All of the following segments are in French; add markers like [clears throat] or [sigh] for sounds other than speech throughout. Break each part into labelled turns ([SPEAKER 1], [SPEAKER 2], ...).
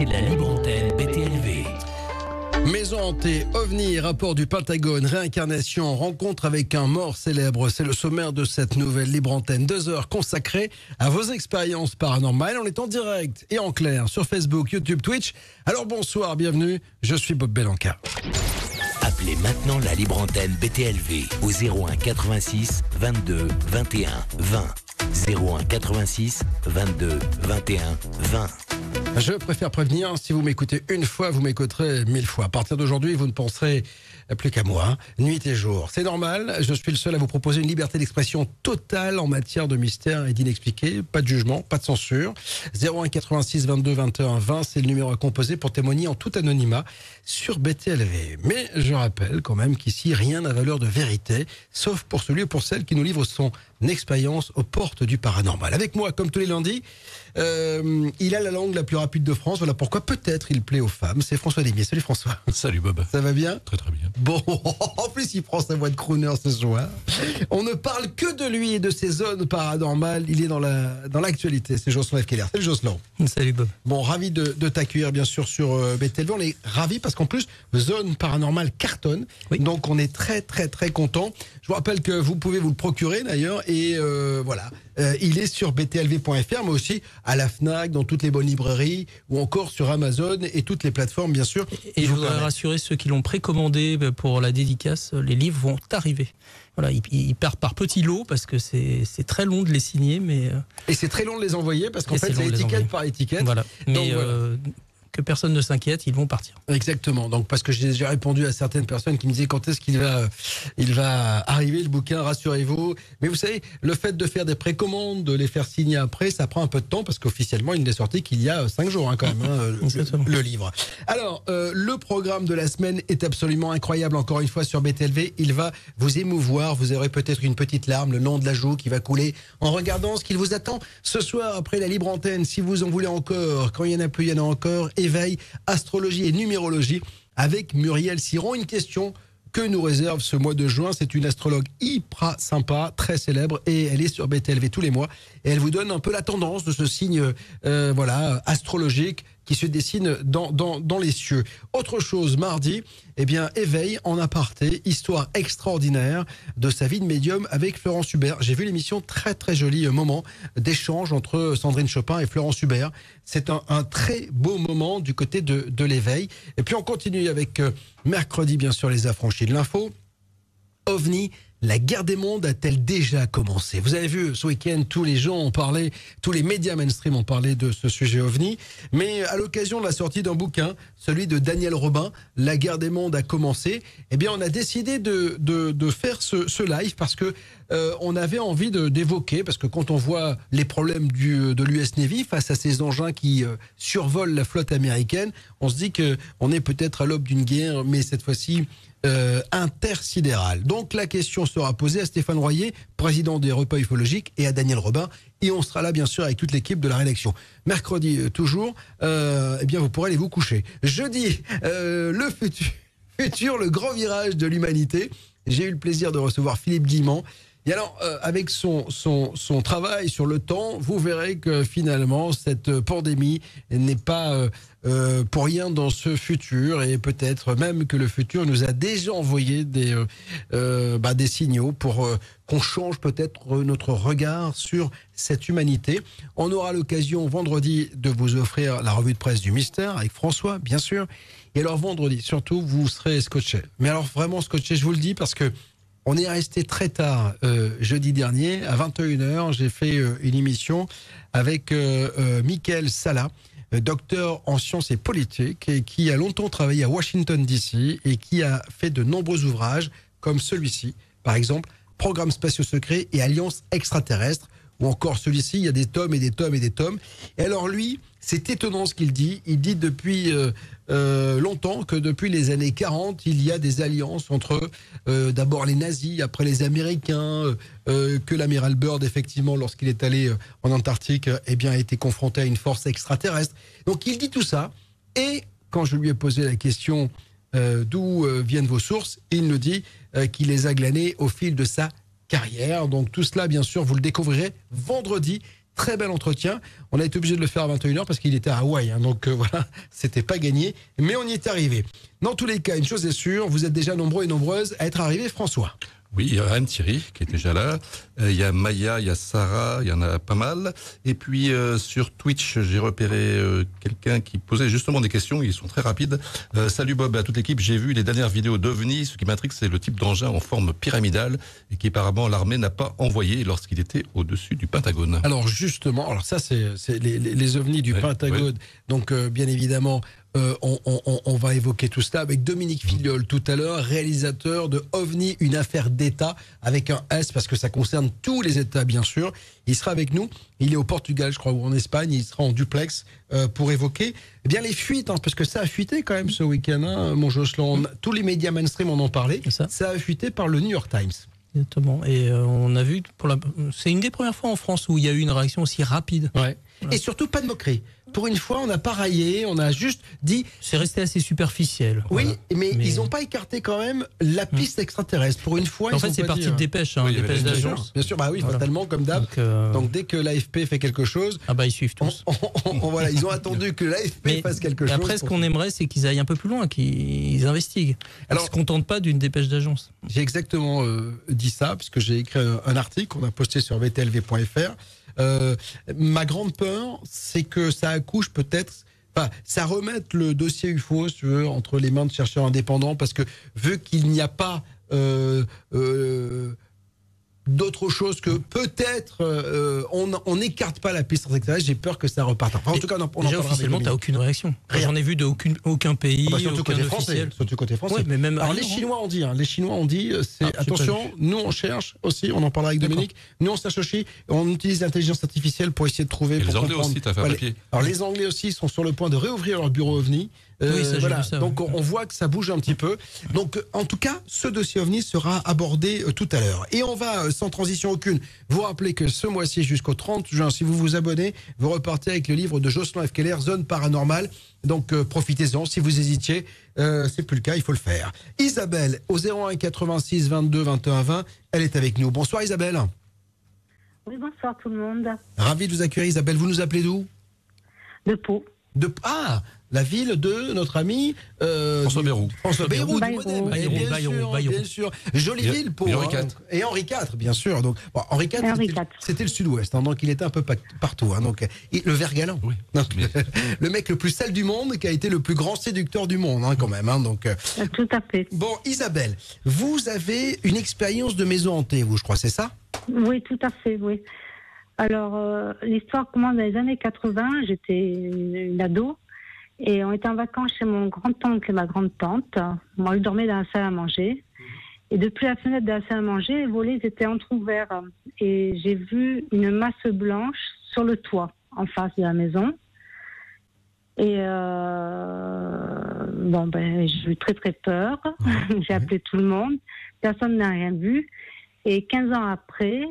[SPEAKER 1] C'est la libre antenne BTLV.
[SPEAKER 2] Maison hantée, OVNI, rapport du Pentagone, réincarnation, rencontre avec un mort célèbre. C'est le sommaire de cette nouvelle libre antenne. Deux heures consacrées à vos expériences paranormales. On est en direct et en clair sur Facebook, YouTube, Twitch. Alors bonsoir, bienvenue. Je suis Bob Belanca.
[SPEAKER 1] Appelez maintenant la libre antenne BTLV au 01 86 22 21 20. 01 86 22 21 20.
[SPEAKER 2] Je préfère prévenir, si vous m'écoutez une fois, vous m'écouterez mille fois. À partir d'aujourd'hui, vous ne penserez plus qu'à moi, nuit et jour. C'est normal, je suis le seul à vous proposer une liberté d'expression totale en matière de mystère et d'inexpliqué. Pas de jugement, pas de censure. 01 86 22 21 20, c'est le numéro à composer pour témoigner en tout anonymat sur BTLV. Mais je rappelle quand même qu'ici, rien n'a valeur de vérité, sauf pour celui ou pour celle qui nous livre son expérience aux portes du paranormal. Avec moi, comme tous les lundis, euh, il a la langue la plus rapide de France. Voilà pourquoi peut-être il plaît aux femmes. C'est François Limier. Salut François.
[SPEAKER 3] Salut Bob.
[SPEAKER 2] Ça va bien?
[SPEAKER 3] Très très bien.
[SPEAKER 2] Bon, [laughs] en plus il prend sa voix de crooner ce soir. On ne parle que de lui et de ses zones paranormales. Il est dans la dans l'actualité. C'est Jocelyn F. Keller. Salut Jocelyn.
[SPEAKER 4] Salut Bob.
[SPEAKER 2] Bon, ravi de, de t'accueillir bien sûr sur euh, BTLV. On est ravi parce qu'en plus zone paranormale cartonne.
[SPEAKER 4] Oui.
[SPEAKER 2] Donc on est très très très content. Je vous rappelle que vous pouvez vous le procurer d'ailleurs et euh, voilà. Euh, il est sur btlv.fr, mais aussi à la Fnac, dans toutes les bonnes librairies, ou encore sur Amazon et toutes les plateformes, bien sûr.
[SPEAKER 4] Et je voudrais rassurer ceux qui l'ont précommandé pour la dédicace, les livres vont arriver. Voilà, ils, ils partent par petits lots parce que c'est très long de les signer, mais euh,
[SPEAKER 2] Et c'est très long de les envoyer parce qu'en fait,
[SPEAKER 4] c'est
[SPEAKER 2] étiquette par étiquette.
[SPEAKER 4] voilà. Mais
[SPEAKER 2] Donc, voilà.
[SPEAKER 4] euh, que personne ne s'inquiète, ils vont partir.
[SPEAKER 2] Exactement. Donc parce que j'ai déjà répondu à certaines personnes qui me disaient quand est-ce qu'il va, il va arriver le bouquin. Rassurez-vous. Mais vous savez, le fait de faire des précommandes, de les faire signer après, ça prend un peu de temps parce qu'officiellement il n'est sorti qu'il y a cinq jours hein, quand même hein, le, livre. Alors euh, le programme de la semaine est absolument incroyable. Encore une fois sur BTLV, il va vous émouvoir. Vous aurez peut-être une petite larme le long de la joue qui va couler en regardant ce qu'il vous attend ce soir après la libre antenne. Si vous en voulez encore, quand il y en a plus, il y en a encore. Éveil, astrologie et numérologie avec Muriel Siron. Une question que nous réserve ce mois de juin. C'est une astrologue hyper sympa, très célèbre, et elle est sur BTLV tous les mois. Et elle vous donne un peu la tendance de ce signe, euh, voilà, astrologique qui se dessine dans, les cieux. Autre chose, mardi, eh bien, éveil en aparté, histoire extraordinaire de sa vie de médium avec Florence Hubert. J'ai vu l'émission, très très joli euh, moment d'échange entre Sandrine Chopin et Florence Hubert. C'est un, très beau moment du côté de, de l'éveil. Et puis on continue avec euh, mercredi, bien sûr, les affranchis de l'info. OVNI, la guerre des mondes a-t-elle déjà commencé? Vous avez vu ce week-end, tous les gens ont parlé, tous les médias mainstream ont parlé de ce sujet OVNI, mais à l'occasion de la sortie d'un bouquin, celui de Daniel Robin, La guerre des mondes a commencé, eh bien on a décidé de, de, de faire ce, ce live parce que euh, on avait envie d'évoquer, parce que quand on voit les problèmes du, de l'US Navy face à ces engins qui euh, survolent la flotte américaine, on se dit que on est peut-être à l'aube d'une guerre, mais cette fois-ci euh, intersidérale. Donc la question sera posée à Stéphane Royer, président des repas ufologiques, et à Daniel Robin. Et on sera là, bien sûr, avec toute l'équipe de la rédaction. Mercredi, euh, toujours, euh, eh bien, vous pourrez aller vous coucher. Jeudi, euh, le futur, [laughs] futur, le grand virage de l'humanité. J'ai eu le plaisir de recevoir Philippe Guimand. Et alors, euh, avec son, son, son travail sur le temps, vous verrez que finalement, cette pandémie n'est pas euh, euh, pour rien dans ce futur et peut-être même que le futur nous a déjà envoyé des, euh, euh, bah, des signaux pour qu'on change peut-être notre regard sur cette humanité. On aura l'occasion vendredi de vous offrir la revue de presse du mystère avec François, bien sûr. Et alors vendredi, surtout, vous serez scotché. Mais alors vraiment scotché, je vous le dis, parce que on est resté très tard euh, jeudi dernier, à 21h. J'ai fait euh, une émission avec euh, euh, Michael Sala, docteur en sciences et politique, et qui a longtemps travaillé à Washington, D.C. et qui a fait de nombreux ouvrages, comme celui-ci, par exemple, Programme spatiaux secrets et Alliance extraterrestre, ou encore celui-ci, il y a des tomes et des tomes et des tomes. Et alors lui, c'est étonnant ce qu'il dit. Il dit depuis euh, euh, longtemps que depuis les années 40, il y a des alliances entre euh, d'abord les nazis, après les Américains, que l'amiral Byrd, effectivement, lorsqu'il est allé en Antarctique, eh bien, a été confronté à une force extraterrestre. Donc il dit tout ça. Et quand je lui ai posé la question d'où viennent vos sources, il nous dit qu'il les a glanées au fil de sa carrière. Donc tout cela, bien sûr, vous le découvrirez vendredi Très bel entretien. On a été obligé de le faire à 21h parce qu'il était à Hawaï. Hein. donc euh, [laughs] voilà, c'était pas gagné. Mais on y est arrivé. Dans tous les cas, une chose est sûre, vous êtes déjà nombreux et nombreuses à être arrivés, François.
[SPEAKER 3] Oui, il y a Anne-Thierry qui est déjà là. Euh, il y a Maya, il y a Sarah, il y en a pas mal. Et puis euh, sur Twitch, j'ai repéré euh, quelqu'un qui posait justement des questions. Ils sont très rapides. salut Bob à toute l'équipe. J'ai vu les dernières vidéos d'OVNI. Ce qui m'intrigue, c'est le type d'engin en forme pyramidale et qui apparemment l'armée n'a pas envoyé lorsqu'il était au-dessus du Pentagone.
[SPEAKER 2] Alors justement, alors ça c'est les, les, ovnis du Pentagone. Donc bien évidemment, euh, on, va évoquer tout cela avec Dominique Filiol tout à l'heure, réalisateur de OVNI, une affaire d'État avec un S parce que ça concerne tous les États bien sûr. Il sera avec nous. Il est au Portugal, je crois, ou en Espagne. Il sera en duplex euh, pour évoquer eh bien les fuites, hein, parce que ça a fuité quand même ce week-end, hein, mon Jocelyn. Tous les médias mainstream en ont parlé. Ça. ça a fuité par le New York Times.
[SPEAKER 4] Exactement. Et euh, on a vu, pour la... c'est une des premières fois en France où il y a eu une réaction aussi rapide.
[SPEAKER 2] Ouais. Et surtout pas de moquerie. Pour une fois, on n'a pas raillé, on a juste dit.
[SPEAKER 4] C'est resté assez superficiel.
[SPEAKER 2] Oui, mais, ils n'ont pas écarté quand même la hmm. piste extraterrestre. Pour une fois,
[SPEAKER 4] en fait, c'est parti de dépêche, hein, dépêche d'agence.
[SPEAKER 2] Bien sûr, bah oui, fatalement, comme d'hab. Euh, Donc, dès que l'AFP fait quelque chose.
[SPEAKER 4] Ah bah ils suivent tous. [laughs]
[SPEAKER 2] voilà, ils ont attendu que l'AFP fasse quelque chose.
[SPEAKER 4] Après, ce qu'on aimerait, c'est qu'ils aillent un peu plus loin, qu'ils investiguent. Alors, ils se contentent pas d'une dépêche d'agence.
[SPEAKER 2] J'ai exactement euh, dit ça, puisque j'ai écrit un article qu'on a posté sur vtlv.fr euh, ma grande peur, c'est que ça accouche peut-être ça remette le dossier UFO, entre les mains de chercheurs indépendants, parce que vu qu'il n'y a pas euh, euh, d'autre chose que peut-être euh, on n'écarte pas la piste extraterrestre. J'ai peur que ça reparte.
[SPEAKER 4] en tout cas, on, on déjà officiellement, t'as aucune réaction. J'en ai vu de aucune, aucun pays, ah bah,
[SPEAKER 2] surtout
[SPEAKER 4] aucun
[SPEAKER 2] côté français. Surtout côté français. mais même Alors les Chinois ont dit, hein, les Chinois ont dit, c'est ah, attention, nous on cherche aussi, on en parlera avec Dominique. Nous on cherche aussi, on utilise l'intelligence artificielle pour essayer de trouver.
[SPEAKER 3] les Anglais aussi, t'as fait papier.
[SPEAKER 2] Alors les Anglais aussi sont sur le point de réouvrir leur bureau OVNI. Euh, voilà. Donc on voit que ça bouge un petit peu. Donc en tout cas, ce dossier OVNI sera abordé euh, tout à l'heure. Et on va, euh, sans transition aucune, vous rappeler que ce mois-ci jusqu'au 30 juin, si vous vous abonnez, vous repartez avec le livre de Jocelyn F. Keller, Zone paranormale. Donc profitez-en. Si vous hésitiez, c'est plus le cas, il faut le faire. Isabelle, au 01 86 22 21 20, elle est avec nous. Bonsoir Isabelle.
[SPEAKER 5] Oui, bonsoir tout le monde.
[SPEAKER 2] Ravi de vous accueillir Isabelle. Vous nous appelez d'où?
[SPEAKER 5] De Pau.
[SPEAKER 2] De... Ah, la ville de notre ami
[SPEAKER 3] euh, François Bayrou.
[SPEAKER 2] François Bayrou, du Modem. Bien, sûr, Jolie ville pour.
[SPEAKER 3] Et Henri IV.
[SPEAKER 2] et Henri IV, bien sûr. Donc, Henri IV, c'était le sud-ouest, hein, donc il était un peu partout. Hein, donc, le vert galant. Oui. [laughs] le mec le plus sale du monde, qui a été le plus grand séducteur du monde, hein, quand même. Hein, donc, euh.
[SPEAKER 5] Tout à fait.
[SPEAKER 2] Bon, Isabelle, vous avez une expérience de maison hantée, vous, je crois, c'est ça?
[SPEAKER 5] Oui, tout à fait, oui. Alors, euh, l'histoire commence dans les années 80. J'étais une ado. Et on était en vacances chez mon grand-oncle et ma grande-tante. Moi, je dormais dans la salle à manger. Et depuis la fenêtre de la salle à manger, les volets étaient entrouverts. Et j'ai vu une masse blanche sur le toit, en face de la maison. Et euh, bon, ben, j'ai eu très très peur. [laughs] j'ai appelé tout le monde. Personne n'a rien vu. Et 15 ans après,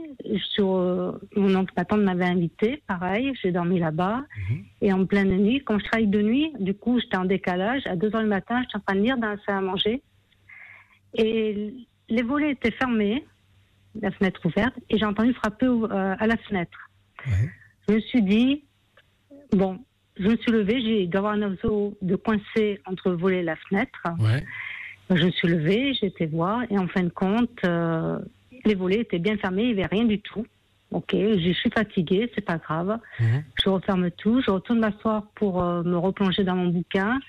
[SPEAKER 5] sur, euh, mon oncle, ma tante m'avait invité, pareil, j'ai dormi là-bas. Mhm. Et en pleine nuit, quand je travaille de nuit, du coup, j'étais en décalage. À 2 heures du matin, j'étais en train de lire dans la salle à manger. Et les volets étaient fermés, la fenêtre ouverte, et j'ai entendu frapper euh, à la fenêtre. Je me suis dit, bon, je me suis levée, j'ai dû avoir un oiseau de coincé entre le volet et la fenêtre. Je me suis levée, j'ai été voir, et en fin de compte, euh, les volets étaient bien fermés, il n'y avait rien du tout. Ok, je suis fatiguée, c'est pas grave. Mhm. Je referme tout, je retourne m'asseoir pour euh, me replonger dans mon bouquin.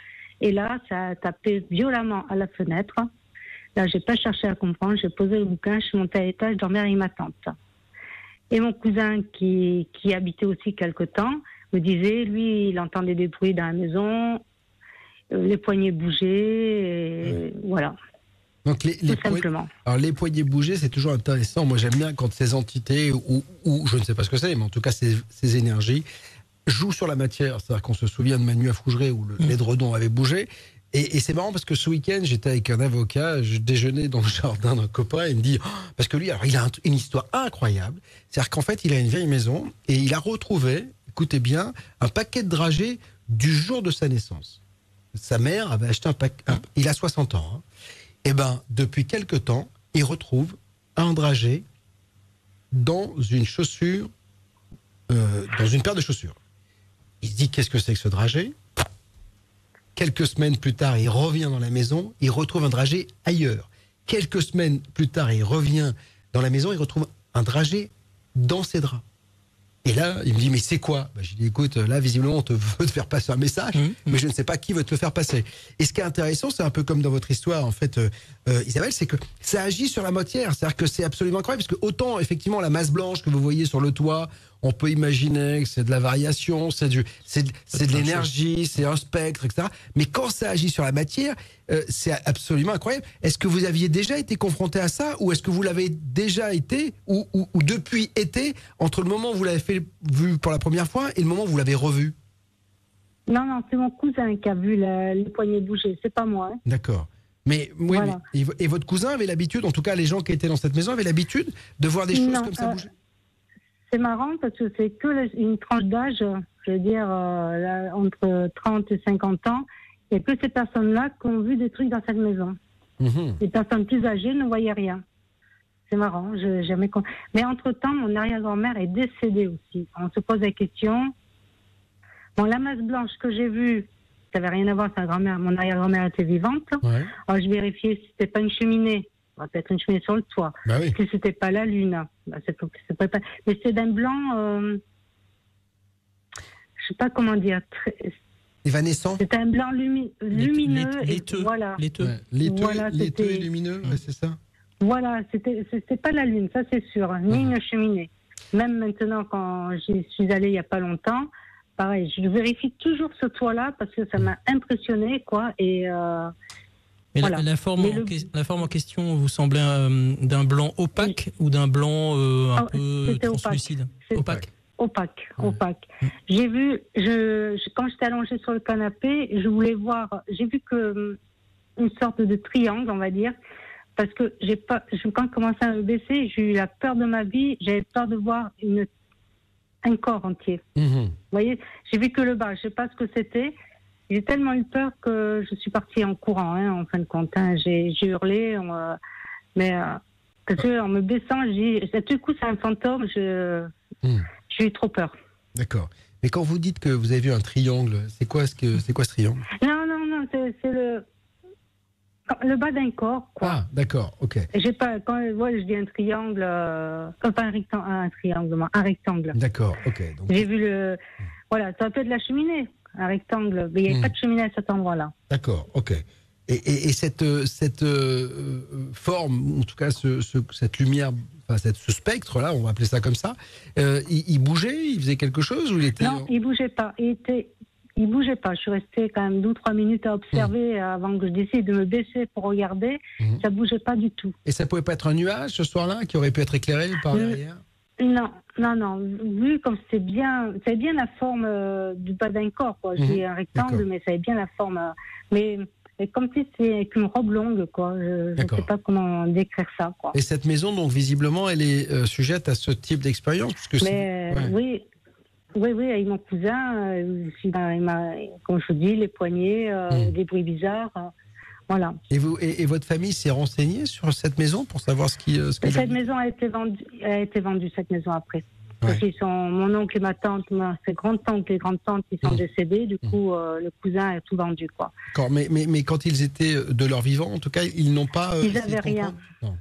[SPEAKER 5] Et là, ça a tapé violemment à la fenêtre. Là, j'ai pas cherché à comprendre, j'ai posé le bouquin, je suis montée à l'étage, dormir avec ma tante. Et mon cousin, qui, qui habitait aussi quelque temps, me disait, lui, il entendait des bruits dans la maison, euh, les poignets bougeaient, et voilà.
[SPEAKER 2] Donc les, les, simplement. Alors les poignets bougés, c'est toujours intéressant. Moi, j'aime bien quand ces entités, ou, je ne sais pas ce que c'est, mais en tout cas ces, ces énergies, jouent sur la matière. C'est-à-dire qu'on se souvient de Manu à Fougeray où mm. l'édredon avait bougé. Et, c'est marrant parce que ce week-end, j'étais avec un avocat, je déjeunais dans le jardin d'un copain et il me dit, oh, parce que lui, alors il a une histoire incroyable. C'est-à-dire qu'en fait, il a une vieille maison et il a retrouvé, écoutez bien, un paquet de dragées du jour de sa naissance. Sa mère avait acheté un paquet, il a 60 ans, hein. Eh bien, depuis quelque temps, il retrouve un dragé dans une chaussure euh, dans une paire de chaussures. Il se dit qu'est-ce que c'est que ce dragé? Quelques semaines plus tard, il revient dans la maison, il retrouve un dragé ailleurs. Quelques semaines plus tard, il revient dans la maison, il retrouve un dragé dans ses draps. Et là, il me dit, mais c'est quoi? Je lui dis, écoute, là, visiblement, on te [laughs] veut te faire passer un message,
[SPEAKER 4] Mmh,
[SPEAKER 2] mais je ne sais pas qui veut te le faire passer. Et ce qui est intéressant, c'est un peu comme dans votre histoire, en fait, euh, euh, Isabelle, c'est que ça agit sur la matière. C'est-à-dire que c'est absolument incroyable, parce que autant, effectivement, la masse blanche que vous voyez sur le toit, on peut imaginer que c'est de la variation, c'est du, c'est de, c'est de l'énergie, c'est un spectre, etc. Mais quand ça agit sur la matière, euh, c'est absolument incroyable. Est-ce que vous aviez déjà été confronté à ça, ou est-ce que vous l'avez déjà été, ou, ou- ou depuis été, entre le moment où vous l'avez fait vu pour la première fois et le moment où vous l'avez revu?
[SPEAKER 5] Non, non, c'est mon cousin qui a vu la- les poignets bouger, c'est pas moi. hein.
[SPEAKER 2] D'accord. Mais oui,
[SPEAKER 5] Voilà.
[SPEAKER 2] mais- et, vo- et votre cousin avait l'habitude, en tout cas les gens qui étaient dans cette maison avaient l'habitude de voir des choses
[SPEAKER 5] Non,
[SPEAKER 2] comme ça
[SPEAKER 5] euh,
[SPEAKER 2] bouger?
[SPEAKER 5] C'est marrant parce que c'est que une tranche d'âge, je veux dire, euh, là, entre 30 et 50 ans. A que ces personnes-là qui ont vu des trucs dans cette maison.
[SPEAKER 2] Mhm.
[SPEAKER 5] Les personnes plus âgées ne voyaient rien. C'est marrant, je jamais. con- Mais entre-temps, mon arrière-grand-mère est décédée aussi. On se pose la question. Bon, la masse blanche que j'ai vue, ça n'avait rien à voir. Sa grand-mère, mon arrière-grand-mère était vivante.
[SPEAKER 2] Ouais.
[SPEAKER 5] Alors, je vérifiais si c'était pas une cheminée. Bon, Peut-être une cheminée sur le toit.
[SPEAKER 2] Bah oui.
[SPEAKER 5] Si c'était pas la lune. Bah, c'est pas- c'est pas- pas- Mais c'est d'un blanc. Euh... Je sais pas comment dire. très-
[SPEAKER 2] Évanescent.
[SPEAKER 5] C'est un blanc lumi- lumineux. et
[SPEAKER 4] Laiteux.
[SPEAKER 5] voilà.
[SPEAKER 4] Laiteux.
[SPEAKER 2] Ouais. Laiteux,
[SPEAKER 5] Voilà,
[SPEAKER 2] laiteux et lumineux, ouais, c'est ça
[SPEAKER 5] Voilà, c'était c'était pas la lune, ça c'est sûr, ni
[SPEAKER 2] Mhm.
[SPEAKER 5] une cheminée. Même maintenant, quand j'y suis allée il y a pas longtemps, pareil, je vérifie toujours ce toit-là parce que ça m'a impressionné, quoi. Et euh,
[SPEAKER 4] Mais la-
[SPEAKER 5] Voilà.
[SPEAKER 4] la, forme
[SPEAKER 5] Mais
[SPEAKER 4] en
[SPEAKER 5] le-
[SPEAKER 4] que- la forme en question vous semblait euh, d'un blanc opaque ou d'un blanc euh, un
[SPEAKER 5] Ah,
[SPEAKER 4] peu
[SPEAKER 5] c'était opaque.
[SPEAKER 4] translucide Opaque.
[SPEAKER 5] opaque,
[SPEAKER 4] Ouais.
[SPEAKER 5] opaque.
[SPEAKER 4] Mm.
[SPEAKER 5] J'ai vu, je, je- quand j'étais allongée sur le canapé, je voulais voir, j'ai vu que hum, une sorte de triangle, on va dire, parce que j'ai pas, je, quand je commençais à me baisser, j'ai eu la peur de ma vie, j'avais peur de voir une, un corps entier.
[SPEAKER 2] Mhm.
[SPEAKER 5] Vous voyez, j'ai vu que le bas, je sais pas ce que c'était. J'ai tellement eu peur que je suis partie en courant, hein, en fin de compte. hein. J'ai hurlé, on, euh, mais euh, parce que en me baissant, j'ai dit, tout coup c'est un fantôme. Je
[SPEAKER 2] Hmm.
[SPEAKER 5] j'ai eu trop peur.
[SPEAKER 2] D'accord. Mais quand vous dites que vous avez vu un triangle, c'est quoi ce que c'est quoi ce triangle?
[SPEAKER 5] Non, non, non, c'est le le bas d'un corps, quoi.
[SPEAKER 2] Ah, d'accord, ok.
[SPEAKER 5] J'ai pas quand ouais, je dis un triangle, euh, pas un rectangle, un triangle, un rectangle.
[SPEAKER 2] D'accord, ok. Donc,
[SPEAKER 5] J'ai vu le, voilà, ça peut être la cheminée, un rectangle, mais il n'y avait
[SPEAKER 2] Hmm.
[SPEAKER 5] pas de cheminée à cet endroit-là.
[SPEAKER 2] D'accord, ok. Et, et- et cette, euh, cette euh, forme, en tout cas ce, ce- cette lumière, enfin cette, ce spectre-là, on va appeler ça comme ça, euh, il, il bougeait, il faisait quelque chose ou il était
[SPEAKER 5] Non, il bougeait pas. Il était, il bougeait pas. Je suis restée quand même deux ou trois minutes à observer avant que je décide de me baisser pour regarder.
[SPEAKER 2] Mhm.
[SPEAKER 5] Ça bougeait pas du tout.
[SPEAKER 2] Et ça pouvait pas être un nuage ce soir-là qui aurait pu être éclairé par derrière?
[SPEAKER 5] Non, non, non. Vu comme c'est bien, c'est bien la forme euh, du bas d'un corps, quoi.
[SPEAKER 2] Mhm,
[SPEAKER 5] dis un rectangle, mais ça bien la forme. euh, mais, comme si c'est avec une robe longue, quoi. Je ne sais pas comment décrire ça, quoi.
[SPEAKER 2] Et cette maison, donc visiblement, elle est euh, sujette à ce type d'expérience puisque c'est-
[SPEAKER 5] Mais
[SPEAKER 2] ouais.
[SPEAKER 5] oui, oui, oui, avec mon cousin, euh, il m'a- comme je vous dis, les poignets,
[SPEAKER 2] Mhm.
[SPEAKER 5] des bruits bizarres. Euh, voilà.
[SPEAKER 2] Et, vous, et, et votre famille s'est renseignée sur cette maison pour savoir ce qui. euh, ce que
[SPEAKER 5] Mais cette maison a été vendue, a été vendue cette maison après. Parce qu'ils sont, mon oncle et ma tante, ma, ses grands-tantes et grandes-tantes, ils sont
[SPEAKER 2] Mhm.
[SPEAKER 5] décédés. Du
[SPEAKER 2] Mhm.
[SPEAKER 5] coup, euh, le cousin a tout vendu, quoi.
[SPEAKER 2] Mais, mais, mais quand ils étaient de leur vivant, en tout cas, ils n'ont pas. euh,
[SPEAKER 5] Ils
[SPEAKER 2] essayé de
[SPEAKER 5] avaient rien.
[SPEAKER 2] Non.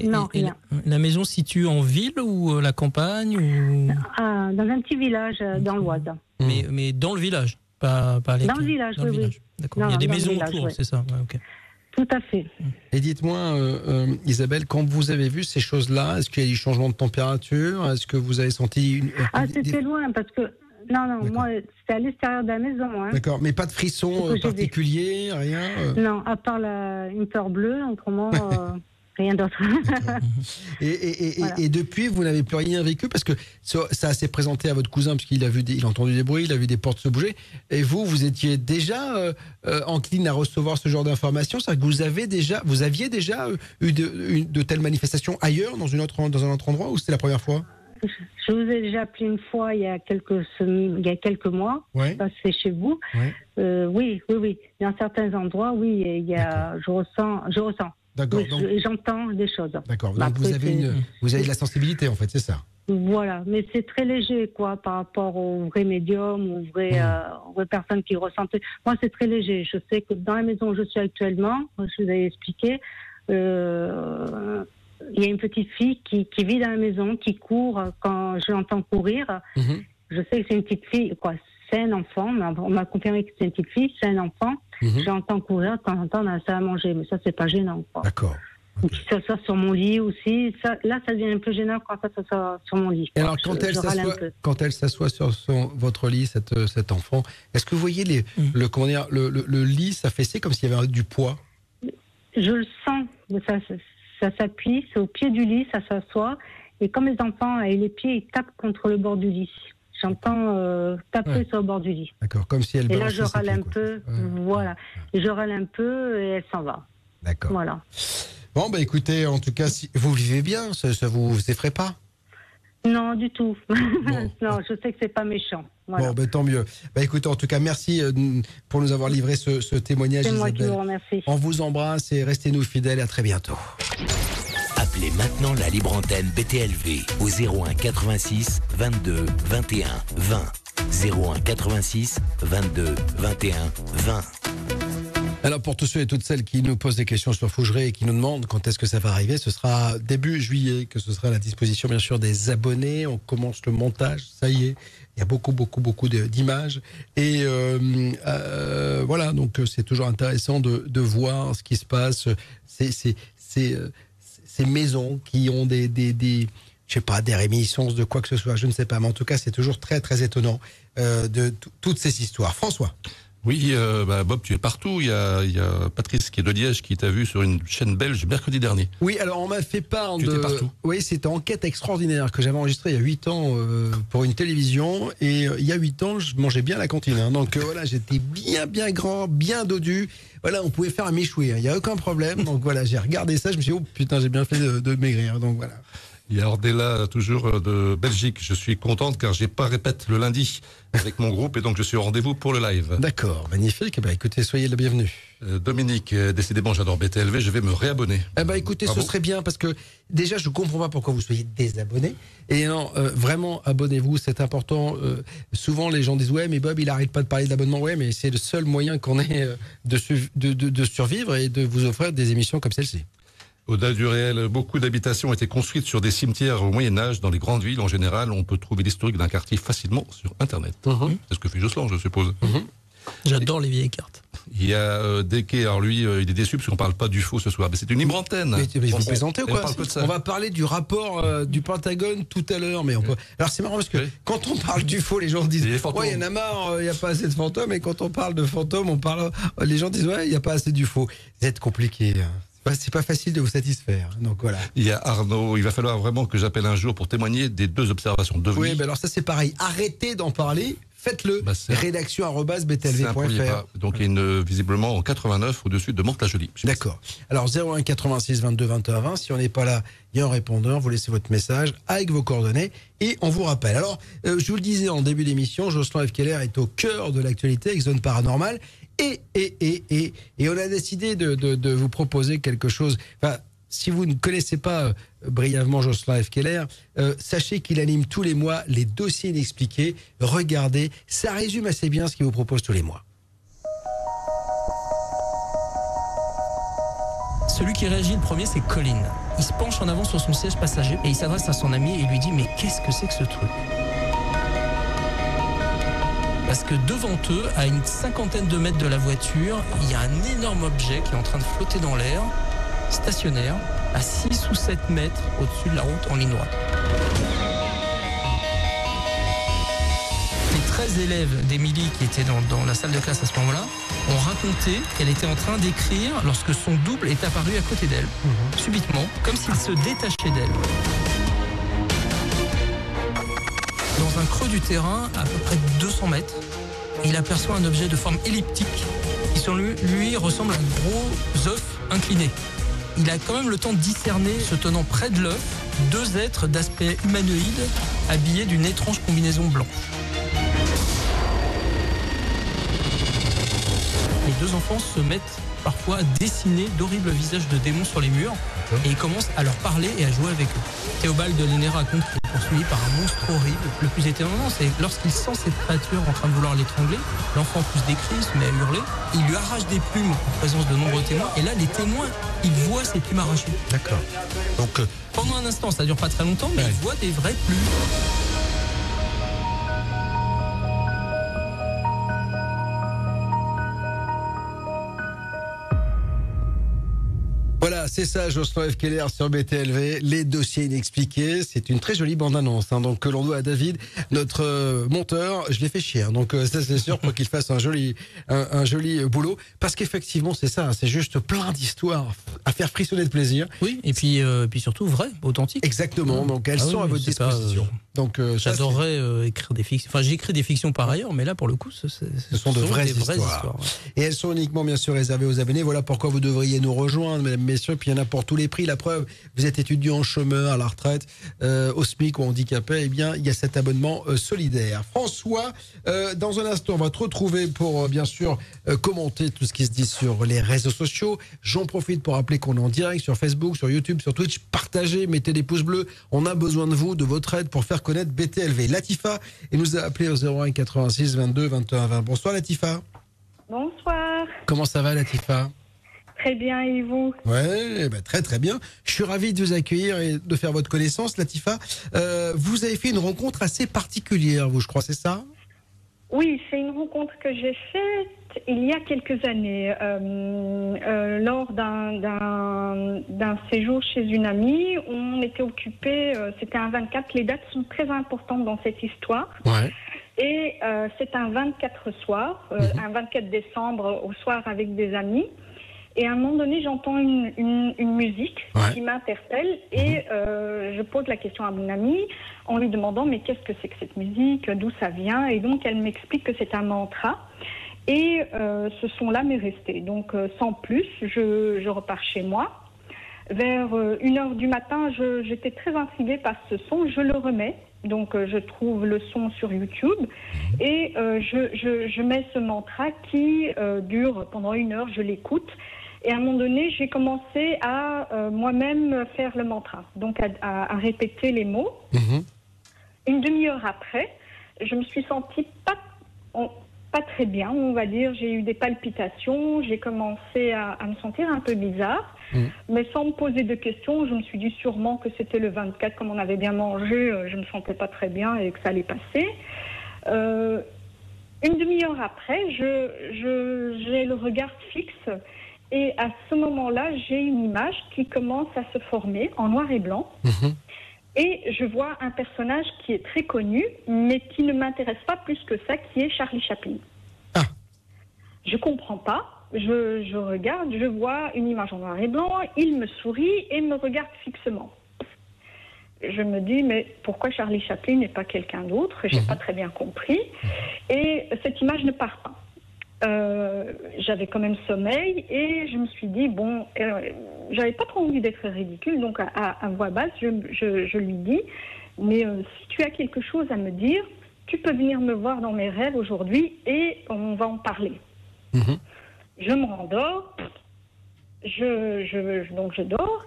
[SPEAKER 4] Et-
[SPEAKER 5] Non,
[SPEAKER 4] et
[SPEAKER 5] rien.
[SPEAKER 4] la, la maison se situe en ville ou euh, la campagne ou...
[SPEAKER 5] Ah, dans un petit village euh, dans l'Oise.
[SPEAKER 4] mais, mais dans le village, pas, pas à
[SPEAKER 5] Dans le village,
[SPEAKER 4] Dans le
[SPEAKER 5] oui.
[SPEAKER 4] D'accord.
[SPEAKER 5] Non,
[SPEAKER 4] Il y a des maisons
[SPEAKER 5] village,
[SPEAKER 4] autour,
[SPEAKER 5] ouais.
[SPEAKER 4] c'est ça. ouais.
[SPEAKER 5] Tout à fait.
[SPEAKER 2] Et dites-moi, euh, euh, Isabelle, quand vous avez vu ces choses-là, est-ce qu'il y a eu changement de température? Est-ce que vous avez senti une.
[SPEAKER 5] Ah,
[SPEAKER 2] des-
[SPEAKER 5] c'était loin parce que. Non, non,
[SPEAKER 2] D'accord.
[SPEAKER 5] moi, c'était à l'extérieur de la maison. Hein.
[SPEAKER 2] D'accord, mais pas de frisson euh, particulier, rien euh,
[SPEAKER 5] Non, à part la, une peur bleue, autrement, [laughs] euh, rien d'autre. [laughs]
[SPEAKER 2] Et, et- et-
[SPEAKER 5] Voilà.
[SPEAKER 2] et depuis, vous n'avez plus rien vécu parce que ça, ça s'est présenté à votre cousin puisqu'il a vu, des- il a entendu des bruits, il a vu des portes se bouger. Et vous, vous étiez déjà euh, euh, encline à recevoir ce genre d'informations? C'est-à-dire que vous avez déjà, vous aviez déjà euh, eu de, une- de telles manifestations ailleurs, dans une autre, dans un autre endroit, ou c'était la première fois?
[SPEAKER 5] Je vous ai déjà appelé une fois il y a quelques, sem- il y a quelques mois.
[SPEAKER 2] Ouais.
[SPEAKER 5] passé chez vous.
[SPEAKER 2] Ouais.
[SPEAKER 5] Euh, oui, oui, oui. Dans certains endroits, oui, il y a, je ressens, je ressens.
[SPEAKER 2] D'accord.
[SPEAKER 5] Oui,
[SPEAKER 2] donc-
[SPEAKER 5] je- j'entends des choses.
[SPEAKER 2] D'accord.
[SPEAKER 5] Bah,
[SPEAKER 2] Donc vous
[SPEAKER 5] après,
[SPEAKER 2] avez une, vous avez de la sensibilité en fait, c'est ça?
[SPEAKER 5] Voilà, mais c'est très léger, quoi, par rapport aux vrais médiums, aux vraies,
[SPEAKER 2] Mmh.
[SPEAKER 5] euh, aux vraies personnes qui ressentent. Moi, c'est très léger. Je sais que dans la maison où je suis actuellement, je vous avais expliqué, euh, il y a une petite fille qui, qui vit dans la maison, qui court quand je l'entends courir.
[SPEAKER 2] Mhm.
[SPEAKER 5] Je sais que c'est une petite fille, quoi. C'est un enfant, on m'a confirmé que c'est une petite fille, c'est un enfant.
[SPEAKER 2] Mhm.
[SPEAKER 5] Je l'entends courir de temps en temps dans la salle à manger, mais ça, c'est pas gênant.
[SPEAKER 2] D'accord.
[SPEAKER 5] Ou qui s'assoit sur mon lit aussi. Ça, là, ça devient un peu gênant quand ça s'assoit sur mon lit.
[SPEAKER 2] Et alors, quand
[SPEAKER 5] Je-
[SPEAKER 2] elle
[SPEAKER 5] je
[SPEAKER 2] s'assoit,
[SPEAKER 5] peu.
[SPEAKER 2] quand elle s'assoit sur son- votre lit, cette, cet enfant, est-ce que vous voyez les,
[SPEAKER 4] Mm.
[SPEAKER 2] le, comment dire, le, le, le lit s'affaisser comme s'il y avait du poids?
[SPEAKER 5] Je le sens, ça, ça, ça s'appuie, c'est au pied du lit, ça s'assoit. Et comme les enfants, et les pieds, ils tapent contre le bord du lit. J'entends euh, taper
[SPEAKER 2] Ouais.
[SPEAKER 5] sur le bord du lit.
[SPEAKER 2] D'accord, comme si elle
[SPEAKER 5] Et là, je râle
[SPEAKER 2] pieds,
[SPEAKER 5] un
[SPEAKER 2] quoi.
[SPEAKER 5] peu,
[SPEAKER 2] Ouais.
[SPEAKER 5] voilà. Je râle un peu et elle s'en va.
[SPEAKER 2] D'accord.
[SPEAKER 5] Voilà.
[SPEAKER 2] Bon, bah écoutez, en tout cas, si vous vivez bien, ça, ça vous effraie pas?
[SPEAKER 5] Non, du tout.
[SPEAKER 2] Bon. [laughs]
[SPEAKER 5] non, je sais que c'est pas méchant. Voilà.
[SPEAKER 2] Bon, bah, tant mieux. Bah écoutez, en tout cas, merci euh, pour nous avoir livré ce, ce témoignage,
[SPEAKER 5] c'est moi qui vous remercie.
[SPEAKER 2] On vous embrasse et restez-nous fidèles. À très bientôt.
[SPEAKER 1] Appelez maintenant la libre antenne BTLV au 01 86 22 21 20. 01 86 22 21 20.
[SPEAKER 2] Alors pour tous ceux et toutes celles qui nous posent des questions sur Fougeray et qui nous demandent quand est-ce que ça va arriver, ce sera début juillet que ce sera à la disposition bien sûr des abonnés. On commence le montage, ça y est. Il y a beaucoup beaucoup beaucoup d'images et euh, euh, voilà donc euh, c'est toujours intéressant de, de voir ce qui se passe. Ces, ces, maisons qui ont des, des, je sais pas des réminiscences de quoi que ce soit, je ne sais pas, mais en tout cas c'est toujours très très étonnant euh, de toutes ces histoires. François.
[SPEAKER 3] Oui, euh, bah, Bob, tu es partout. Il y, a, il y a Patrice qui est de Liège qui t'a vu sur une chaîne belge mercredi dernier.
[SPEAKER 2] Oui, alors on m'a fait part
[SPEAKER 3] Tu
[SPEAKER 2] de.
[SPEAKER 3] partout.
[SPEAKER 2] Oui, c'était Enquête extraordinaire que j'avais enregistrée il y a 8 ans euh, pour une télévision. Et euh, il y a 8 ans, je mangeais bien la cantine. hein. donc euh, voilà, j'étais bien, bien grand, bien dodu. Voilà, on pouvait faire un méchoué. hein. Il n'y a aucun problème. Donc voilà, j'ai regardé ça. Je me suis dit, oh putain, j'ai bien fait de, de maigrir. Donc voilà.
[SPEAKER 3] Il y a Ordella, toujours euh, de Belgique. Je suis contente car j'ai pas répète le lundi avec mon groupe et donc je suis au rendez-vous pour le live.
[SPEAKER 2] D'accord, magnifique. Bah, écoutez, soyez le bienvenu.
[SPEAKER 3] Euh, Dominique, euh, décidément j'adore BTLV, je vais me réabonner.
[SPEAKER 2] Eh ben, écoutez,
[SPEAKER 3] Ah
[SPEAKER 2] ce serait bien parce que déjà, je comprends pas pourquoi vous soyez désabonné. Et non, euh, vraiment, abonnez-vous, c'est important. Souvent, les gens disent ouais, mais Bob, il arrête pas de parler d'abonnement. Ouais, mais c'est le seul moyen qu'on ait de, de- de survivre et de vous offrir des émissions comme celle-ci.
[SPEAKER 3] Au-delà du réel, beaucoup d'habitations ont été construites sur des cimetières au Moyen Âge. Dans les grandes villes, en général, on peut trouver l'historique d'un quartier facilement sur Internet. C'est ce que fait Josselin, je suppose.
[SPEAKER 4] J'adore les vieilles cartes.
[SPEAKER 3] Il y a euh, Deke, alors lui, euh, il est déçu parce qu'on parle pas du faux ce soir. Mais c'est une libre antenne.
[SPEAKER 2] Mais, mais vous
[SPEAKER 3] on-
[SPEAKER 2] plaisantez ou
[SPEAKER 3] on
[SPEAKER 2] quoi
[SPEAKER 3] parle pas de ça.
[SPEAKER 2] On va parler du rapport euh, du Pentagone tout à l'heure, mais on peut. Alors c'est marrant parce que
[SPEAKER 3] Oui.
[SPEAKER 2] quand on parle du faux, les gens disent ouais, il y en a marre, euh, il n'y a pas assez de fantômes. Et quand on parle de fantômes, on parle, euh, les gens disent ouais, il n'y a pas assez du faux. C'est compliqué. hein. C'est pas- C'est pas facile de vous satisfaire. Donc voilà.
[SPEAKER 3] Il y a Arnaud. Il va falloir vraiment que j'appelle un jour pour témoigner des deux observations de
[SPEAKER 2] Oui, ben alors ça c'est pareil. Arrêtez d'en parler. Faites-le.
[SPEAKER 3] Bah,
[SPEAKER 2] Rédaction
[SPEAKER 3] pas. Donc il y a une, visiblement en 89 au-dessus de Mantes-la-Jolie.
[SPEAKER 2] D'accord. Alors 01 86 22 21 20. Si on n'est pas là, il y a un répondeur. Vous laissez votre message avec vos coordonnées et on vous rappelle. Alors, euh, je vous le disais en début d'émission, Jocelyn F. Keller est au cœur de l'actualité avec Zone Paranormale. Et, on a décidé de, vous proposer quelque chose. Si vous ne connaissez pas euh, brièvement Jocelyn F. Keller, euh, sachez qu'il anime tous les mois les dossiers inexpliqués. Regardez, ça résume assez bien ce qu'il vous propose tous les mois.
[SPEAKER 4] Celui qui réagit le premier, c'est Colin. Il se penche en avant sur son siège passager et il s'adresse à son ami et lui dit Mais qu'est-ce que c'est que ce truc? Parce que devant eux, à une cinquantaine de mètres de la voiture, il y a un énorme objet qui est en train de flotter dans l'air, stationnaire, à 6 ou 7 mètres au-dessus de la route en ligne droite. Les 13 élèves d'Émilie qui étaient dans, dans la salle de classe à ce moment-là ont raconté qu'elle était en train d'écrire lorsque son double est apparu à côté d'elle, subitement, comme s'il se détachait d'elle. Creux du terrain, à peu près 200 mètres, il aperçoit un objet de forme elliptique qui, selon lui, lui ressemble à un gros œuf incliné. Il a quand même le temps de discerner, se tenant près de l'œuf, deux êtres d'aspect humanoïde habillés d'une étrange combinaison blanche. Les deux enfants se mettent parfois à dessiner d'horribles visages de démons sur les murs et ils commencent à leur parler et à jouer avec eux. Théobald Lenné raconte qu'il est poursuivi par un monstre horrible. Le plus étonnant, c'est lorsqu'il sent cette créature en train de vouloir l'étrangler, l'enfant pousse des cris, se met à hurler, il lui arrache des plumes en présence de nombreux témoins et là les témoins, ils voient ces plumes arrachées.
[SPEAKER 2] D'accord. Donc, euh,
[SPEAKER 4] Pendant un instant, ça dure pas très longtemps, mais
[SPEAKER 2] Ouais.
[SPEAKER 4] ils voient des vraies plumes.
[SPEAKER 2] Voilà, c'est ça, Jocelyn F. Keller sur BTLV, les dossiers inexpliqués. C'est une très jolie bande-annonce, hein, donc que l'on doit à David, notre euh, monteur. Je l'ai fait chier, hein, donc euh, ça c'est sûr pour qu'il fasse un joli, un, un joli euh, boulot, parce qu'effectivement c'est ça, c'est juste plein d'histoires à faire frissonner de plaisir.
[SPEAKER 4] Oui, et puis, euh, puis surtout vrai, authentique.
[SPEAKER 2] Exactement, donc elles
[SPEAKER 4] Ah
[SPEAKER 2] sont
[SPEAKER 4] oui,
[SPEAKER 2] à votre
[SPEAKER 4] pas,
[SPEAKER 2] disposition. Donc euh,
[SPEAKER 4] J'adorerais euh, écrire des fictions. Enfin, j'écris des fictions par ailleurs, mais là, pour le coup, ce, ce-
[SPEAKER 2] Ce sont de vraies histoires.
[SPEAKER 4] ouais.
[SPEAKER 2] Et elles sont uniquement bien sûr réservées aux abonnés. Voilà pourquoi vous devriez nous rejoindre, mesdames, messieurs. Puis il y en a pour tous les prix. La preuve, vous êtes étudiant, chômeur, à la retraite, euh, au SMIC ou handicapé. Eh bien, il y a cet abonnement solidaire. François, dans un instant, on va te retrouver pour bien sûr commenter tout ce qui se dit sur les réseaux sociaux. J'en profite pour rappeler qu'on est en direct sur Facebook, sur YouTube, sur Twitch. Partagez, mettez des pouces bleus. On a besoin de vous, de votre aide pour faire connaître BTLV. Latifa, et nous a appelé au 01 86 22 21 20. Bonsoir Latifa.
[SPEAKER 6] Bonsoir.
[SPEAKER 2] Comment ça va, Latifa?
[SPEAKER 6] Très bien, et vous?
[SPEAKER 2] Ouais, ben, très très bien. Je suis ravi de vous accueillir et de faire votre connaissance, Latifa. Euh, vous avez fait une rencontre assez particulière, vous, je crois, c'est ça?
[SPEAKER 6] Oui, c'est une rencontre que j'ai faite il y a quelques années, euh, euh, lors d'un- séjour chez une amie. On était occupé, euh, c'était un 24, les dates sont très importantes dans cette histoire.
[SPEAKER 2] Ouais.
[SPEAKER 6] Et c'est un 24 soir,
[SPEAKER 2] Mhm.
[SPEAKER 6] un 24 décembre au soir avec des amis. Et à un moment donné, j'entends une, une- une musique
[SPEAKER 2] Ouais. Mhm.
[SPEAKER 6] qui m'interpelle et euh, je pose la question à mon amie en lui demandant mais qu'est-ce que c'est que cette musique, d'où ça vient? Et donc elle m'explique que c'est un mantra. Et euh, ce son-là m'est resté. Donc euh, sans plus, je, je repars chez moi. Vers euh, une heure du matin, j'étais très intriguée par ce son. Je le remets. Donc euh, je trouve le son sur YouTube et euh, je, je- je mets ce mantra qui euh, dure pendant une heure. Je l'écoute. Et à un moment donné, j'ai commencé à euh, moi-même faire le mantra, donc à, à- à répéter les mots.
[SPEAKER 2] Mhm.
[SPEAKER 6] Une demi-heure après, je me suis sentie pas, pas très bien, on va dire. J'ai eu des palpitations, j'ai commencé à, à me sentir un peu bizarre,
[SPEAKER 2] Mhm.
[SPEAKER 6] mais sans me poser de questions. Je me suis dit sûrement que c'était le 24, comme on avait bien mangé, euh, je me sentais pas très bien et que ça allait passer. Euh, une demi-heure après, je, je- j'ai le regard fixe et à ce moment-là, j'ai une image qui commence à se former en noir et blanc.
[SPEAKER 2] Mhm.
[SPEAKER 6] Et je vois un personnage qui est très connu, mais qui ne m'intéresse pas plus que ça, qui est Charlie Chaplin.
[SPEAKER 2] Ah.
[SPEAKER 6] Je comprends pas. Je, je regarde, je vois une image en noir et blanc, il me sourit et me regarde fixement. Je me dis, mais pourquoi Charlie Chaplin n'est pas quelqu'un d'autre? J'ai pas très bien compris. Et cette image ne part pas. Euh, j'avais quand même sommeil et je me suis dit bon, euh, j'avais pas trop envie d'être ridicule, donc à, à- à voix basse, je, je- je lui dis mais euh, si tu as quelque chose à me dire, tu peux venir me voir dans mes rêves aujourd'hui et on va en parler.
[SPEAKER 2] Mhm.
[SPEAKER 6] Je me rendors, je, je- donc je dors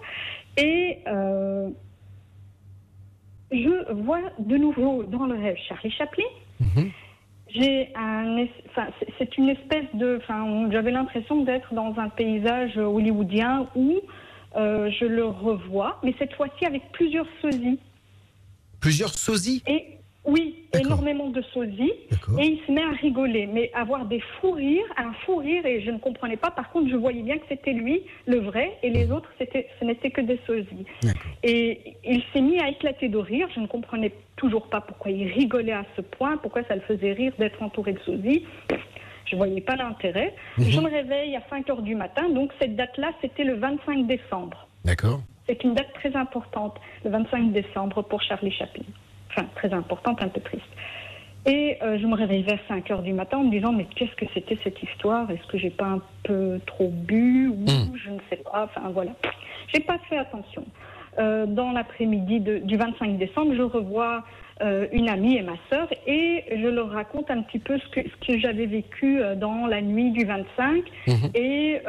[SPEAKER 6] et euh, je vois de nouveau dans le rêve Charlie Chaplin.
[SPEAKER 2] Mhm.
[SPEAKER 6] J'ai un, enfin, c'est- une espèce de, enfin, j'avais l'impression d'être dans un paysage hollywoodien où euh, je le revois, mais cette fois-ci avec plusieurs sosies.
[SPEAKER 2] Plusieurs sosies?
[SPEAKER 6] Et oui, énormément de sosies. Et il se met à rigoler, mais avoir des fous rires, un fou rire, et je ne comprenais pas. Par contre, je voyais bien que c'était lui, le vrai, et les autres, c'était, ce n'était que des sosies. Et il s'est mis à éclater de rire. Je ne comprenais toujours pas pourquoi il rigolait à ce point, pourquoi ça le faisait rire d'être entouré de sosies. Je voyais pas l'intérêt.
[SPEAKER 2] Mhm.
[SPEAKER 6] Je me réveille à 5 heures du matin, donc cette date-là, c'était le 25 décembre.
[SPEAKER 2] D'accord.
[SPEAKER 6] C'est une date très importante, le 25 décembre pour Charlie Chaplin. Enfin, très importante, un peu triste. Et euh, je me réveille vers 5 heures du matin en me disant mais qu'est-ce que c'était cette histoire? Est-ce que j'ai pas un peu trop bu ou
[SPEAKER 2] Mm.
[SPEAKER 6] je ne sais pas? Enfin voilà, j'ai pas fait attention. Euh, dans l'après-midi du 25 décembre, je revois euh, une amie et ma sœur, et je leur raconte un petit peu ce que, ce que j'avais vécu dans la nuit du 25,
[SPEAKER 2] Mhm.
[SPEAKER 6] et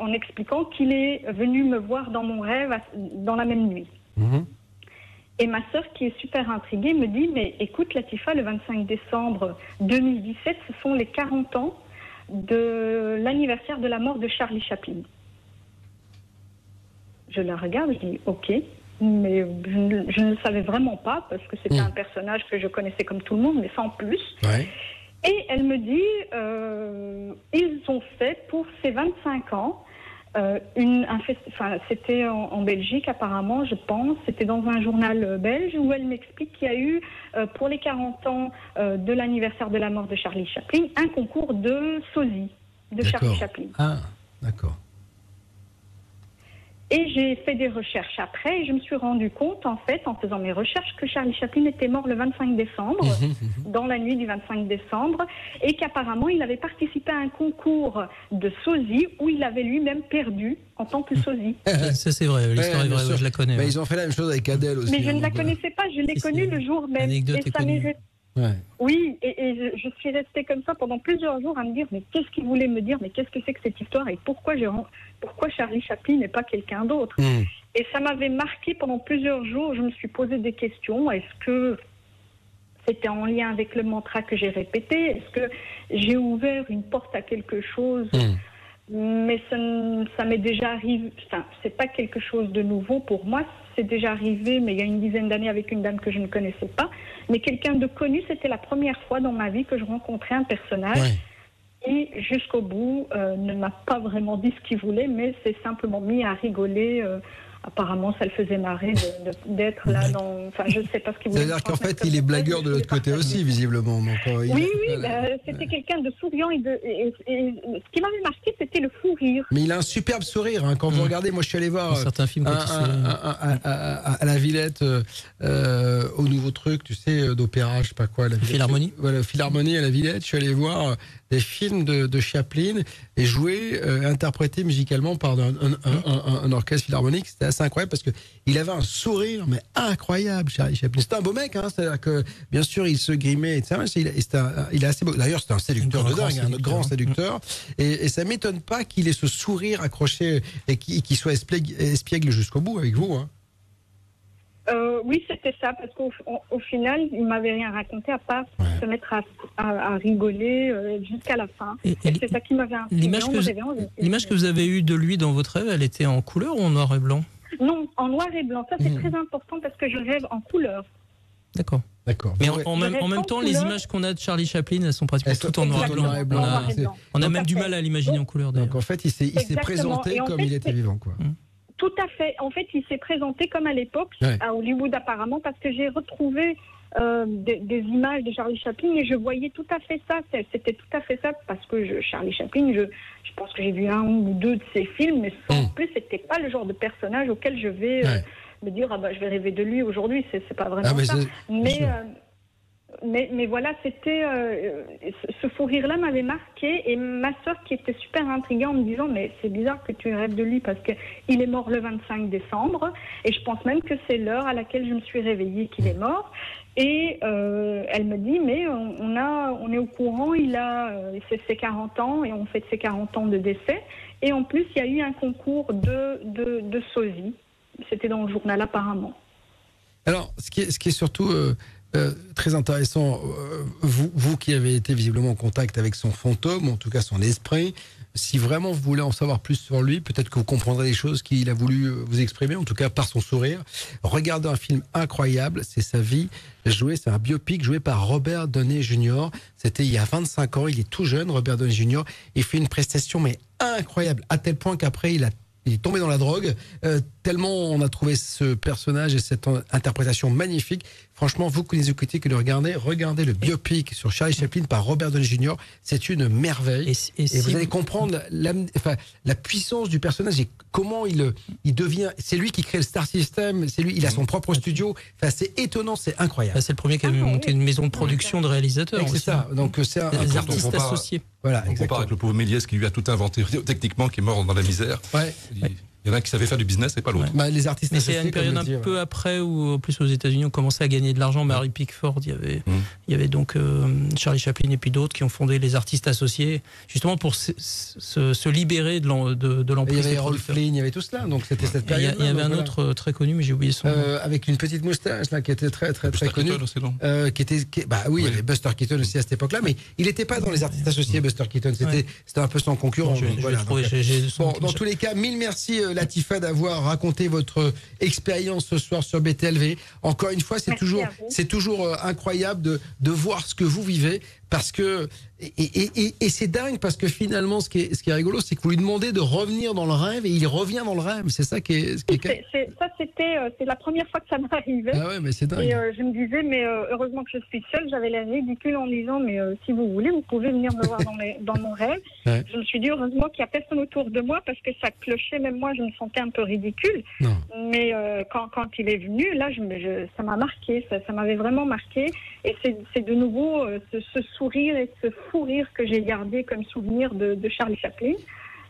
[SPEAKER 6] en expliquant qu'il est venu me voir dans mon rêve dans la même nuit.
[SPEAKER 2] Mhm.
[SPEAKER 6] Et ma sœur, qui est super intriguée, me dit Mais écoute, Latifa, le 25 décembre 2017, ce sont les 40 ans de l'anniversaire de la mort de Charlie Chaplin. Je la regarde, je dis Ok, mais je, ne- je ne le savais vraiment pas parce que c'était
[SPEAKER 2] Mm.
[SPEAKER 6] un personnage que je connaissais comme tout le monde, mais sans plus.
[SPEAKER 2] Ouais.
[SPEAKER 6] Et elle me dit, euh, ils ont fait pour ces 25 ans, euh, une, un fest- enfin, c'était en, en Belgique apparemment, je pense, c'était dans un journal euh, belge où elle m'explique qu'il y a eu, euh, pour les 40 ans euh, de l'anniversaire de la mort de Charlie Chaplin, un concours de sosie de Charlie. Chaplin.
[SPEAKER 2] Ah, d'accord.
[SPEAKER 6] Et j'ai fait des recherches après et je me suis rendu compte, en fait, en faisant mes recherches, que Charlie Chaplin était mort le 25 décembre, [laughs]
[SPEAKER 2] Mhm,
[SPEAKER 6] dans la nuit du 25 décembre, et qu'apparemment il avait participé à un concours de sosie où il avait lui-même perdu en tant que sosie. [laughs]
[SPEAKER 4] Ça, c'est vrai, l'histoire
[SPEAKER 2] Ouais,
[SPEAKER 4] est vraie, ouais, je la connais. Ouais.
[SPEAKER 2] ils ont fait la même chose avec Adèle aussi.
[SPEAKER 6] Mais je
[SPEAKER 2] hein,
[SPEAKER 6] ne la
[SPEAKER 2] donc, voilà.
[SPEAKER 6] connaissais pas, je l'ai connue le jour même.
[SPEAKER 4] L'anecdote
[SPEAKER 6] Et
[SPEAKER 4] est
[SPEAKER 6] ça m'est
[SPEAKER 2] Ouais.
[SPEAKER 6] Oui, et, et je, je suis restée comme ça pendant plusieurs jours à me dire mais qu'est-ce qu'il voulait me dire, mais qu'est-ce que c'est que cette histoire et pourquoi, pourquoi Charlie Chaplin n'est pas quelqu'un d'autre
[SPEAKER 2] Mhm.
[SPEAKER 6] Et ça m'avait marqué pendant plusieurs jours. Je me suis posé des questions. Est-ce que c'était en lien avec le mantra que j'ai répété Est-ce que j'ai ouvert une porte à quelque chose
[SPEAKER 2] Mhm.
[SPEAKER 6] Mais ça, ça m'est déjà arrivé. Enfin, c'est pas quelque chose de nouveau pour moi. C'est déjà arrivé, mais il y a une dizaine d'années avec une dame que je ne connaissais pas. Mais quelqu'un de connu, c'était la première fois dans ma vie que je rencontrais un personnage
[SPEAKER 2] Ouais.
[SPEAKER 6] qui, jusqu'au bout, euh, ne m'a pas vraiment dit ce qu'il voulait, mais s'est simplement mis à rigoler. euh, apparemment, ça le faisait marrer d'être là dans. Enfin, je ne sais pas ce qu'il voulait.
[SPEAKER 2] C'est-à-dire qu'en fait, il est blagueur de l'autre côté aussi, visiblement. Donc, euh, il-
[SPEAKER 6] Oui, oui,
[SPEAKER 2] voilà.
[SPEAKER 6] bah, c'était quelqu'un de souriant et, de, et- et- ce qui m'avait marqué, c'était le fou rire.
[SPEAKER 2] Mais il a un superbe sourire. hein. Quand vous
[SPEAKER 4] Mhm.
[SPEAKER 2] regardez, moi je suis allé voir euh,
[SPEAKER 4] certains films,
[SPEAKER 2] un-
[SPEAKER 4] se-
[SPEAKER 2] un- un- un- à, la Villette, euh, euh, au nouveau truc, tu sais, euh, d'opéra, je sais pas quoi. La Villette.
[SPEAKER 4] Philharmonie
[SPEAKER 2] Voilà, Philharmonie à la Villette. Je suis allé voir euh, des films de, de Chaplin et joué, euh, interprété musicalement par un, un- un- un- un orchestre philharmonique. C'était assez incroyable parce que il avait un sourire, mais incroyable, Charlie Chaplin. C'était un beau mec, hein. C'est-à-dire que, bien sûr, il se grimait, etc. Il, un- il est assez beau. D'ailleurs, c'était un séducteur
[SPEAKER 4] Un
[SPEAKER 2] de dingue, un
[SPEAKER 4] séducteur.
[SPEAKER 2] grand séducteur. Et, et ça m'étonne pas qu'il ait ce sourire accroché et qu'il soit espiègle, espiègle jusqu'au bout avec vous. Hein.
[SPEAKER 6] Euh, oui, c'était ça, parce qu'au au, au final, il m'avait rien raconté à part
[SPEAKER 2] Ouais.
[SPEAKER 6] se mettre à, à- à rigoler euh, jusqu'à la fin.
[SPEAKER 4] Et- et
[SPEAKER 6] Et c'est ça qui m'avait inspiré.
[SPEAKER 4] L'image que, l'image que vous avez eue de lui dans votre rêve, elle était en couleur ou en noir et blanc?
[SPEAKER 6] Non, en noir et blanc. Ça, c'est
[SPEAKER 2] Mhm.
[SPEAKER 6] très important parce que je rêve en couleur.
[SPEAKER 4] D'accord.
[SPEAKER 2] D'accord.
[SPEAKER 4] Mais en, même, en même temps, les images qu'on a de Charlie Chaplin, elles sont pratiquement toutes en noir et blanc. On a, on même du mal à l'imaginer en couleur d'ailleurs.
[SPEAKER 2] Donc en fait, il s'est, présenté comme
[SPEAKER 6] fait,
[SPEAKER 2] il était vivant. Quoi.
[SPEAKER 6] Tout à fait. En fait, il s'est présenté comme à l'époque,
[SPEAKER 2] Ouais.
[SPEAKER 6] à Hollywood apparemment, parce que j'ai retrouvé euh, des, des images de Charlie Chaplin et je voyais tout à fait ça. C'était tout à fait ça parce que je, Charlie Chaplin, je, je pense que j'ai vu un ou deux de ses films, mais sans
[SPEAKER 2] Mm.
[SPEAKER 6] plus, c'était pas le genre de personnage auquel je vais euh, me dire ah bah je vais rêver de lui aujourd'hui. C'est pas vraiment
[SPEAKER 2] Ah, mais
[SPEAKER 6] ça. Mais, euh, mais, voilà, c'était. euh, ce- fou rire-là m'avait marqué. Et ma soeur, qui était super intriguée en me disant Mais c'est bizarre que tu rêves de lui parce qu'il est mort le 25 décembre. Et je pense même que c'est l'heure à laquelle je me suis réveillée qu'il est mort. Et euh, elle me dit Mais on, a, on est au courant, il a euh, ses 40 ans et on fête ses 40 ans de décès. Et en plus, il y a eu un concours de, de, de sosie. C'était dans le journal apparemment.
[SPEAKER 2] Alors, ce qui est, ce qui est surtout euh, très intéressant, euh, vous, vous qui avez été visiblement en contact avec son fantôme, en tout cas son esprit, si vraiment vous voulez en savoir plus sur lui, peut-être que vous comprendrez les choses qu'il a voulu euh, vous exprimer, en tout cas par son sourire. Regardez un film incroyable, c'est sa vie. Joué, c'est un biopic joué par Robert Downey Jr. C'était il y a 25 ans, il est tout jeune, Robert Downey Jr. Il fait une prestation mais incroyable, à tel point qu'après il il est tombé dans la drogue, tellement on a trouvé ce personnage et cette euh, interprétation magnifique. Franchement, vous qui les écoutez, que le regardez, regardez le biopic sur Charlie Chaplin par Robert Downey Jr. C'est une merveille.
[SPEAKER 4] Et, si- et
[SPEAKER 2] Et
[SPEAKER 4] si
[SPEAKER 2] vous allez comprendre la, enfin, la puissance du personnage et comment il, il devient. C'est lui qui crée le Star System, c'est lui, il a son propre studio. Enfin, c'est étonnant, c'est incroyable.
[SPEAKER 4] Bah, c'est le premier qui a
[SPEAKER 6] Ah,
[SPEAKER 4] monté
[SPEAKER 6] oui.
[SPEAKER 4] une maison de production de réalisateurs.
[SPEAKER 2] C'est ça. Donc c'est un,
[SPEAKER 4] Des
[SPEAKER 2] un-
[SPEAKER 4] artistes
[SPEAKER 3] compare-
[SPEAKER 4] associés.
[SPEAKER 2] Voilà,
[SPEAKER 3] On compare avec le pauvre Méliès qui lui a tout inventé [laughs] techniquement, qui est mort dans la misère.
[SPEAKER 2] Ouais.
[SPEAKER 3] Il- Il y en a qui savaient faire du business et pas l'autre.
[SPEAKER 2] Bah, les artistes
[SPEAKER 4] Mais c'est une période un peu
[SPEAKER 2] ouais.
[SPEAKER 4] après où, en plus, aux États-Unis, on commençait à gagner de l'argent. Mary Pickford, il y avait,
[SPEAKER 3] Mm.
[SPEAKER 4] il y avait donc euh, Charlie Chaplin et puis d'autres qui ont fondé les artistes associés, justement pour se, se- se libérer de l'en- de, de
[SPEAKER 2] Et Il y
[SPEAKER 4] l'emprise
[SPEAKER 2] avait Rolf. Flynn, il y avait tout cela. Donc c'était cette période.
[SPEAKER 4] il y avait un autre euh, très connu, mais j'ai oublié son nom.
[SPEAKER 2] Euh, avec une petite moustache là qui était très très très
[SPEAKER 3] Buster
[SPEAKER 2] connu.
[SPEAKER 3] Keaton aussi, non
[SPEAKER 2] Euh, qui était, qui- bah oui, il y avait Buster Keaton aussi à cette époque-là, mais il n'était pas dans les artistes associés, Buster Keaton. C'était,
[SPEAKER 4] Ouais.
[SPEAKER 2] c'était un peu son concurrent.
[SPEAKER 4] Je
[SPEAKER 2] donc
[SPEAKER 4] je
[SPEAKER 2] voilà, donc, Bon, dans tous les cas, mille merci euh, Latifa d'avoir raconté votre expérience ce soir sur BTLV. Encore une fois, c'est toujours, c'est toujours euh, incroyable de, de voir ce que vous vivez parce que et, et- et- et c'est dingue parce que finalement, ce qui est, ce qui est rigolo, c'est que vous lui demandez de revenir dans le rêve et il revient dans le rêve. C'est ça qui est, ce qui
[SPEAKER 6] ça, c'était euh, c'est la première fois que ça m'arrivait.
[SPEAKER 2] ah ouais, mais c'est dingue.
[SPEAKER 6] Et euh, je me disais, mais euh, heureusement que je suis seule, j'avais l'air ridicule en disant, mais euh, si vous voulez, vous pouvez venir me voir dans, les- dans mon rêve. [laughs]
[SPEAKER 2] Ouais.
[SPEAKER 6] Je me suis dit, heureusement qu'il n'y a personne autour de moi parce que ça clochait, même moi, je me sentais un peu ridicule.
[SPEAKER 2] Non.
[SPEAKER 6] Mais quand, quand il est venu, là, je, me- je- ça m'a marqué, ça, ça m'avait vraiment marqué. Et c'est de nouveau euh, ce, et ce fou rire que j'ai gardé comme souvenir de, de Charlie Chaplin.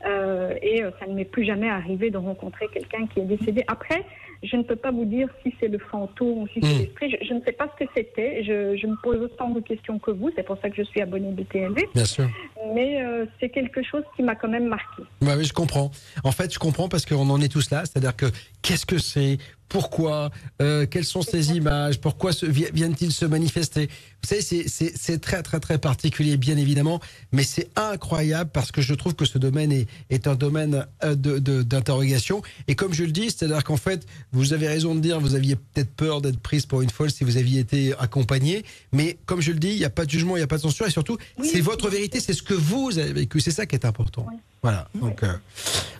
[SPEAKER 6] Euh, et euh, ça ne m'est plus jamais arrivé de rencontrer quelqu'un qui est décédé. Après, je ne peux pas vous dire si c'est le fantôme ou si c'est
[SPEAKER 2] Mm.
[SPEAKER 6] l'esprit. Je, je ne sais pas ce que c'était. Je, je me pose autant de questions que vous. C'est pour ça que je suis abonnée BTLV.
[SPEAKER 2] Bien sûr.
[SPEAKER 6] Mais euh, c'est quelque chose qui m'a quand même marqué.
[SPEAKER 2] Bah oui, je comprends. En fait, je comprends parce qu'on en est tous là. C'est-à-dire que qu'est-ce que c'est? Pourquoi? Euh, Quelles sont ces images? Pourquoi viennent-ils se manifester? C'est- très très très particulier, bien évidemment, mais c'est incroyable parce que je trouve que ce domaine est, est un domaine euh, de- de- d'interrogation. Et comme je le dis, c'est-à-dire qu'en fait, vous avez raison de dire, vous aviez peut-être peur d'être prise pour une folle si vous aviez été accompagnée, mais comme je le dis, il n'y a pas de jugement, il n'y a pas de censure, et surtout,
[SPEAKER 6] Oui.
[SPEAKER 2] c'est votre vérité, c'est ce que vous avez vécu, c'est ça qui est important.
[SPEAKER 6] Oui.
[SPEAKER 2] Voilà. Donc, euh,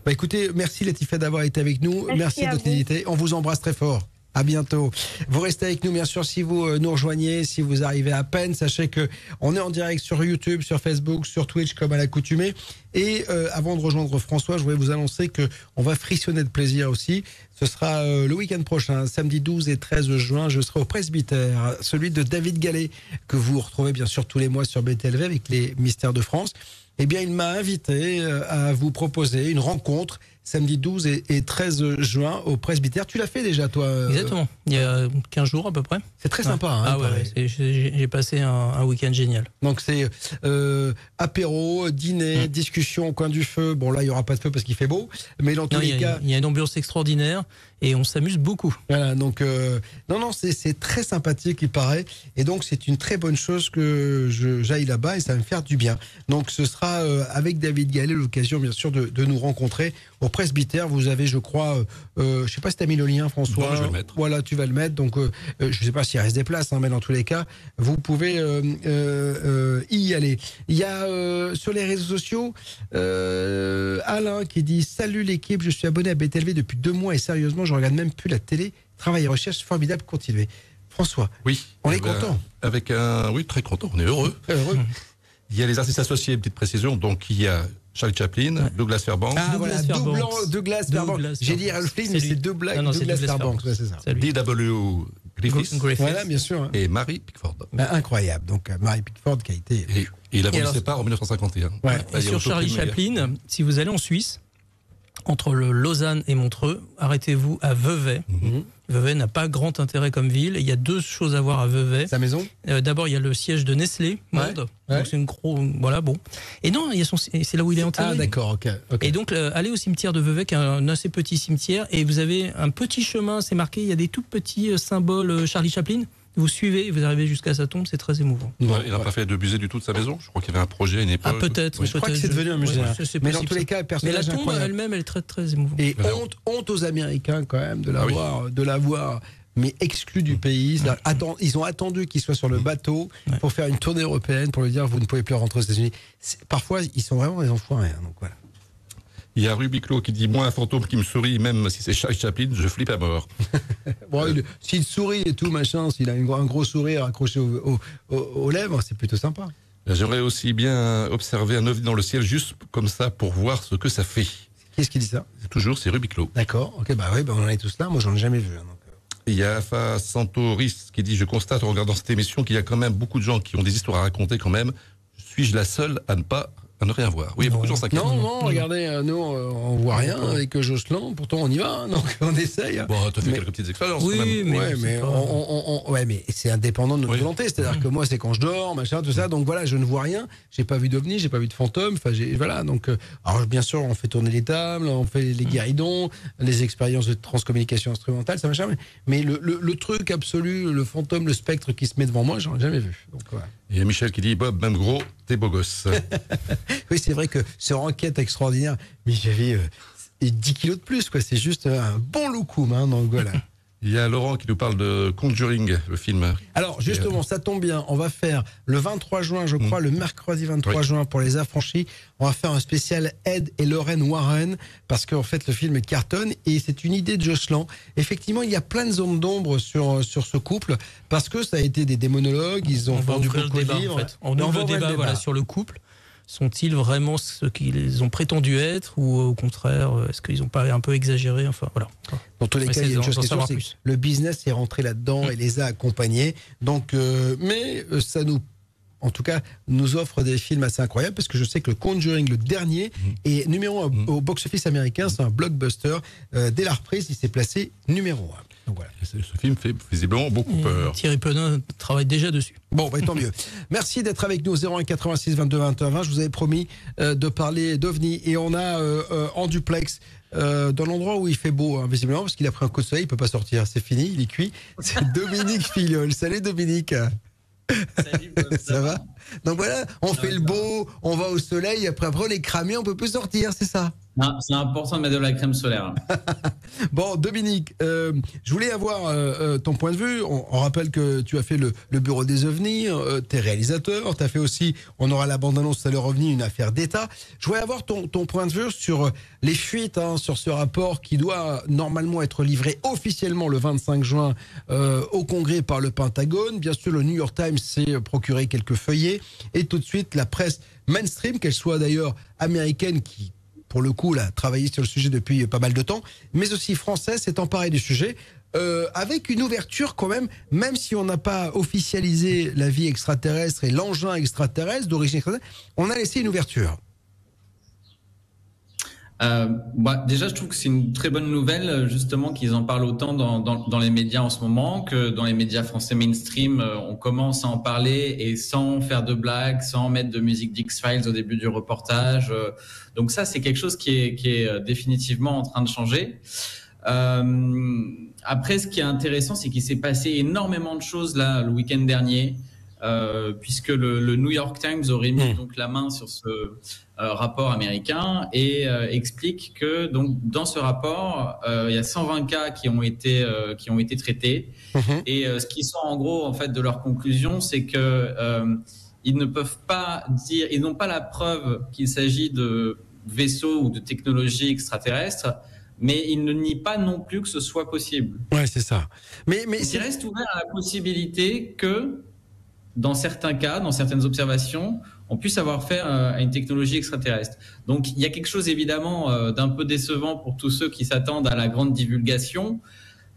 [SPEAKER 2] bah écoutez, merci Latifah d'avoir été avec nous.
[SPEAKER 6] Merci
[SPEAKER 2] Merci, de votre fidélité. On vous embrasse très fort. À bientôt. Vous restez avec nous, bien sûr, si vous euh, nous rejoignez, si vous arrivez à peine, sachez que on est en direct sur YouTube, sur Facebook, sur Twitch, comme à l'accoutumée. Et euh, avant de rejoindre François, je voulais vous annoncer que on va frissonner de plaisir aussi. Ce sera euh, le week-end prochain, samedi 12 et 13 juin. Je serai au presbytère, celui de David Gallet, que vous retrouvez bien sûr tous les mois sur BTLV avec les Mystères de France. Eh bien, il m'a invité à vous proposer une rencontre samedi 12 et, et 13 juin au presbytère. Tu l'as fait déjà, toi euh,
[SPEAKER 4] Exactement. Il y a 15 jours à peu près.
[SPEAKER 2] C'est très sympa. hein,
[SPEAKER 4] ah ouais, j'ai passé un, un week-end génial.
[SPEAKER 2] Donc c'est euh, apéro, dîner, discussion au coin du feu. Bon là il y aura pas de feu parce qu'il fait beau, mais dans tous
[SPEAKER 4] Non,
[SPEAKER 2] les
[SPEAKER 4] y a,
[SPEAKER 2] cas,
[SPEAKER 4] il y a une ambiance extraordinaire et on s'amuse beaucoup.
[SPEAKER 2] voilà. Donc euh, non non c'est très sympathique il paraît et donc c'est une très bonne chose que j'aille là-bas et ça va me faire du bien. Donc ce sera euh, avec David Gallet l'occasion bien sûr de, de nous rencontrer au presbytère. Vous avez je crois, euh, euh, je sais pas si tu as mis le lien François.
[SPEAKER 3] Non, je vais le mettre.
[SPEAKER 2] Voilà tu vas le mettre. Donc je sais pas s'il reste des places, hein, mais dans tous les cas vous pouvez euh, euh, euh, y aller. Il y a euh, sur les réseaux sociaux euh, Alain qui dit Salut l'équipe, je suis abonné à BTLV depuis deux mois et sérieusement, je regarde même plus la télé. Travail et recherche formidable, continuez. François,
[SPEAKER 3] Oui.
[SPEAKER 2] On est
[SPEAKER 3] Eh ben,
[SPEAKER 2] content.
[SPEAKER 3] Avec un, oui, très content. On est heureux.
[SPEAKER 2] heureux. [laughs]
[SPEAKER 3] Il y a les artistes associés, petite précision. Donc, il y a Charlie Chaplin, Douglas Fairbanks,
[SPEAKER 2] Ah
[SPEAKER 4] Douglas
[SPEAKER 2] voilà,
[SPEAKER 4] Fairbanks.
[SPEAKER 2] Douglas, Douglas Fairbanks. J'ai dit
[SPEAKER 4] C'est
[SPEAKER 2] mais c'est Douglas,
[SPEAKER 4] Non,
[SPEAKER 2] Douglas
[SPEAKER 4] Douglas
[SPEAKER 2] Fairbanks,
[SPEAKER 4] Fairbanks.
[SPEAKER 2] ouais, ça.
[SPEAKER 3] D.W. Griffiths
[SPEAKER 4] Griffiths.
[SPEAKER 2] Voilà, bien sûr. hein.
[SPEAKER 3] et Mary Pickford.
[SPEAKER 2] Ben, incroyable. Donc euh, Marie Pickford qui a été.
[SPEAKER 3] Et, et il a vendu ses parts en 1951.
[SPEAKER 2] Ouais.
[SPEAKER 3] Là,
[SPEAKER 4] Et
[SPEAKER 3] il y a
[SPEAKER 4] sur Charlie. Chaplin, si vous allez en Suisse, entre le Lausanne et Montreux, arrêtez-vous à Vevey.
[SPEAKER 2] Mhm.
[SPEAKER 4] Vevey n'a pas grand intérêt comme ville. Il y a deux choses à voir à Vevey.
[SPEAKER 2] Sa maison
[SPEAKER 4] Euh, D'abord, il y a le siège de Nestlé, Monde.
[SPEAKER 2] ouais.
[SPEAKER 4] Donc c'est une gros, voilà, bon. Et non, c'est là où il est enterré.
[SPEAKER 2] Ah d'accord, ok. ok.
[SPEAKER 4] Et donc, euh, allez au cimetière de Vevey, qui est un assez petit cimetière, et vous avez un petit chemin, c'est marqué, il y a des tout petits euh, symboles Charlie Chaplin. Vous suivez, et vous arrivez jusqu'à sa tombe, c'est très émouvant.
[SPEAKER 3] Ouais, il n'a
[SPEAKER 2] ouais.
[SPEAKER 3] pas fait de musée du tout de sa maison? Je crois qu'il y avait un projet à une
[SPEAKER 4] Ah,
[SPEAKER 3] époque.
[SPEAKER 4] peut-être.
[SPEAKER 3] Oui.
[SPEAKER 2] Je crois que c'est
[SPEAKER 4] peut-être,
[SPEAKER 2] devenu un musée.
[SPEAKER 4] ouais, c'est- c'est
[SPEAKER 2] Mais dans tous les cas,
[SPEAKER 4] Mais la tombe elle-même, elle est très très émouvante.
[SPEAKER 2] Et honte, honte aux Américains quand même de
[SPEAKER 3] Ah oui.
[SPEAKER 2] l'avoir, de l'avoir, mais exclu du pays. Ils ont attendu qu'il soit sur le bateau
[SPEAKER 4] Ouais.
[SPEAKER 2] pour faire une tournée européenne pour lui dire vous ne pouvez plus rentrer aux États-Unis. C'est- Parfois, ils sont vraiment des enfoirés. hein, donc voilà.
[SPEAKER 3] Il y a Ruby Clos qui dit Moi, un fantôme qui me sourit, même si c'est Charlie Chaplin, je flippe à mort. [laughs]
[SPEAKER 2] Bon, s'il sourit et tout machin, s'il a un gros sourire accroché au- au- au- aux lèvres, c'est plutôt sympa.
[SPEAKER 3] J'aimerais aussi bien observer un ovni dans le ciel, juste comme ça, pour voir ce que ça fait.
[SPEAKER 2] Qu'est-ce qui dit ça?
[SPEAKER 3] Toujours, c'est Ruby Clos.
[SPEAKER 2] D'accord. Ok, bah oui, bah on en est tous là. Moi, j'en ai jamais vu. hein, donc, euh.
[SPEAKER 3] Il y a Afa Santoris qui dit Je constate en regardant cette émission qu'il y a quand même beaucoup de gens qui ont des histoires à raconter quand même. Suis-je la seule à ne pas à ne rien voir. Oui, il y a beaucoup de gens s'inquiètent.
[SPEAKER 2] Non, non, regardez, euh, nous, euh, on voit rien avec Jocelyn, pourtant on y va, hein, [laughs] donc on essaye.
[SPEAKER 3] Bon, tu as fait
[SPEAKER 2] Mais-
[SPEAKER 3] quelques petites expériences
[SPEAKER 4] Oui,
[SPEAKER 3] quand même.
[SPEAKER 4] mais
[SPEAKER 2] ouais, on, on- on- ouais, mais c'est indépendant de notre
[SPEAKER 3] Oui.
[SPEAKER 2] volonté. C'est-à-dire que moi, c'est quand je dors, machin, tout ça. Donc voilà, je ne vois rien. J'ai pas vu d'ovni, j'ai pas vu de fantôme. Enfin, j'ai- voilà. Donc, euh, alors bien sûr, on fait tourner les tables, on fait les guéridons, les expériences de transcommunication instrumentale, ça machin. Mais, mais le, le- le truc absolu, le fantôme, le spectre qui se met devant moi, j'en ai jamais vu. Donc.
[SPEAKER 3] Il y a Michel qui dit Bob, même gros, t'es beau gosse. [laughs]
[SPEAKER 2] Oui, c'est vrai que ce enquête extraordinaire, mais j'avais euh, 10 kilos de plus, quoi. C'est juste euh, un bon loukoum, hein, donc voilà.
[SPEAKER 3] Il y a Laurent qui nous parle de Conjuring, le film.
[SPEAKER 2] Alors justement, ça tombe bien, on va faire le 23 juin, je crois, le mercredi 23
[SPEAKER 3] Oui.
[SPEAKER 2] juin pour les affranchis, on va faire un spécial Ed et Lorraine Warren, parce qu'en fait le film cartonne et c'est une idée de Jocelyn. Effectivement, il y a plein de zones d'ombre sur, sur ce couple, parce que ça a été des démonologues, ils ont
[SPEAKER 4] on
[SPEAKER 2] vendu beaucoup de
[SPEAKER 4] débat
[SPEAKER 2] livres.
[SPEAKER 4] en fait. On
[SPEAKER 2] Et
[SPEAKER 4] ouvre le
[SPEAKER 2] ouvrir
[SPEAKER 4] débat, voilà, sur le couple. Sont-ils vraiment ce qu'ils ont prétendu être ou au contraire, euh, est-ce qu'ils n'ont pas un peu exagéré Enfin voilà.
[SPEAKER 2] Dans tous les
[SPEAKER 4] Mais
[SPEAKER 2] cas, il y a une chose que
[SPEAKER 4] plus.
[SPEAKER 2] le business est rentré là-dedans et les a accompagnés. Donc, euh, mais euh, ça nous, en tout cas, nous offre des films assez incroyables parce que je sais que le Conjuring, le dernier, est numéro un
[SPEAKER 3] Mhm.
[SPEAKER 2] au box-office américain. C'est un blockbuster. Euh, dès la reprise, il s'est placé numéro un. Donc voilà.
[SPEAKER 3] Ce ce film fait visiblement beaucoup
[SPEAKER 4] Et
[SPEAKER 3] peur.
[SPEAKER 4] Thierry Penin travaille déjà dessus.
[SPEAKER 2] Bon, bah, tant mieux. [laughs] Merci d'être avec nous 01 86 22 21 20. Je vous avais promis euh, de parler d'OVNI et on a euh, euh, en duplex. euh, dans l'endroit où il fait beau, hein, visiblement, parce qu'il a pris un coup de soleil, il peut pas sortir. C'est fini, il est cuit. [laughs] C'est Dominique Filiol. Salut Dominique. ça va Donc voilà, on fait le beau, on va au soleil, après, après on est cramé, on peut plus sortir, c'est ça?
[SPEAKER 7] C'est important de mettre de la crème solaire. [laughs]
[SPEAKER 2] Bon, Dominique, euh, je voulais avoir euh, euh, ton point de vue. On, on rappelle que tu as fait le, le bureau des ovnis, euh, tu es réalisateur, tu as fait aussi, on aura la bande-annonce à l'heure ovni, une affaire d'État. Je voulais avoir ton, ton point de vue sur les fuites, hein, sur ce rapport qui doit normalement être livré officiellement le 25 juin au Congrès par le Pentagone. Bien sûr, le New York Times s'est procuré quelques feuillets et tout de suite la presse mainstream, qu'elle soit d'ailleurs américaine qui pour le coup, là, travaillé sur le sujet depuis pas mal de temps, mais aussi français s'est emparé du sujet. euh, avec une ouverture quand même, même si on n'a pas officialisé la vie extraterrestre et l'engin extraterrestre d'origine extraterrestre, on a laissé une ouverture.
[SPEAKER 7] Euh, bah, déjà, je trouve que c'est une très bonne nouvelle, justement, qu'ils en parlent autant dans, dans, dans les médias en ce moment, que dans les médias français mainstream, euh, on commence à en parler et sans faire de blagues, sans mettre de musique d'X-Files au début du reportage. euh. donc ça, c'est quelque chose qui est, qui est euh, définitivement en train de changer. Euh, après, ce qui est intéressant, c'est qu'il s'est passé énormément de choses là le week-end dernier, euh, puisque le, le New York Times aurait mis
[SPEAKER 2] Mm.
[SPEAKER 7] donc la main sur ce rapport américain et euh, explique que donc dans ce rapport, euh, il y a 120 cas qui ont été euh, qui ont été traités et euh, ce qui sort en gros en fait de leur conclusion, c'est que euh, ils ne peuvent pas dire, ils n'ont pas la preuve qu'il s'agit de vaisseaux ou de technologies extraterrestres, mais ils ne nient pas non plus que ce soit possible.
[SPEAKER 2] Ouais, c'est ça. Mais, mais
[SPEAKER 7] Il reste ouvert à la possibilité que, dans certains cas, dans certaines observations, on puisse avoir affaire euh, à une technologie extraterrestre. Donc, il y a quelque chose évidemment euh, d'un peu décevant pour tous ceux qui s'attendent à la grande divulgation,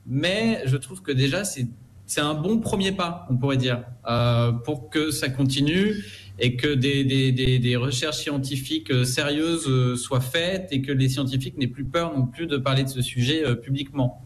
[SPEAKER 7] mais je trouve que déjà c'est un bon premier pas, on pourrait dire, euh, pour que ça continue et que des, recherches scientifiques sérieuses soient faites et que les scientifiques n'aient plus peur non plus de parler de ce sujet publiquement.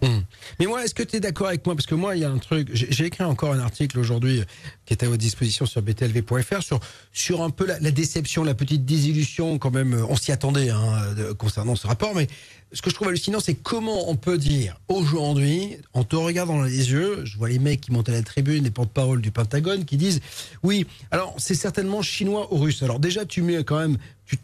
[SPEAKER 2] Mais moi, est-ce que tu es d'accord avec moi? Parce que moi, il y a un truc. J'ai écrit encore un article aujourd'hui qui est à votre disposition sur btlv.fr sur, sur un peu la, déception, la petite désillusion, quand même. euh, On s'y attendait hein, concernant ce rapport. Mais ce que je trouve hallucinant, c'est comment on peut dire aujourd'hui, en te regardant dans les yeux, je vois les mecs qui montent à la tribune, les porte-paroles du Pentagone, qui disent Oui, alors c'est certainement chinois ou russe. Alors déjà, tu mets quand même. Tu-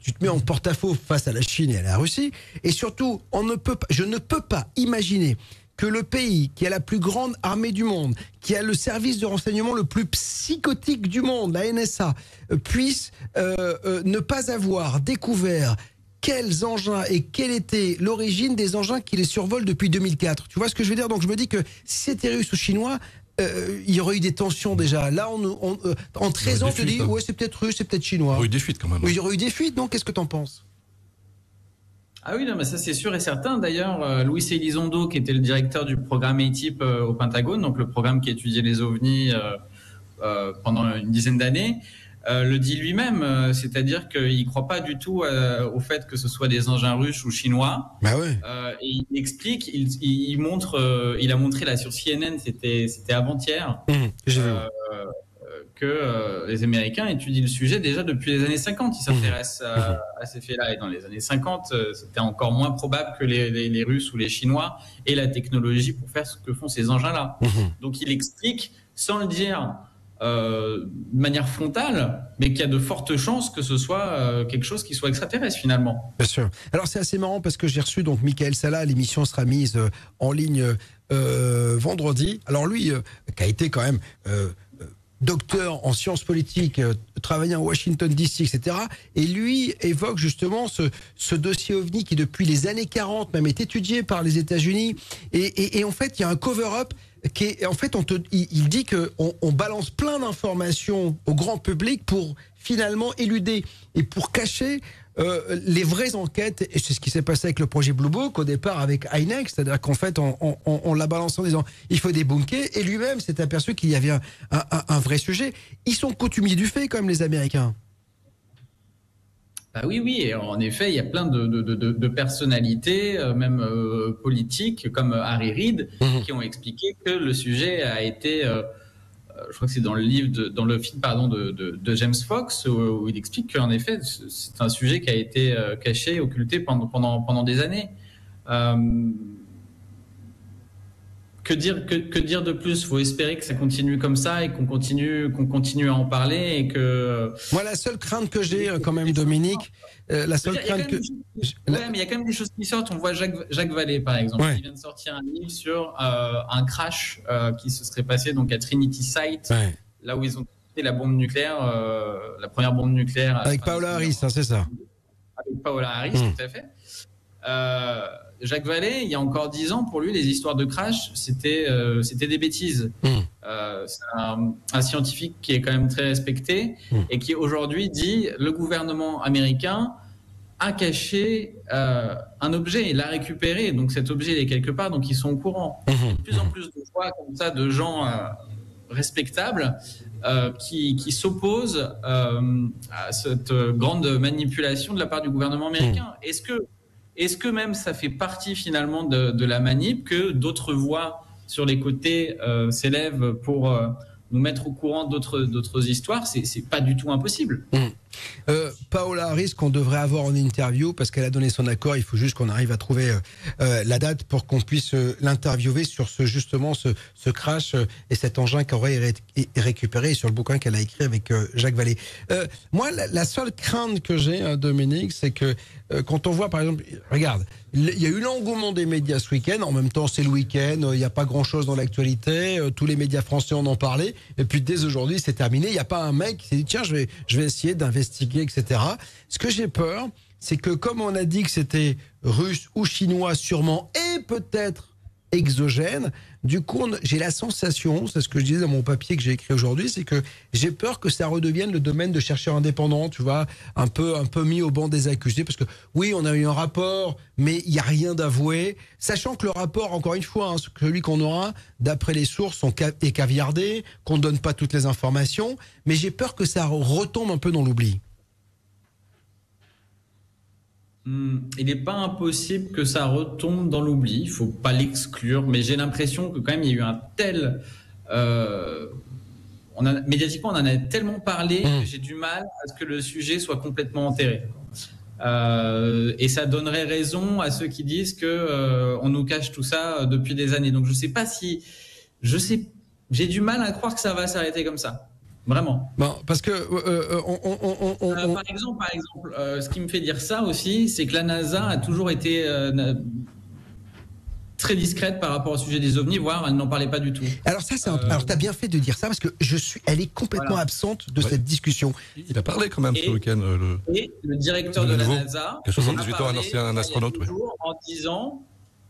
[SPEAKER 2] tu te mets en porte-à-faux face à la Chine et à la Russie. Et surtout, on ne peut pas, je ne peux pas imaginer que le pays qui a la plus grande armée du monde, qui a le service de renseignement le plus psychotique du monde, la NSA, euh, puisse euh, euh, ne pas avoir découvert quels engins et quelle était l'origine des engins qui les survolent depuis 2004. Tu vois ce que je veux dire? Donc je me dis que si c'était russe ou chinois, euh, il y aurait eu des tensions déjà. Là, on, on, en 13 ans, on te dit,
[SPEAKER 3] hein.
[SPEAKER 2] ouais, c'est peut-être russe, c'est peut-être chinois.
[SPEAKER 3] Il y a eu des fuites quand même.
[SPEAKER 2] Oui, il y aurait eu des fuites, donc qu'est-ce que t'en penses?
[SPEAKER 7] Ah oui, non, mais ça c'est sûr et certain. D'ailleurs, euh, Louis Elizondo, qui était le directeur du programme ATIP euh, au Pentagone, donc le programme qui étudiait les ovnis euh, pendant une dizaine d'années, le dit lui-même, c'est-à-dire qu'il ne croit pas du tout au fait que ce soit des engins russes ou chinois.
[SPEAKER 2] Bah ouais.
[SPEAKER 7] et il explique, il, il montre, il a montré là sur CNN, c'était avant-hier.
[SPEAKER 2] Mmh,
[SPEAKER 7] que euh, les Américains étudient le sujet déjà depuis les années 50. Ils s'intéressent à, à, ces faits-là. Et dans les années 50, euh, c'était encore moins probable que les, les, les, Russes ou les Chinois aient la technologie pour faire ce que font ces engins-là.
[SPEAKER 2] Mhm.
[SPEAKER 7] Donc il explique, sans le dire euh, de manière frontale, mais qu'il y a de fortes chances que ce soit quelque chose qui soit extraterrestre finalement.
[SPEAKER 2] Bien sûr. Alors c'est assez marrant parce que j'ai reçu donc Michael Salah, l'émission sera mise en ligne vendredi. Alors lui, qui a été quand même docteur en sciences politiques, euh, travaillant à Washington DC, etc. Et lui évoque justement ce, ce, dossier OVNI qui, depuis les années 40, même est étudié par les États-Unis. Et, et, et, en fait, il y a un cover-up qui est, en fait, on te, il, dit qu'on on balance plein d'informations au grand public pour finalement éluder et pour cacher euh, les vraies enquêtes, et c'est ce qui s'est passé avec le projet Blue Book au départ avec INEX, c'est-à-dire qu'en fait on, on, on l'a balancé en disant il faut débunker, et lui-même s'est aperçu qu'il y avait un, un, un, vrai sujet. Ils sont coutumiers du fait, comme les Américains.
[SPEAKER 7] Bah oui, oui, et en effet, il y a plein de, de, de, de personnalités, euh, même euh, politiques, comme Harry Reid, mmh. qui ont expliqué que le sujet a été euh, je crois que c'est dans le livre, de, dans le film pardon de, de, de James Fox, où, où, il explique qu'en effet, c'est un sujet qui a été euh, caché, occulté pendant pendant pendant des années. Euh, que dire que, que, dire de plus? Faut espérer que ça continue comme ça et qu'on continue qu'on continue à en parler et que.
[SPEAKER 2] Moi, la seule crainte que j'ai quand même, Dominique, euh, la seule crainte que.
[SPEAKER 7] Ouais, mais il y a quand même des choses qui sortent. On voit Jacques Jacques Vallée par exemple,
[SPEAKER 2] ouais.
[SPEAKER 7] qui vient de sortir un livre sur euh, un crash euh, qui se serait passé donc à Trinity Site,
[SPEAKER 2] ouais.
[SPEAKER 7] là où ils ont testé la bombe nucléaire, la première bombe nucléaire.
[SPEAKER 2] Avec Paola Harris, hein, c'est ça.
[SPEAKER 7] Avec Paola Harris, mmh. tout à fait. Euh, Jacques Vallée, il y a encore dix ans, pour lui, les histoires de crash, c'était euh, c'était des bêtises.
[SPEAKER 2] Mmh.
[SPEAKER 7] Euh, c'est un, un, scientifique qui est quand même très respecté mmh. et qui aujourd'hui dit le gouvernement américain a caché euh, un objet, il l'a récupéré, donc cet objet il est quelque part, donc ils sont au courant.
[SPEAKER 2] Mmh.
[SPEAKER 7] De plus en plus de fois comme ça de gens respectables qui, qui s'opposent à cette grande manipulation de la part du gouvernement américain. Est-ce que est-ce que même ça fait partie finalement de, de la manip que d'autres voix sur les côtés euh, s'élèvent pour euh, nous mettre au courant d'autres histoires? C'est pas du tout impossible.
[SPEAKER 2] Mmh. Euh, Paola Harris qu'on devrait avoir en interview parce qu'elle a donné son accord. Il faut juste qu'on arrive à trouver euh, la date pour qu'on puisse euh, l'interviewer sur ce justement ce, crash euh, et cet engin qu'aurait ré récupéré sur le bouquin qu'elle a écrit avec euh, Jacques Vallée. moi, la, seule crainte que j'ai, hein, Dominique, c'est que quand on voit par exemple, regarde, il y a eu l'engouement des médias ce week-end. En même temps, c'est le week-end. Il n'y a pas grand-chose dans l'actualité. Tous les médias français en ont parlé. Et puis dès aujourd'hui, c'est terminé. Il n'y a pas un mec qui s'est dit tiens, je vais, je vais essayer etc. Ce que j'ai peur, c'est que comme on a dit que c'était russe ou chinois sûrement et peut-être exogène, du coup j'ai la sensation, c'est ce que je disais dans mon papier que j'ai écrit aujourd'hui, c'est que j'ai peur que ça redevienne le domaine de chercheurs indépendants, tu vois, un peu un peu mis au banc des accusés, parce que oui, on a eu un rapport, mais il n'y a rien d'avoué, sachant que le rapport, encore une fois, hein, celui qu'on aura, d'après les sources, est caviardé, qu'on ne donne pas toutes les informations, mais j'ai peur que ça retombe un peu dans l'oubli.
[SPEAKER 7] Mmh, il n'est pas impossible que ça retombe dans l'oubli, il faut pas l'exclure, mais j'ai l'impression que quand même il y a eu un tel... Euh, on a, médiatiquement, on en a tellement parlé que j'ai du mal à ce que le sujet soit complètement enterré. Euh, et ça donnerait raison à ceux qui disent que euh, on nous cache tout ça depuis des années. Donc je sais pas si... Je sais... J'ai du mal à croire que ça va s'arrêter comme ça. Vraiment.
[SPEAKER 2] Bon, parce que euh, on, on, on,
[SPEAKER 7] euh, par exemple, par exemple, euh, ce qui me fait dire ça aussi, c'est que la NASA a toujours été euh, très discrète par rapport au sujet des ovnis, voire elle n'en parlait pas du tout.
[SPEAKER 2] Alors ça, c'est alors t'as bien fait de dire ça parce que je suis, elle est complètement voilà. absente de ouais. cette discussion.
[SPEAKER 3] Il a parlé quand même
[SPEAKER 7] et,
[SPEAKER 3] ce week-end. Le...
[SPEAKER 7] Et le directeur le de nouveau, la NASA,
[SPEAKER 3] qui a 78 ans, un ancien un astronaute,
[SPEAKER 7] ouais. en disant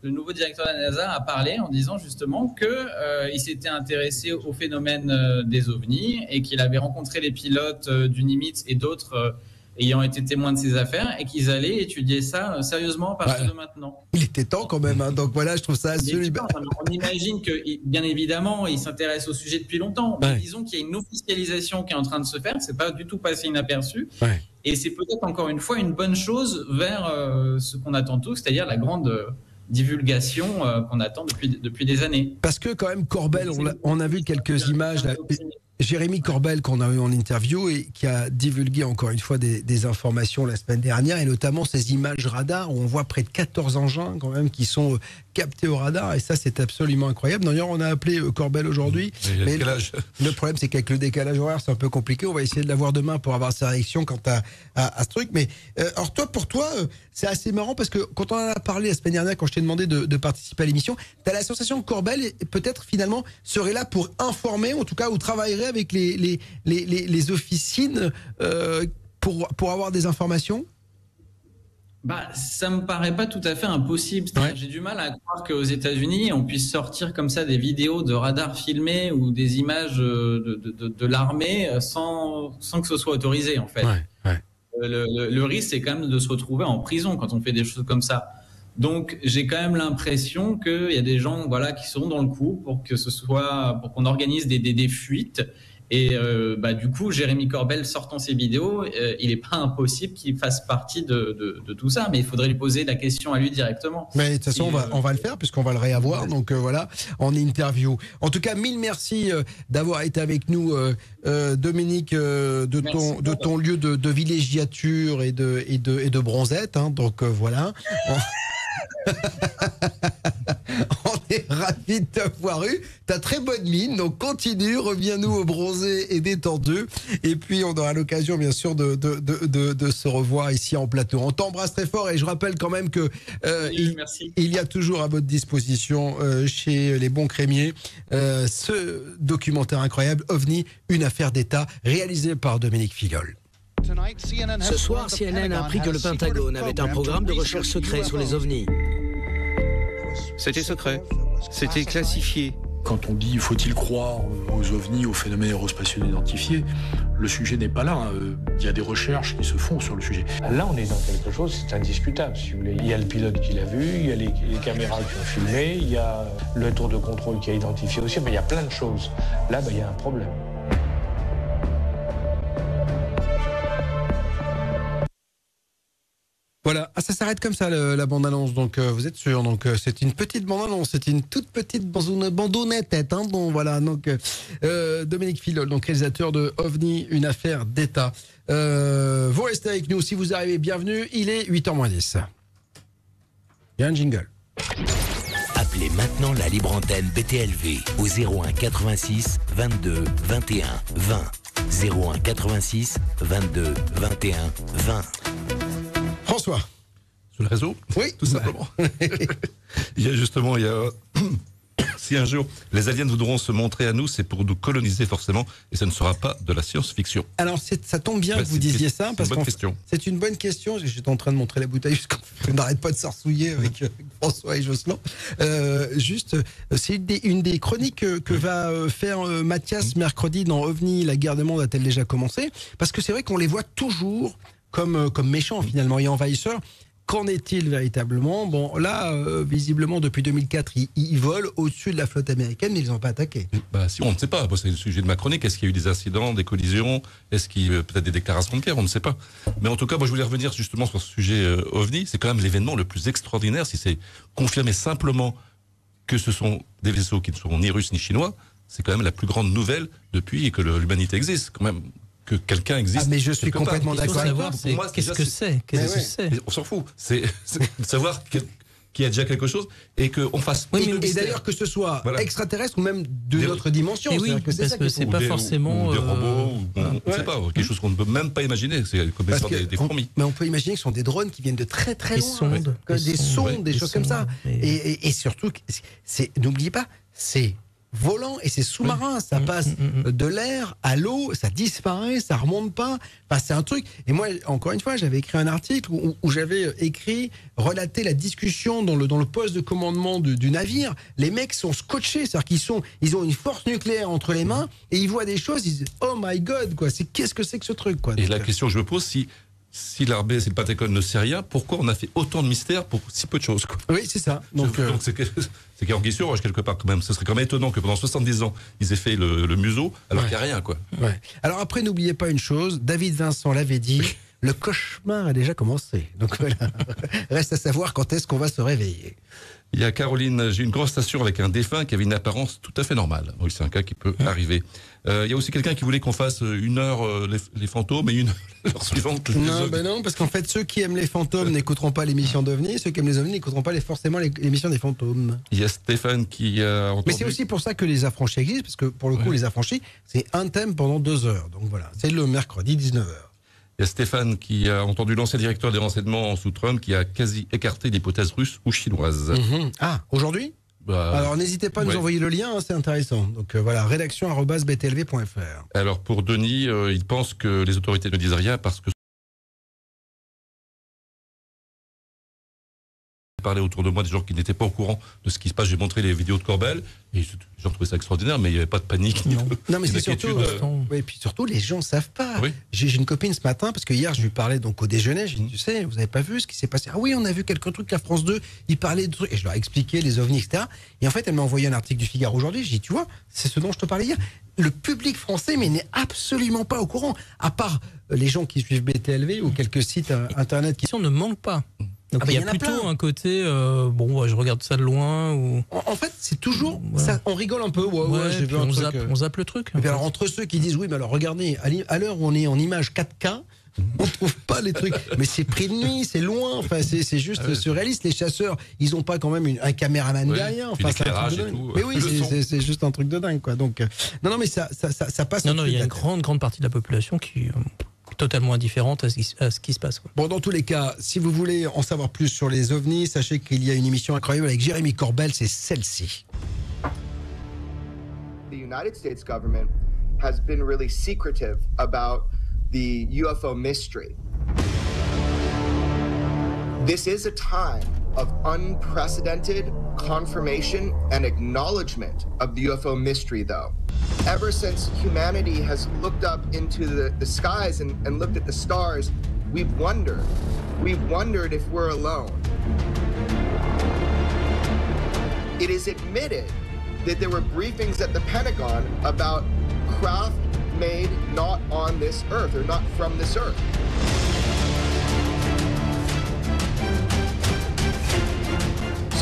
[SPEAKER 7] le nouveau directeur de la NASA a parlé en disant justement que euh, s'était intéressé au phénomène euh, des ovnis et qu'il avait rencontré les pilotes euh, du Nimitz et d'autres ayant été témoins de ces affaires et qu'ils allaient étudier ça sérieusement à partir
[SPEAKER 2] Ouais.
[SPEAKER 7] de maintenant.
[SPEAKER 2] Il était temps quand même. hein. Donc voilà, je trouve ça
[SPEAKER 7] Mais
[SPEAKER 2] absolument.
[SPEAKER 7] On imagine que, bien évidemment, ils s'intéressent au sujet depuis longtemps. Mais disons qu'il y a une officialisation qui est en train de se faire. C'est pas du tout passé inaperçu.
[SPEAKER 2] Ouais.
[SPEAKER 7] Et c'est peut-être encore une fois une bonne chose vers ce qu'on attend tous, c'est-à-dire la grande divulgation euh, qu'on attend depuis, depuis des années.
[SPEAKER 2] Parce que quand même, Corbel, on, a vu quelques images. Jérémy Corbel, qu'on a eu en interview et qui a divulgué encore une fois des, des informations la semaine dernière, et notamment ces images radar où on voit près de 14 engins quand même qui sont captés au radar, et ça c'est absolument incroyable. D'ailleurs, on a appelé euh, Corbel aujourd'hui. Mais Le problème, c'est qu'avec le décalage horaire, c'est un peu compliqué. On va essayer de l'avoir demain pour avoir sa réaction quant à, à, à ce truc. Mais euh, alors toi, pour toi, euh, c'est assez marrant parce que quand on en a parlé la semaine dernière, quand je t'ai demandé de, de participer à l'émission, tu as la sensation que Corbel, peut-être finalement, serait là pour informer, en tout cas, ou travaillerait avec les, les, les, les, les officines euh, pour, pour avoir des informations?
[SPEAKER 7] Bah, ça me paraît pas tout à fait impossible. J'ai du mal à croire qu'aux États-Unis, on puisse sortir comme ça des vidéos de radars filmés ou des images euh, de, de, de, de l'armée euh, sans, sans que ce soit autorisé, en fait.
[SPEAKER 2] ouais.
[SPEAKER 7] Le, le- le risque, c'est quand même de se retrouver en prison quand on fait des choses comme ça. Donc, j'ai quand même l'impression qu'il y a des gens, voilà, qui sont dans le coup pour que ce soit, pour qu'on organise des, des, des fuites. Et euh, bah, du coup, Jérémy Corbel sortant ses vidéos, euh, il n'est pas impossible qu'il fasse partie de, de, de tout ça, mais il faudrait lui poser la question à lui directement.
[SPEAKER 2] Mais de toute façon, on va,
[SPEAKER 7] Et, euh,
[SPEAKER 2] on va le faire puisqu'on va le réavoir. Donc euh, voilà, en interview. En tout cas, mille merci d'avoir été avec nous, Dominique, de,
[SPEAKER 7] Merci,
[SPEAKER 2] ton, de ton lieu de, de villégiature et de, et de, et de bronzette. hein. donc voilà. On... [laughs] est [laughs] ravis de t'avoir eu. T'as très bonne mine, donc continue, reviens-nous au bronzé et détendu. Et puis on aura l'occasion, bien sûr, de, de, de, de, de se revoir ici en plateau. On t'embrasse très fort et je rappelle quand même que euh,
[SPEAKER 7] Oui,
[SPEAKER 2] il,
[SPEAKER 7] merci.
[SPEAKER 2] il y a toujours à votre disposition euh, chez les bons crémiers euh, ce documentaire incroyable, OVNI, une affaire d'État, réalisé par Dominique Fillol.
[SPEAKER 8] Ce soir, CNN a appris que le Pentagone avait un programme de recherche secret sur les ovnis.
[SPEAKER 9] C'était secret. C'était classifié.
[SPEAKER 10] Quand on dit faut-il croire aux ovnis, aux phénomènes aérospatiaux identifiés, le sujet n'est pas là. Euh, Il y a des recherches qui se font sur le sujet.
[SPEAKER 11] Là, on est dans quelque chose, c'est indiscutable, si vous voulez. Il y a le pilote qui l'a vu, il y a les, les caméras qui ont filmé, il y a le tour de contrôle qui a identifié aussi, mais il y a plein de choses. Là, ben, il y a un problème.
[SPEAKER 2] Voilà, ah, ça s'arrête comme ça la bande-annonce, donc euh, vous êtes sûr. Donc euh, c'est une petite bande-annonce, c'est une toute petite bandonnette. Hein, bon, voilà, donc euh, Dominique Filol, donc réalisateur de OVNI, une affaire d'État. Vous restez avec nous, si vous arrivez, bienvenue. Il est 8h moins 10. Il y a un jingle.
[SPEAKER 1] Appelez maintenant la libre antenne BTLV au 01 86 22 21 20. 01 86 22 21 20.
[SPEAKER 2] François.
[SPEAKER 3] Sur le réseau
[SPEAKER 2] Oui,
[SPEAKER 3] Tout simplement. [laughs] il y a justement, il y a. [coughs] Si un jour les aliens voudront se montrer à nous, c'est pour nous coloniser forcément, et ça ne sera pas de la science-fiction.
[SPEAKER 2] Alors ça tombe bien
[SPEAKER 3] Bah,
[SPEAKER 2] que vous disiez ça
[SPEAKER 3] c'est
[SPEAKER 2] parce
[SPEAKER 3] une bonne
[SPEAKER 2] que
[SPEAKER 3] question.
[SPEAKER 2] c'est une bonne question. J'étais en train de montrer la bouteille [laughs] jusqu'en je n'arrête pas de s'arsouiller avec, euh, avec François et Jocelyn. Euh, juste, euh, c'est une des, une des chroniques que, que va faire Mathias mercredi dans OVNI. La guerre des mondes a-t-elle déjà commencé? Parce que c'est vrai qu'on les voit toujours comme euh, comme méchants finalement et envahisseurs. Qu'en est-il véritablement? Bon, là, euh, visiblement, depuis 2004, ils, volent au-dessus de la flotte américaine, mais ils n'ont pas attaqué.
[SPEAKER 3] Bah, si on ne sait pas, c'est le sujet de ma chronique. Est-ce qu'il y a eu des incidents, des collisions? Est-ce qu'il y a eu peut-être des déclarations de guerre? On ne sait pas. Mais en tout cas, moi, je voulais revenir justement sur ce sujet euh, OVNI. C'est quand même l'événement le plus extraordinaire. Si c'est confirmé simplement que ce sont des vaisseaux qui ne seront ni russes ni chinois, c'est quand même la plus grande nouvelle depuis que l'humanité existe. Quand même, que quelqu'un existe.
[SPEAKER 2] Ah, mais je suis complètement d'accord avec
[SPEAKER 3] Pour moi,
[SPEAKER 4] qu'est-ce que
[SPEAKER 3] c'est-.
[SPEAKER 4] Qu'est-ce que
[SPEAKER 3] on s'en fout. C'est savoir qu'il y a déjà quelque chose et qu'on fasse
[SPEAKER 4] Oui, mais
[SPEAKER 2] Et d'ailleurs que ce soit
[SPEAKER 3] Voilà.
[SPEAKER 2] extraterrestre ou même de
[SPEAKER 3] Des-
[SPEAKER 2] notre dimension.
[SPEAKER 4] Et oui,
[SPEAKER 2] que
[SPEAKER 4] parce
[SPEAKER 2] ça
[SPEAKER 4] que c'est pas
[SPEAKER 3] des-
[SPEAKER 4] forcément,
[SPEAKER 3] ou des
[SPEAKER 4] euh,
[SPEAKER 3] robots, ou- on ne
[SPEAKER 2] Ouais.
[SPEAKER 3] sait pas, quelque chose qu'on ne peut même pas imaginer. C'est comme
[SPEAKER 2] Parce
[SPEAKER 3] des, des
[SPEAKER 2] on-
[SPEAKER 3] fourmis.
[SPEAKER 2] mais on peut imaginer que ce sont des drones qui viennent de très très
[SPEAKER 4] Des
[SPEAKER 2] loin.
[SPEAKER 4] sondes,
[SPEAKER 2] que
[SPEAKER 4] des
[SPEAKER 2] des
[SPEAKER 4] sondes,
[SPEAKER 2] sondes, des
[SPEAKER 4] des
[SPEAKER 2] choses comme ça.
[SPEAKER 4] sondes, mais-
[SPEAKER 2] Et, et- et surtout, n'oubliez pas, c'est volant et c'est sous-marin. Ça
[SPEAKER 4] Mm,
[SPEAKER 2] passe
[SPEAKER 4] mm, mm.
[SPEAKER 2] de l'air à l'eau, ça disparaît, ça remonte pas. Enfin, c'est un truc. Et moi, encore une fois, j'avais écrit un article où, où j'avais écrit, relaté la discussion dans le, dans le poste de commandement du, du navire. Les mecs sont scotchés, c'est-à-dire qu'ils sont, ils ont une force nucléaire entre les mains et ils voient des choses, ils disent, oh my god, quoi. C'est qu'est-ce que c'est que ce truc, quoi?
[SPEAKER 3] Et
[SPEAKER 2] Donc,
[SPEAKER 3] la
[SPEAKER 2] euh,
[SPEAKER 3] question que je me pose, si si l'armée, si le Pentagone ne sait rien, pourquoi on a fait autant de mystères pour si peu de choses quoi?
[SPEAKER 2] Oui, c'est ça. Donc, euh,
[SPEAKER 3] Donc c'est qu'il y a quelque part quand même. Ce serait quand même étonnant que pendant 70 ans, ils aient fait le, le museau alors
[SPEAKER 2] Ouais.
[SPEAKER 3] qu'il n'y a rien quoi.
[SPEAKER 2] ouais. Alors après, n'oubliez pas une chose, David Vincent l'avait dit, le cauchemar a déjà commencé. Donc voilà, [laughs] reste à savoir quand est-ce qu'on va se réveiller.
[SPEAKER 3] Il y a Caroline, j'ai une grosse station avec un défunt qui avait une apparence tout à fait normale. Oui, c'est un cas qui peut arriver. Euh, il y a aussi quelqu'un qui voulait qu'on fasse une heure euh, les, les fantômes et une [laughs] heure suivante les
[SPEAKER 2] Non,
[SPEAKER 3] ovnis.
[SPEAKER 2] ben non, parce qu'en fait, ceux qui aiment les fantômes [laughs] n'écouteront pas l'émission d'OVNI, ceux qui aiment les ovnis n'écouteront pas les- forcément les- l'émission des fantômes.
[SPEAKER 3] Il y a Stéphane qui a entendu...
[SPEAKER 2] Mais c'est aussi pour ça que les affranchis existent, parce que pour le coup, les affranchis, c'est un thème pendant deux heures. Donc voilà, c'est le mercredi 19h.
[SPEAKER 3] Il y a Stéphane qui a entendu l'ancien directeur des renseignements sous Trump qui a quasi écarté l'hypothèse russe ou chinoise.
[SPEAKER 2] Mhm. Ah, aujourd'hui
[SPEAKER 3] Bah,
[SPEAKER 2] Alors n'hésitez pas à nous
[SPEAKER 3] ouais.
[SPEAKER 2] envoyer le lien, hein, c'est intéressant. Donc euh, voilà, rédaction.btlv.fr.
[SPEAKER 3] Alors pour Denis, euh, il pense que les autorités ne disent rien parce que parlais autour de moi des gens qui n'étaient pas au courant de ce qui se passe. J'ai montré les vidéos de Corbel et gens trouvaient ça extraordinaire, mais il n'y avait pas de panique. ni de-
[SPEAKER 2] Non, mais c'est surtout. euh, Et puis surtout, les gens savent pas. J'ai j'ai une copine ce matin, parce que hier, je lui parlais donc au déjeuner. J'ai dit, tu sais, vous avez pas vu ce qui s'est passé? Ah oui, on a vu quelques trucs à France 2. Ils parlaient de trucs. Et je leur ai expliqué les ovnis, etc. Et en fait, elle m'a envoyé un article du Figaro aujourd'hui. J'ai dit, tu vois, c'est ce dont je te parlais hier. Le public français, mais n'est absolument pas au courant. À part euh, les gens qui suivent BTLV ou quelques sites euh, internet qui.
[SPEAKER 4] on ne manque pas. Donc
[SPEAKER 2] Ah bah,
[SPEAKER 4] il y
[SPEAKER 2] y
[SPEAKER 4] a plutôt
[SPEAKER 2] plein.
[SPEAKER 4] un côté, euh, bon, je regarde ça de loin ou.
[SPEAKER 2] En, en fait, c'est toujours. Ça, on rigole un peu. Ouais, ouais,
[SPEAKER 4] Ouais,
[SPEAKER 2] j'ai vu
[SPEAKER 4] puis
[SPEAKER 2] un
[SPEAKER 4] on
[SPEAKER 2] truc,
[SPEAKER 4] zappe-
[SPEAKER 2] euh,
[SPEAKER 4] on zappe le truc, en fait.
[SPEAKER 2] alors, entre ceux qui disent oui, mais alors regardez, à l'heure où on est en image 4K, on trouve pas les trucs. [laughs] Mais c'est pris de nuit, c'est loin. Enfin, c'est juste
[SPEAKER 3] Ah ouais.
[SPEAKER 2] surréaliste. Les chasseurs, ils ont pas quand même une- un caméraman derrière.
[SPEAKER 3] puis
[SPEAKER 2] Enfin, c'est un truc
[SPEAKER 3] l'éclairage
[SPEAKER 2] de
[SPEAKER 3] et
[SPEAKER 2] dingue.
[SPEAKER 3] tout,
[SPEAKER 2] Mais oui, c'est- juste un truc de dingue, quoi. Donc, euh, non, non, mais ça, ça, ça, ça passe.
[SPEAKER 4] Non, non, il y a une grande, grande partie de la population qui totalement indifférente à ce qui, à ce qui se passe. quoi.
[SPEAKER 2] Bon, dans tous les cas, si vous voulez en savoir plus sur les ovnis, sachez qu'il y a une émission incroyable avec Jérémy Corbel, c'est celle-ci.
[SPEAKER 12] the United States government has been really secretive about the UFO mystery. This is a time of unprecedented confirmation and acknowledgement of the UFO mystery, though. Ever since humanity has looked up into the, the skies and, and looked at the stars, we've wondered. We've wondered if we're alone. It is admitted that there were briefings at the Pentagon about craft made not on this earth or not from this earth.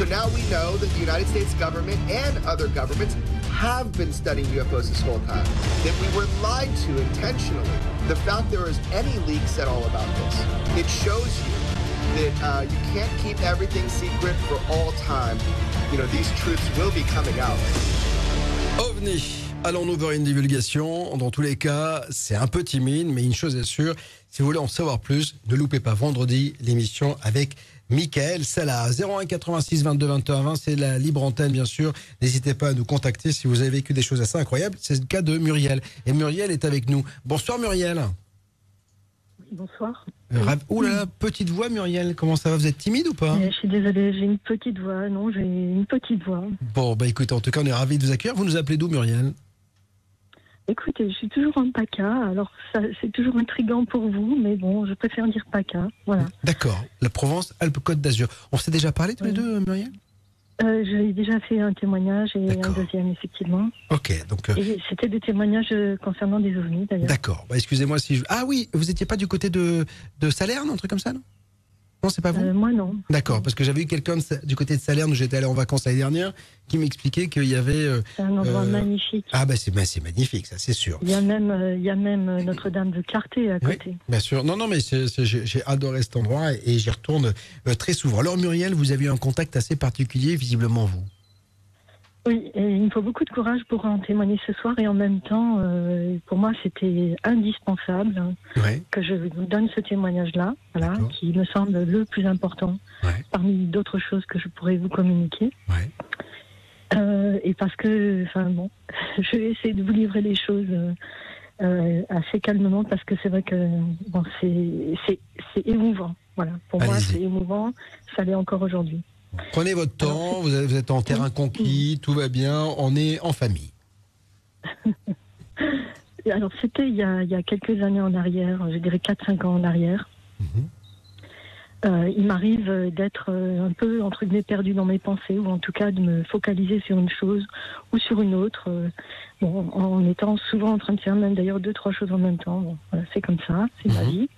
[SPEAKER 12] So now we know that the United States government and other governments have been studying UFOs this whole time. That we were lied to intentionally. The fact there is any leaks at all about this, it shows you that uh, you can't keep everything secret for all time. You know, these truths will be coming out.
[SPEAKER 2] OVNI. Allons-nous vers une divulgation Dans tous les cas, c'est un peu timide, mais une chose est sûre, si vous voulez en savoir plus, ne loupez pas vendredi l'émission avec Michael Salah. 01 86 22 21 20, c'est la libre antenne, bien sûr. N'hésitez pas à nous contacter si vous avez vécu des choses assez incroyables. C'est le cas de Muriel. Et Muriel est avec nous. Bonsoir Muriel.
[SPEAKER 13] Bonsoir.
[SPEAKER 2] Euh, Ouh là là, petite voix Muriel, comment ça va? Vous êtes timide ou pas?
[SPEAKER 13] Euh, Je suis désolée, j'ai une petite voix. Non, j'ai une petite voix.
[SPEAKER 2] Bon, bah écoutez, en tout cas, on est ravis de vous accueillir. Vous nous appelez d'où Muriel?
[SPEAKER 13] Écoutez, je suis toujours en PACA, alors c'est toujours intriguant pour vous, mais bon, je préfère dire PACA. Voilà.
[SPEAKER 2] D'accord. La Provence, Alpes-Côte d'Azur. On s'est déjà parlé tous les deux, Muriel?
[SPEAKER 13] Euh, J'ai déjà fait un témoignage et un deuxième, effectivement.
[SPEAKER 2] Ok, donc. euh,
[SPEAKER 13] c'était des témoignages euh, concernant des ovnis, d'ailleurs.
[SPEAKER 2] D'accord. Bah, excusez-moi si je. Ah oui, vous étiez pas du côté de, de Salerne, un truc comme ça, non? Non, c'est pas vous
[SPEAKER 13] Euh, Moi, non.
[SPEAKER 2] D'accord, parce que j'avais eu quelqu'un du côté de Salerne où j'étais allé en vacances l'année dernière qui m'expliquait qu'il y avait. euh,
[SPEAKER 13] C'est un endroit
[SPEAKER 2] euh,
[SPEAKER 13] magnifique.
[SPEAKER 2] Ah, bah c'est bah, c'est magnifique, ça, c'est sûr.
[SPEAKER 13] Il y a même, il y a même Notre-Dame de Clarté à
[SPEAKER 2] Oui,
[SPEAKER 13] côté.
[SPEAKER 2] bien sûr. Non, non, mais j'ai adoré cet endroit et, et j'y retourne très souvent. Alors, Muriel, vous avez eu un contact assez particulier, visiblement, vous?
[SPEAKER 13] Oui, et il me faut beaucoup de courage pour en témoigner ce soir et en même temps, euh, pour moi, c'était indispensable hein,
[SPEAKER 2] Ouais.
[SPEAKER 13] que je vous donne ce témoignage-là, voilà, qui me semble le plus important parmi d'autres choses que je pourrais vous communiquer. Euh, et parce que, enfin bon, [laughs] je vais essayer de vous livrer les choses euh, assez calmement parce que c'est vrai que bon, c'est émouvant. Voilà, pour moi, c'est émouvant. Ça l'est encore aujourd'hui.
[SPEAKER 2] Prenez votre temps, vous êtes, vous êtes en terrain conquis, tout va bien, on est en famille. [laughs]
[SPEAKER 13] Alors, c'était il, y a- il y a quelques années en arrière, je dirais 4-5 ans en arrière.
[SPEAKER 2] Mhm.
[SPEAKER 13] Euh, il m'arrive d'être euh, un peu entre guillemets perdu dans mes pensées ou en tout cas de me focaliser sur une chose ou sur une autre, euh, bon, en étant souvent en train de faire même d'ailleurs deux trois choses en même temps. Bon, voilà, c'est comme ça, c'est ma vie.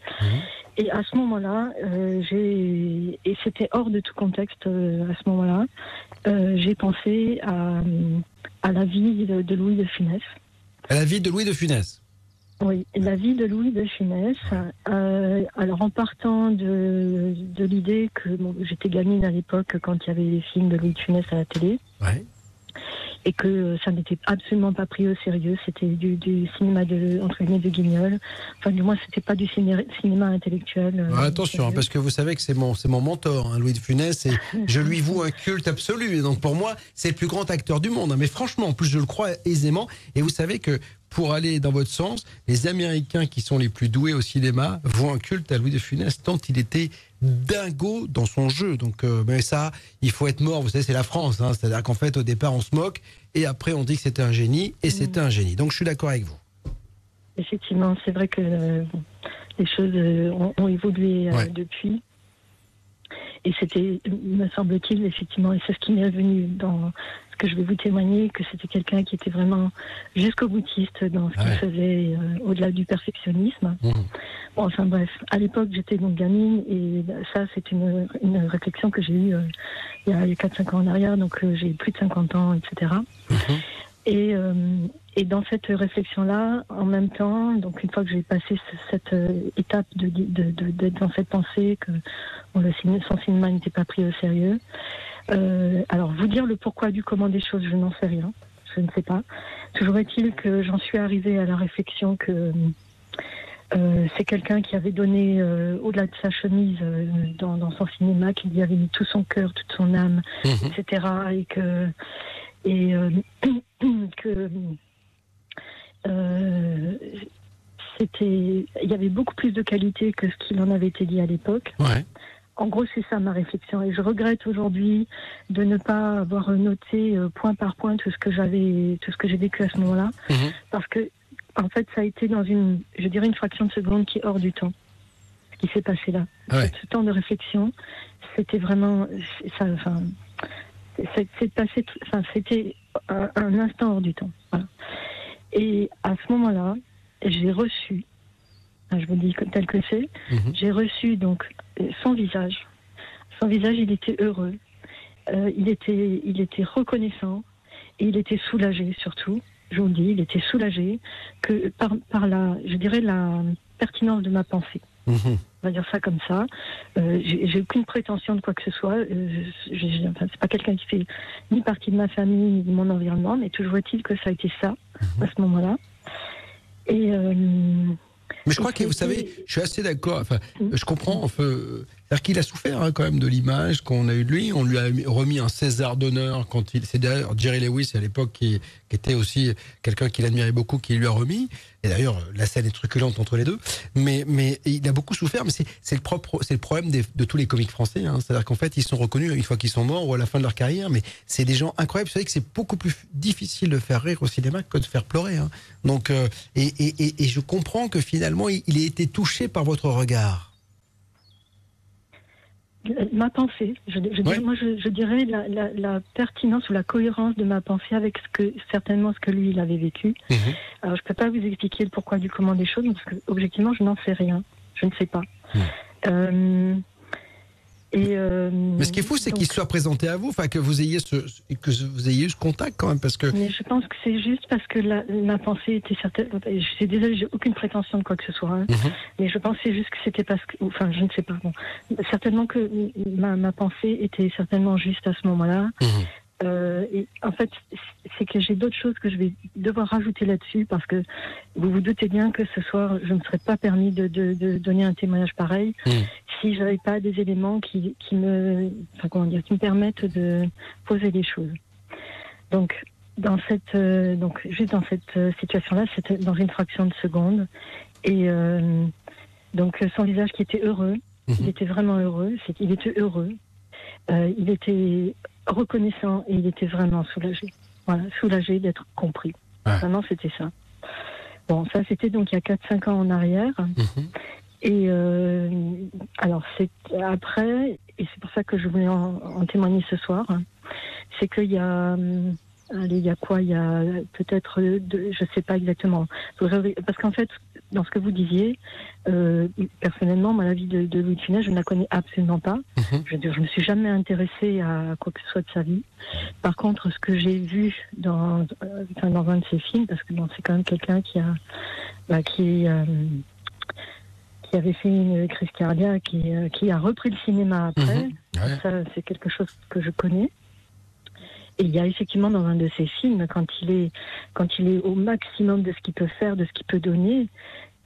[SPEAKER 13] Et à ce moment-là, euh, j'ai et c'était hors de tout contexte euh, à ce moment-là, euh, j'ai pensé à, à la vie de Louis de Funès.
[SPEAKER 2] À la vie de Louis de Funès.
[SPEAKER 13] Oui, la vie de Louis de Funès. Euh, alors en partant de, de l'idée que bon, j'étais gamine à l'époque quand il y avait les films de Louis de Funès à la télé.
[SPEAKER 2] Ouais.
[SPEAKER 13] Et que ça n'était absolument pas pris au sérieux, c'était du, du cinéma de entre guillemets de guignol. Enfin du moins c'était pas du ciné- cinéma intellectuel. euh,
[SPEAKER 2] attention, hein, parce que vous savez que c'est mon, mon mentor, hein, Louis de Funès, et je lui voue un culte absolu. Et donc pour moi, c'est le plus grand acteur du monde. hein. Mais franchement, en plus, je le crois aisément. Et vous savez que pour aller dans votre sens, les Américains qui sont les plus doués au cinéma vouent un culte à Louis de Funès tant il était dingo dans son jeu. Donc, euh, mais ça, il faut être mort. Vous savez, c'est la France. hein. C'est-à-dire qu'en fait, au départ, on se moque, et après, on dit que c'était un génie, et c'était un génie. Donc, je suis d'accord avec vous.
[SPEAKER 13] Effectivement, c'est vrai que euh, les choses euh, ont, ont évolué euh,
[SPEAKER 2] Ouais.
[SPEAKER 13] depuis. Et c'était, me semble-t-il, effectivement, et c'est ce qui m'est revenu dans ce que je vais vous témoigner, que c'était quelqu'un qui était vraiment jusqu'au boutiste dans ce qu'il faisait, euh, au-delà du perfectionnisme.
[SPEAKER 2] Mmh.
[SPEAKER 13] Bon, enfin bref, à l'époque, j'étais donc gamine, et ça, c'est une, une réflexion que j'ai eue euh, il y a 4-5 ans en arrière, donc euh, j'ai plus de 50 ans, etc. Et, et dans cette réflexion-là, en même temps, donc une fois que j'ai passé ce- cette euh, étape de de- de- d'être dans cette pensée que bon, le ciné, son cinéma n'était pas pris au sérieux, euh, alors vous dire le pourquoi du comment des choses, je n'en sais rien, je ne sais pas. Toujours est-il que j'en suis arrivée à la réflexion que euh, c'est quelqu'un qui avait donné euh, au-delà de sa chemise euh, dans, dans son cinéma, qui y avait mis tout son cœur, toute son âme, etc. Et que et [clears throat] que c'était il y avait beaucoup plus de qualité que ce qu'il en avait été dit à l'époque.
[SPEAKER 2] Ouais.
[SPEAKER 13] En gros, c'est ça ma réflexion. Et je regrette aujourd'hui de ne pas avoir noté euh, point par point tout ce que j'avais, tout ce que j'ai vécu à ce moment-là. Parce que, en fait, ça a été dans une, je dirais, une fraction de seconde qui est hors du temps. Ce qui s'est passé là.
[SPEAKER 2] Ouais.
[SPEAKER 13] Ce temps de réflexion, c'était vraiment, ça, enfin, c'est passé, enfin, c'était un, un instant hors du temps. Voilà. Et à ce moment-là, j'ai reçu, je vous dis tel que c'est, j'ai reçu donc euh, son visage. Son visage, il était heureux, Euh, il était, il était reconnaissant et il était soulagé surtout. Je vous le dis, il était soulagé que par, par la, je dirais la pertinence de ma pensée.
[SPEAKER 2] Mhm.
[SPEAKER 13] On va dire ça comme ça. Euh, j'ai aucune prétention de quoi que ce soit. Euh, enfin, c'est pas quelqu'un qui fait ni partie de ma famille ni de mon environnement, mais toujours est-il que ça a été ça à ce moment-là. Et euh,
[SPEAKER 2] Mais je crois que, vous savez, je suis assez d'accord. Enfin, je comprends. Enfin, c'est-à-dire qu'il a souffert hein, quand même de l'image qu'on a eue de lui. On lui a mis- remis un César d'honneur quand il. C'est d'ailleurs Jerry Lewis à l'époque qui, qui était aussi quelqu'un qu'il admirait beaucoup qui lui a remis. Et d'ailleurs, la scène est truculente entre les deux. Mais, mais il a beaucoup souffert. Mais c'est le propre, c'est le problème de tous les comiques français. hein. C'est-à-dire qu'en fait, ils sont reconnus une fois qu'ils sont morts ou à la fin de leur carrière. Mais c'est des gens incroyables. Vous savez que c'est beaucoup plus difficile de faire rire au cinéma que de faire pleurer. hein. Donc, euh, et, et- et- je comprends que finalement, il, il ait été touché par votre regard.
[SPEAKER 13] Ma pensée, je, je moi je, je dirais la, la- la pertinence ou la cohérence de ma pensée avec ce que certainement ce que lui il avait vécu. Alors je peux pas vous expliquer le pourquoi du comment des choses parce que objectivement je n'en sais rien, je ne sais pas. Euh, et euh,
[SPEAKER 2] Mais ce qui est fou, c'est qu'il soit présenté à vous, enfin que vous ayez ce, que vous ayez eu ce contact quand même, parce que
[SPEAKER 13] Mais je pense que c'est juste parce que la, ma pensée était certaine. Je suis désolée, j'ai aucune prétention de quoi que ce soit. hein.
[SPEAKER 2] Mhm.
[SPEAKER 13] Mais je pensais juste que c'était parce que. Enfin, je ne sais pas. Bon. Certainement que ma, ma pensée était certainement juste à ce moment-là. Euh, et en fait, c'est que j'ai d'autres choses que je vais devoir rajouter là-dessus parce que vous vous doutez bien que ce soir, je ne serais pas permis de, de- de donner un témoignage pareil si je n'avais pas des éléments qui, qui me, enfin, comment dire, qui me permettent de poser les choses. Donc, dans cette, euh, donc juste dans cette euh, situation-là, c'était dans une fraction de seconde, et euh, donc son visage qui était heureux, il était vraiment heureux, qu'il était heureux, il était reconnaissant et il était vraiment soulagé. Voilà, soulagé d'être compris. Vraiment, c'était ça. Bon, ça, c'était donc il y a 4-5 ans en arrière. Et euh, alors, c'est après, et c'est pour ça que je voulais en, en témoigner ce soir, c'est qu'il y a. hum, Allez, il y a quoi? Il y a peut-être, deux- je sais pas exactement. Parce qu'en fait, dans ce que vous disiez, euh, personnellement, moi, la vie de, de Louis de Funès, je ne la connais absolument pas. Je veux dire, je me suis jamais intéressée à quoi que ce soit de sa vie. Par contre, ce que j'ai vu dans, euh, enfin, dans un de ses films, parce que bon, c'est quand même quelqu'un qui a, bah, qui, euh, qui avait fait une crise cardiaque et qui a repris le cinéma après. Ça, c'est quelque chose que je connais. Et il y a effectivement dans un de ses films, quand il est, quand il est au maximum de ce qu'il peut faire, de ce qu'il peut donner,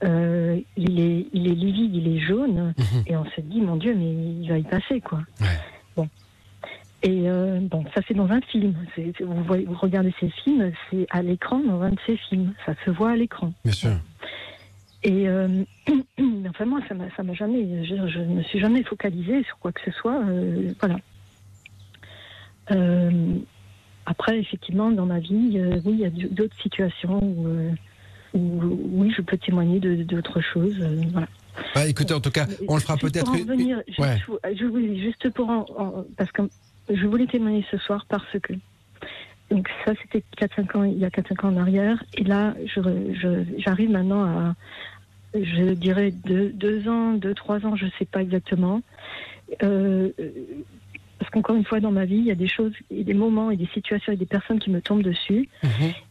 [SPEAKER 13] euh, il, est, il est livide, il est jaune, et on se dit, mon Dieu, mais il va y passer, quoi. Bon. Et euh, bon, ça c'est dans un film. Vous, voyez- vous regardez ces films, c'est à l'écran dans un de ces films. Ça se voit à l'écran.
[SPEAKER 2] Bien sûr.
[SPEAKER 13] Et euh, [clears throat] enfin moi, ça m'a, ça m'a jamais, je, je ne me suis jamais focalisée sur quoi que ce soit. euh, voilà. Euh, après, effectivement, dans ma vie, euh, oui, il y a d'autres situations où, euh, où, oui, je peux témoigner de- d'autres choses. euh, voilà.
[SPEAKER 2] Bah, écoutez, en tout cas, on le fera peut-être.
[SPEAKER 13] revenir,
[SPEAKER 2] Ouais.
[SPEAKER 13] je voulais- juste pour en, en- parce que je voulais témoigner ce soir parce que donc ça c'était 4-5 ans il y a 4-5 ans en arrière et là je je- j'arrive maintenant à je dirais deux, deux ans, deux, trois ans, je sais pas exactement. Euh, parce qu'encore une fois, dans ma vie, il y a des choses, et des moments, et des situations, et des personnes qui me tombent dessus.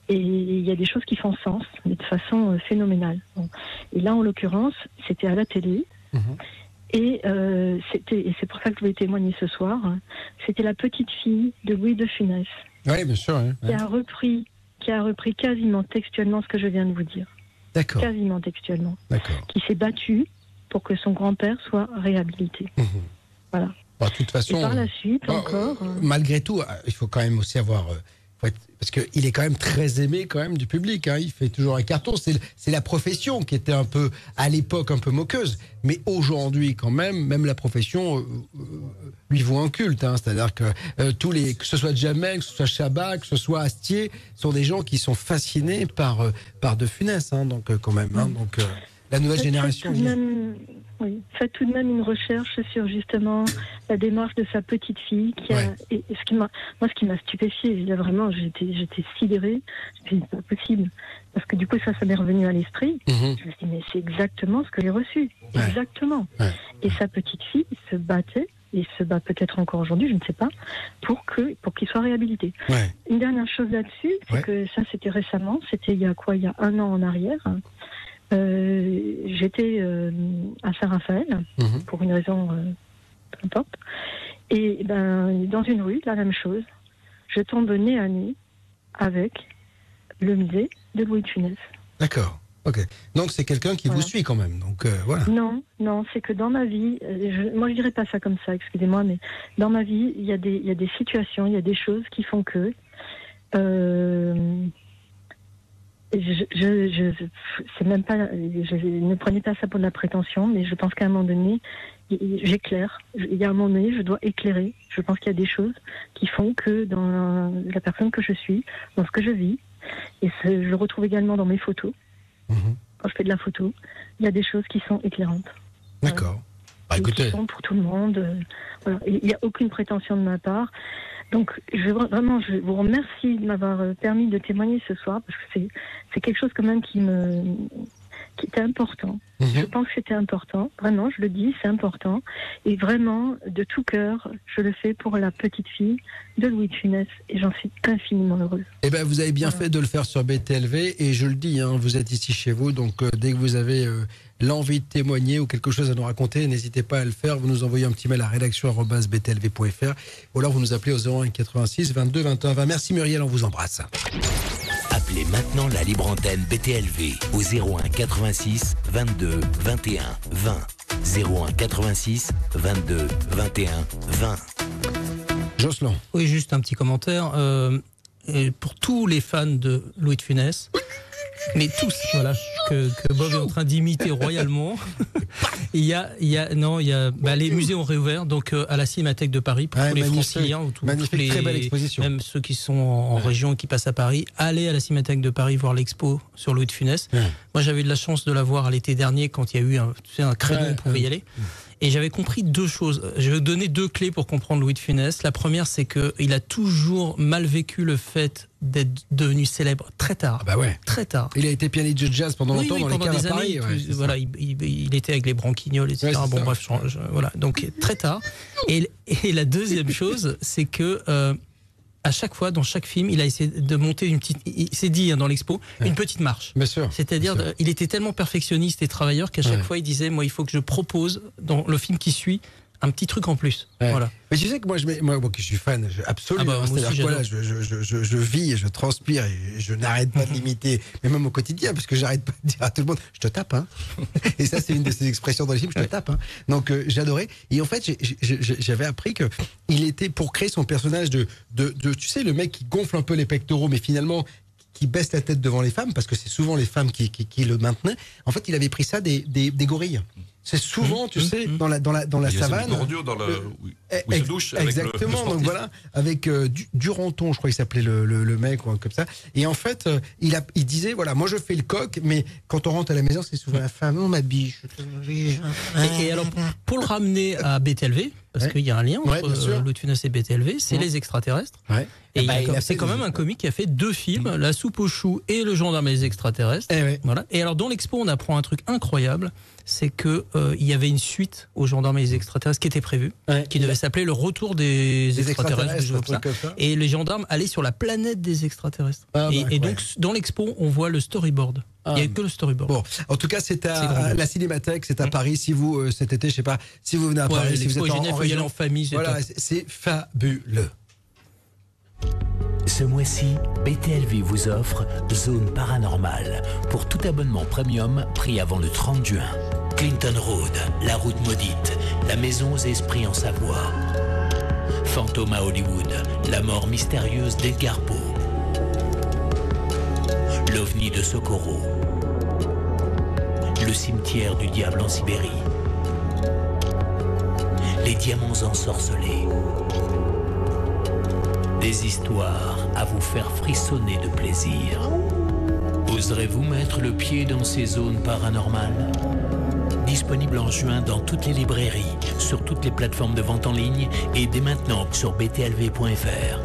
[SPEAKER 13] Et il y a des choses qui font sens, mais de façon euh, phénoménale. Et là, en l'occurrence, c'était à la télé. Et euh, c'était, et c'est pour ça que je voulais témoigner ce soir. hein. C'était la petite fille de Louis de Funès
[SPEAKER 2] Oui, bien sûr. hein.
[SPEAKER 13] qui a repris, qui a repris quasiment textuellement ce que je viens de vous dire.
[SPEAKER 2] D'accord.
[SPEAKER 13] Quasiment textuellement.
[SPEAKER 2] D'accord.
[SPEAKER 13] Qui s'est battue pour que son grand-père soit réhabilité. Voilà.
[SPEAKER 2] Bon, de toute façon.
[SPEAKER 13] Et par la suite, encore. euh,
[SPEAKER 2] malgré tout, euh, il faut quand même aussi avoir. euh, être- parce qu'il est quand même très aimé quand même du public. hein. Il fait toujours un carton. C'est la profession qui était un peu, à l'époque, un peu moqueuse. Mais aujourd'hui, quand même, même la profession euh, lui vaut un culte. hein. C'est-à-dire que euh, tous les, que ce soit Jamel, que ce soit Chabat, que ce soit Astier, sont des gens qui sont fascinés par, euh, par De Funès. hein. donc, quand même. Donc, la nouvelle génération.
[SPEAKER 13] Faites tout, de même, oui, faites tout de même une recherche sur justement la démarche de sa petite fille. Qui a, et, et ce qui moi, ce qui m'a stupéfié, là, vraiment, j'étais, j'étais sidérée. Je me suis dit, c'est pas possible. Parce que du coup, ça, ça m'est revenu à l'esprit.
[SPEAKER 2] Mhm.
[SPEAKER 13] Je me suis dit, mais c'est exactement ce que j'ai reçu. Exactement. Et sa petite fille se battait, et se bat peut-être encore aujourd'hui, je ne sais pas, pour que, pour qu'il soit réhabilité. Une dernière chose là-dessus, c'est
[SPEAKER 2] Ouais.
[SPEAKER 13] que ça, c'était récemment, c'était il y a quoi, il y a un an en arrière. Euh, J'étais euh, à Saint-Raphaël
[SPEAKER 2] Mhm.
[SPEAKER 13] pour une raison, euh, peu importe. Et ben, dans une rue, la même chose. Je tombe nez à nez avec le musée de Louis de Funès.
[SPEAKER 2] D'accord. Ok. Donc c'est quelqu'un qui vous
[SPEAKER 13] Voilà.
[SPEAKER 2] suit quand même. Donc euh, voilà.
[SPEAKER 13] Non, non, c'est que dans ma vie, je, moi je dirais pas ça comme ça, excusez-moi, mais dans ma vie, il y, a des- il y a des situations, il y a des choses qui font que euh, je, je, je- c'est même pas, je ne prenez pas ça pour de la prétention, mais je pense qu'à un moment donné, j'éclaire. Il y a un moment donné, je dois éclairer. Je pense qu'il y a des choses qui font que dans la personne que je suis, dans ce que je vis, et je le retrouve également dans mes photos. Quand je fais de la photo, il y a des choses qui sont éclairantes.
[SPEAKER 2] D'accord. Bah, écoutez.
[SPEAKER 13] qui sont pour tout le monde. euh, voilà. Il n'y a aucune prétention de ma part. Donc, je, vraiment, je vous remercie de m'avoir euh, permis de témoigner ce soir, parce que c'est, quelque chose quand même qui me, qui était important. Je pense que c'était important. Vraiment, je le dis, c'est important. Et vraiment, de tout cœur, je le fais pour la petite fille de Louis de Funès. Et j'en suis infiniment heureuse.
[SPEAKER 2] Eh ben, vous avez bien fait de le faire sur BTLV et je le dis, hein, vous êtes ici chez vous, donc euh, dès que vous avez euh, l'envie de témoigner ou quelque chose à nous raconter, n'hésitez pas à le faire. Vous nous envoyez un petit mail à rédaction@btlv.fr ou alors vous nous appelez au 01 86 22 21 20. Merci Muriel, on vous embrasse.
[SPEAKER 1] Appelez maintenant la libre antenne BTLV au 01 86 22 21 20. 01 86 22 21 20.
[SPEAKER 2] Jocelyn.
[SPEAKER 4] Oui, juste un petit commentaire. Euh, et pour tous les fans de Louis de Funès, mais tous, voilà, que, que Bob est en train d'imiter royalement, [laughs] Il y a, il y a, non, il y a, bah, les musées ont réouvert, donc euh, à la Cinémathèque de Paris pour
[SPEAKER 2] Ouais,
[SPEAKER 4] tous les franciliens ou tous, les,
[SPEAKER 2] très belle exposition.
[SPEAKER 4] même ceux qui sont en, en région et qui passent à Paris, allez à la Cinémathèque de Paris voir l'expo sur Louis de Funès. Moi, j'avais eu de la chance de la voir l'été dernier quand il y a eu un, tu sais, un créneau, on pouvait y aller. Et j'avais compris deux choses. Je vais donner deux clés pour comprendre Louis de Funès. La première, c'est que il a toujours mal vécu le fait d'être devenu célèbre très tard.
[SPEAKER 2] bah ouais.
[SPEAKER 4] Très tard.
[SPEAKER 2] Il a été pianiste de jazz pendant
[SPEAKER 4] Oui,
[SPEAKER 2] longtemps
[SPEAKER 4] oui,
[SPEAKER 2] dans
[SPEAKER 4] pendant
[SPEAKER 2] les
[SPEAKER 4] des
[SPEAKER 2] à Paris.
[SPEAKER 4] années.
[SPEAKER 2] ouais,
[SPEAKER 4] voilà, il, il- il était avec les branquignoles, etc.
[SPEAKER 2] Ouais,
[SPEAKER 4] bon,
[SPEAKER 2] ça.
[SPEAKER 4] bref, je- je- voilà. Donc très tard. Et, et la deuxième chose, c'est que euh, à chaque fois, dans chaque film, il a essayé de monter une petite. Il s'est dit hein, dans l'expo une petite marche.
[SPEAKER 2] Bien sûr.
[SPEAKER 4] C'est-à-dire, euh, il était tellement perfectionniste et travailleur qu'à chaque
[SPEAKER 2] Ouais.
[SPEAKER 4] fois, il disait moi, il faut que je propose dans le film qui suit un petit truc en plus.
[SPEAKER 2] Ouais.
[SPEAKER 4] Voilà.
[SPEAKER 2] Mais tu sais que moi, je, moi, moi suis fan, je, absolument.
[SPEAKER 4] Ah bah, aussi,
[SPEAKER 2] que, voilà, je, je, je, vis, je transpire et je n'arrête pas de l'imiter, mais même au quotidien, parce que j'arrête pas de dire à tout le monde, je te tape, hein. [laughs] Et ça, c'est une de ces expressions dans les films, je te tape, hein. Donc, euh, j'adorais. Et en fait, j'avais appris que il était pour créer son personnage de, de, de, tu sais, le mec qui gonfle un peu les pectoraux, mais finalement qui baisse la tête devant les femmes, parce que c'est souvent les femmes qui, qui, qui le maintenaient. En fait, il avait pris ça des, des, des gorilles. C'est souvent, tu sais, dans la, dans la, dans la
[SPEAKER 3] Il y a
[SPEAKER 2] savane.
[SPEAKER 3] bordure dans le,
[SPEAKER 2] le-
[SPEAKER 3] où, où il se
[SPEAKER 2] Ex-
[SPEAKER 3] douche avec le- le
[SPEAKER 2] Exactement, donc voilà, avec euh, Du- Duranton, je crois qu'il s'appelait le, le, le mec, ou un comme ça. Et en fait, euh, il, a, il disait, voilà, moi je fais le coq, mais quand on rentre à la maison, c'est souvent la femme, on m'habille.
[SPEAKER 4] Et, et alors, pour le ramener à BTLV, parce
[SPEAKER 2] Ouais.
[SPEAKER 4] qu'il y a un lien entre
[SPEAKER 2] Ouais,
[SPEAKER 4] euh, Funès et BTLV, c'est
[SPEAKER 2] Ouais.
[SPEAKER 4] les extraterrestres.
[SPEAKER 2] Ouais.
[SPEAKER 4] Et
[SPEAKER 2] bah, il a
[SPEAKER 4] c'est quand même un comique qui a fait deux films, La soupe aux choux et Le gendarme et les extraterrestres.
[SPEAKER 2] Eh
[SPEAKER 4] Voilà. Et alors dans l'expo, on apprend un truc incroyable, c'est que euh, il y avait une suite aux gendarmes et les extraterrestres qui était prévue, qui devait s'appeler Le retour des,
[SPEAKER 2] Des
[SPEAKER 4] extraterrestres, comme ça. Et les gendarmes allaient sur la planète des extraterrestres.
[SPEAKER 2] Ah, bah,
[SPEAKER 4] et, donc dans l'expo, on voit le storyboard.
[SPEAKER 2] Ah.
[SPEAKER 4] il n'y a que le storyboard.
[SPEAKER 2] Bon, en tout cas, c'est à, la Cinémathèque, c'est à Paris. Si vous, euh, cet été, je sais pas, si vous venez à
[SPEAKER 4] Ouais,
[SPEAKER 2] Paris, si vous êtes en, en région,
[SPEAKER 4] en famille,
[SPEAKER 2] voilà, c'est fabuleux.
[SPEAKER 1] Ce mois-ci, BTLV vous offre Zone Paranormale pour tout abonnement premium pris avant le 30 juin. Clinton Road, la route maudite, la maison aux esprits en Savoie. Fantôme à Hollywood, la mort mystérieuse d'Edgar Poe. L'ovni de Socorro. Le cimetière du diable en Sibérie. Les diamants ensorcelés. Des histoires à vous faire frissonner de plaisir. Oserez-vous mettre le pied dans ces zones paranormales? Disponible en juin dans toutes les librairies, sur toutes les plateformes de vente en ligne et dès maintenant sur btlv.fr.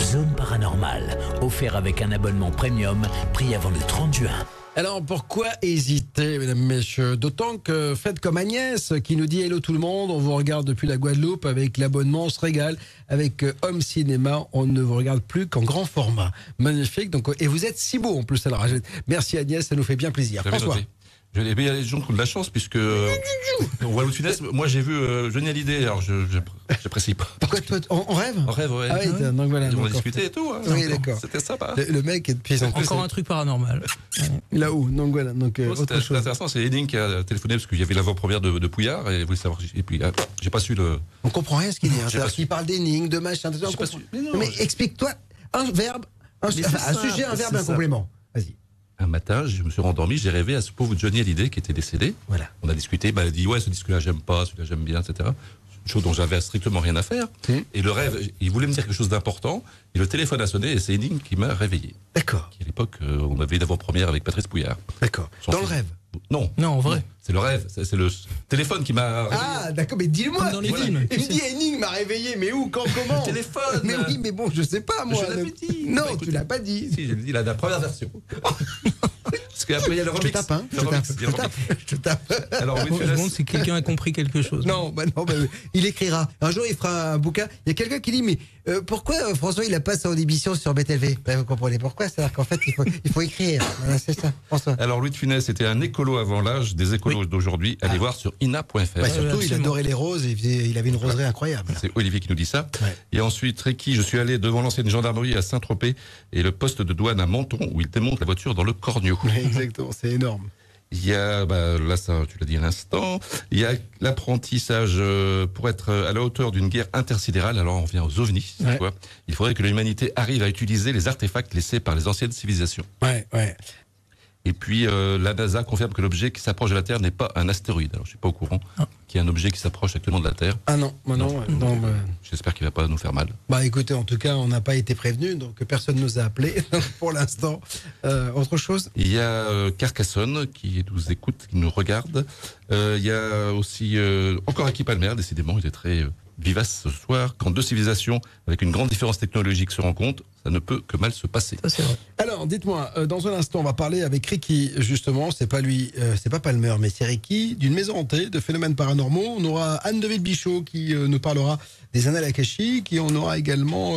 [SPEAKER 1] Zone paranormale, offert avec un abonnement premium, pris avant le 30 juin.
[SPEAKER 2] Alors pourquoi hésiter, mesdames, messieurs? D'autant que faites comme Agnès qui nous dit Hello tout le monde, on vous regarde depuis la Guadeloupe avec l'abonnement, on se régale. Avec euh, Home Cinéma, on ne vous regarde plus qu'en grand format. Magnifique. Donc, et vous êtes si beau en plus. Alors, merci Agnès, ça nous fait bien plaisir. François.
[SPEAKER 3] noté. Je mais il y a des gens qui ont de la chance puisque euh, de Funès. Moi j'ai vu euh, Johnny Hallyday, alors je j'apprécie pas.
[SPEAKER 2] Pourquoi toi, on, on rêve
[SPEAKER 3] En rêve, ouais.
[SPEAKER 2] Ah oui, donc voilà.
[SPEAKER 3] On a discuté et tout. hein.
[SPEAKER 2] Oui, d'accord.
[SPEAKER 3] C'était sympa.
[SPEAKER 2] Le, le mec est de pieds en
[SPEAKER 4] Encore un truc paranormal.
[SPEAKER 2] Là-haut, donc voilà. Donc, euh,
[SPEAKER 3] Oh,
[SPEAKER 2] autre
[SPEAKER 3] C'était
[SPEAKER 2] chose.
[SPEAKER 3] intéressant, c'est Edding qui a téléphoné parce qu'il y avait l'avant-première de, de Pouillard et il voulait savoir. Et puis ah, j'ai pas su le.
[SPEAKER 2] On comprend rien ce qu'il dit. hein.
[SPEAKER 3] J'ai
[SPEAKER 2] C'est-à-dire
[SPEAKER 3] pas su.
[SPEAKER 2] qu'il parle d'énigmes, de machin, de.
[SPEAKER 3] Mais
[SPEAKER 2] mais explique-toi un verbe, un, sujet, un verbe, un complément. Vas-y.
[SPEAKER 3] Un matin, je me suis rendormi, j'ai rêvé à ce pauvre Johnny Hallyday qui était décédé.
[SPEAKER 2] Voilà.
[SPEAKER 3] On a discuté, bah, il a dit ouais, ce disque-là j'aime pas, celui-là j'aime bien, etc. Une chose dont j'avais strictement rien à faire. Et le rêve, il voulait me dire quelque chose d'important. Et le téléphone a sonné et c'est Edding qui m'a réveillé.
[SPEAKER 2] D'accord.
[SPEAKER 3] À l'époque, euh, on avait d'avant-première avec Patrice Pouillard.
[SPEAKER 2] D'accord. Dans le rêve.
[SPEAKER 3] Non.
[SPEAKER 4] Non, en vrai.
[SPEAKER 3] C'est le rêve. C'est le téléphone qui m'a réveillé.
[SPEAKER 2] Ah, d'accord, mais dis-le-moi.
[SPEAKER 4] Comme dans les
[SPEAKER 2] Voilà.
[SPEAKER 4] films,
[SPEAKER 2] Il me dit énigme m'a réveillé, mais où, quand, comment
[SPEAKER 3] téléphone.
[SPEAKER 2] Mais oui, mais bon, je sais pas, moi.
[SPEAKER 3] Je l'avais
[SPEAKER 2] Le-
[SPEAKER 3] dit.
[SPEAKER 2] Non,
[SPEAKER 3] Bah,
[SPEAKER 2] tu l'as pas dit.
[SPEAKER 3] Si, j'ai dit la, la première version. [laughs] Parce qu'après, il y a le
[SPEAKER 2] Je te
[SPEAKER 3] remix.
[SPEAKER 2] tape, hein. Je te tape.
[SPEAKER 3] remix,
[SPEAKER 2] Je tape.
[SPEAKER 3] remix.
[SPEAKER 2] Je te tape.
[SPEAKER 3] Alors, Louis de
[SPEAKER 4] Je me
[SPEAKER 3] Funès,
[SPEAKER 4] demande si quelqu'un a compris quelque chose.
[SPEAKER 2] Non, bah non, bah, il écrira. Un jour, il fera un bouquin. Il y a quelqu'un qui dit, mais euh, pourquoi euh, François, il a pas son émission sur BTV Ben, Vous comprenez pourquoi C'est-à-dire qu'en fait, il faut, il faut écrire. Voilà, c'est ça, François.
[SPEAKER 3] Alors, Louis de Funès était un écolo avant l'âge des écolos d'aujourd'hui. Allez voir sur ina.fr.
[SPEAKER 2] Ouais,
[SPEAKER 4] ouais,
[SPEAKER 2] surtout, il adorait les roses et il, faisait- il avait une roserie incroyable.
[SPEAKER 3] C'est Olivier qui nous dit ça.
[SPEAKER 2] Ouais.
[SPEAKER 3] Et ensuite, Reiki, je suis allé devant l'ancienne gendarmerie à Saint-Tropez et le poste de douane à Menton où il démonte la voiture dans le cornio.
[SPEAKER 2] Ouais, exactement, c'est énorme.
[SPEAKER 3] Il y a, bah, là, ça, tu l'as dit à l'instant, il y a l'apprentissage euh, pour être à la hauteur d'une guerre intersidérale. Alors, on revient aux ovnis.
[SPEAKER 2] Ouais.
[SPEAKER 3] fois. Il faudrait que l'humanité arrive à utiliser les artefacts laissés par les anciennes civilisations.
[SPEAKER 2] Ouais, ouais.
[SPEAKER 3] Et puis la NASA confirme que l'objet qui s'approche de la Terre n'est pas un astéroïde. Alors je suis pas au courant qu'il y a un objet qui s'approche actuellement de la Terre.
[SPEAKER 2] Ah non, non, non. bah...
[SPEAKER 3] J'espère qu'il va pas nous faire mal.
[SPEAKER 2] Bah écoutez, en tout cas, on n'a pas été prévenu, donc personne nous a appelé [laughs] pour l'instant. autre chose?
[SPEAKER 3] Il y a Carcassonne qui nous écoute, qui nous regarde. il y a aussi encore Aki Palmer, décidément, il est très vivace ce soir. Quand deux civilisations avec une grande différence technologique se rencontrent, ça ne peut que mal se passer.
[SPEAKER 2] Alors, dites-moi, euh, dans un instant, on va parler avec Ricky, justement, c'est pas lui, euh, c'est pas Palmer, mais c'est Ricky, d'une maison hantée, de phénomènes paranormaux. On aura Anne-David Bichot qui euh, nous parlera des annales akashiques, et on aura également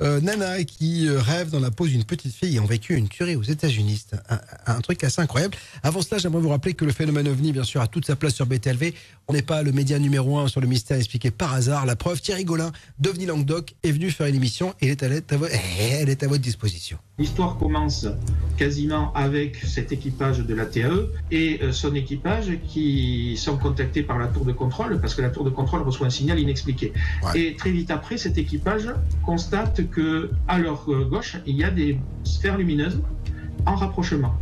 [SPEAKER 2] Nana qui rêve dans la pose d'une petite fille ayant vécu une tuerie aux États-Unis. Un, un, truc assez incroyable. Avant cela, j'aimerais vous rappeler que le phénomène OVNI, bien sûr, a toute sa place sur BTLV. On n'est pas le média numéro un sur le mystère expliqué par hasard. La preuve, Thierry Golin d'OVNI Languedoc est venu faire une émission et elle est à, [laughs] elle est à votre disposition.
[SPEAKER 14] L'histoire commence quasiment avec cet équipage de la TAE et euh, son équipage qui sont contactés par la tour de contrôle parce que la tour de contrôle reçoit un signal inexpliqué. Et très vite après, cet équipage constate que à leur euh, gauche, il y a des sphères lumineuses en rapprochement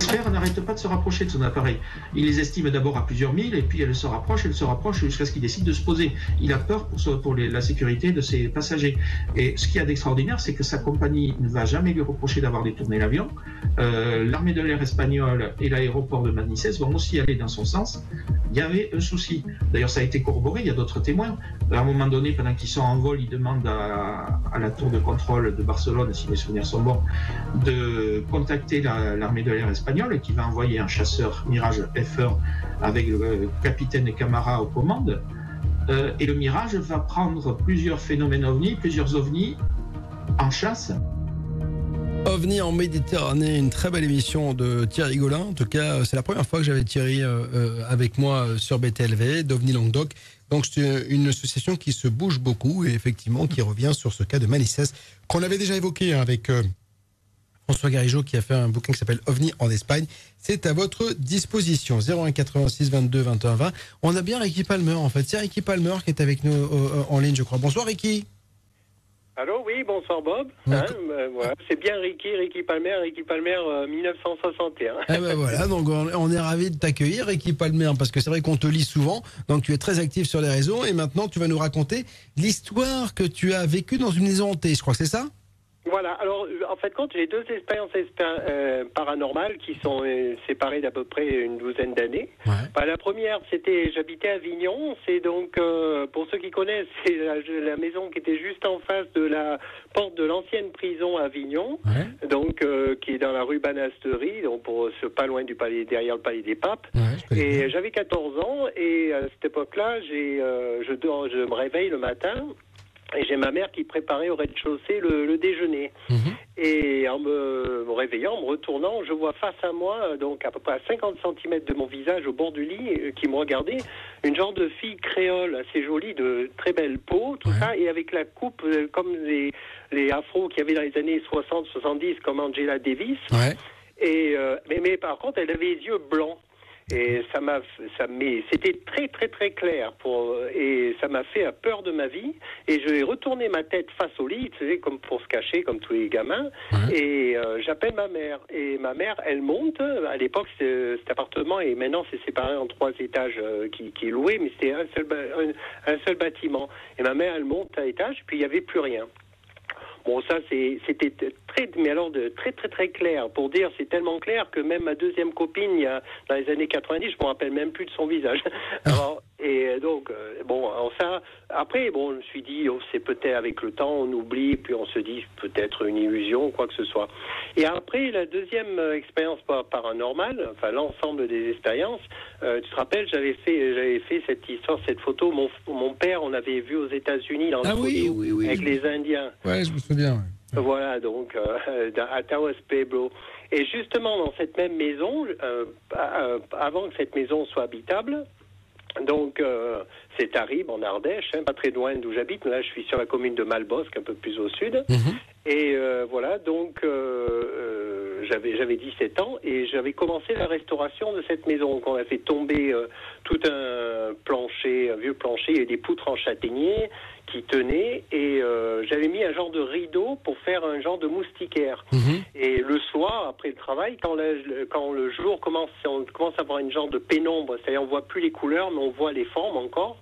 [SPEAKER 14] sphère n'arrête pas de se rapprocher de son appareil. Il les estime d'abord à plusieurs milles et puis elle se rapproche, elle se rapproche jusqu'à ce qu'il décide de se poser. Il a peur pour, pour la sécurité de ses passagers. Et ce qu'il y a d'extraordinaire, c'est que sa compagnie ne va jamais lui reprocher d'avoir détourné l'avion. Euh, l'armée de l'air espagnole et l'aéroport de Manises vont aussi aller dans son sens. Il y avait un souci. D'ailleurs, ça a été corroboré, il y a d'autres témoins. À un moment donné, pendant qu'ils sont en vol, ils demandent à, la tour de contrôle de Barcelone, si mes souvenirs sont bons, de contacter l'armée de l'air espagnole qui va envoyer un chasseur Mirage F1 avec le capitaine Camara aux commandes. Euh, et le Mirage va prendre plusieurs phénomènes ovnis, plusieurs ovnis en chasse.
[SPEAKER 2] OVNI en Méditerranée, une très belle émission de Thierry Golin. En tout cas, c'est la première fois que j'avais Thierry euh, euh, avec moi sur BTLV, d'OVNI Languedoc. Donc c'est une association qui se bouge beaucoup et effectivement qui revient sur ce cas de Malices qu'on avait déjà évoqué hein, avec François Garigeau qui a fait un bouquin qui s'appelle OVNI en Espagne. C'est à votre disposition. 01 86 22 21 20. On a bien Ricky Palmer en fait. C'est Ricky Palmer qui est avec nous euh, euh, en ligne, je crois. Bonsoir Ricky.
[SPEAKER 15] Allô, oui, bonsoir Bob. Hein, euh, c'est bien Ricky, Ricky Palmer, Ricky Palmer 1961.
[SPEAKER 2] Eh ben voilà, donc on est ravi de t'accueillir Ricky Palmer parce que c'est vrai qu'on te lit souvent, donc tu es très actif sur les réseaux et maintenant tu vas nous raconter l'histoire que tu as vécue dans une maison hantée, je crois que c'est ça?
[SPEAKER 15] Voilà, alors euh, en fait, quand j'ai deux expériences euh, paranormales qui sont euh, séparées d'à peu près une douzaine d'années. Bah, la première, c'était j'habitais à Avignon, c'est donc, pour ceux qui connaissent, [laughs] c'est la, maison qui était juste en face de la porte de l'ancienne prison à Avignon, donc qui est dans la rue Banasterie, donc pour ce pas loin du palais, derrière le palais des papes. et j'avais 14 ans et à cette époque-là, j'ai, je, je me réveille le matin et j'ai ma mère qui préparait au rez-de-chaussée le, déjeuner. Mhm. Et en me, réveillant, en me retournant, je vois face à moi, donc à peu près à 50 cm de mon visage, au bord du lit, euh, qui me regardait, une genre de fille créole assez jolie, de très belle peau, tout ça, et avec la coupe euh, comme les, les afros qu'il y avait dans les années 60-70, comme Angela Davis. Et, euh, mais, mais par contre, elle avait les yeux blancs. Et ça m'a, ça c'était très très très clair pour et ça m'a fait peur de ma vie. Et je vais retourner ma tête face au lit, tu sais, comme pour se cacher, comme tous les gamins. Et euh, j'appelle ma mère. Et ma mère, elle monte. À l'époque, cet appartement et maintenant c'est séparé en trois étages euh, qui, qui est loué, mais c'était un seul un, un seul bâtiment. Et ma mère, elle monte à l'étage, puis il n'y avait plus rien. Bon, ça, c'était très, mais alors de très, très, très clair. Pour dire, c'est tellement clair que même ma deuxième copine, il y a, dans les années 90, je me rappelle même plus de son visage. [laughs] et donc, euh, bon, ça, après, bon, je me suis dit, oh, c'est peut-être avec le temps, on oublie, puis on se dit peut-être une illusion, quoi que ce soit. Et après, la deuxième euh, expérience paranormale, enfin l'ensemble des expériences, euh, tu te rappelles, j'avais fait, j'avais fait cette histoire, cette photo. Mon, mon père, on avait vu aux États-Unis dans le
[SPEAKER 2] ah
[SPEAKER 15] avec les Indiens.
[SPEAKER 2] Ouais, je me souviens.
[SPEAKER 15] Voilà, donc [laughs] à Taos Pueblo. Et justement, dans cette même maison, avant que cette maison soit habitable, donc, euh, c'est Taribe en Ardèche, hein, pas très loin d'où j'habite. Là, je suis sur la commune de Malbosque, un peu plus au sud. Mhm. Et euh, voilà, donc euh, j'avais j'avais 17 ans et j'avais commencé la restauration de cette maison. Donc, on a fait tomber tout un plancher, un vieux plancher, et des poutres en châtaignier qui tenait et euh, j'avais mis un genre de rideau pour faire un genre de moustiquaire.
[SPEAKER 2] Mhm.
[SPEAKER 15] Et le soir, après le travail, quand, le- quand le jour commence, on commence à avoir une genre de pénombre, c'est-à-dire on voit plus les couleurs, mais on voit les formes encore.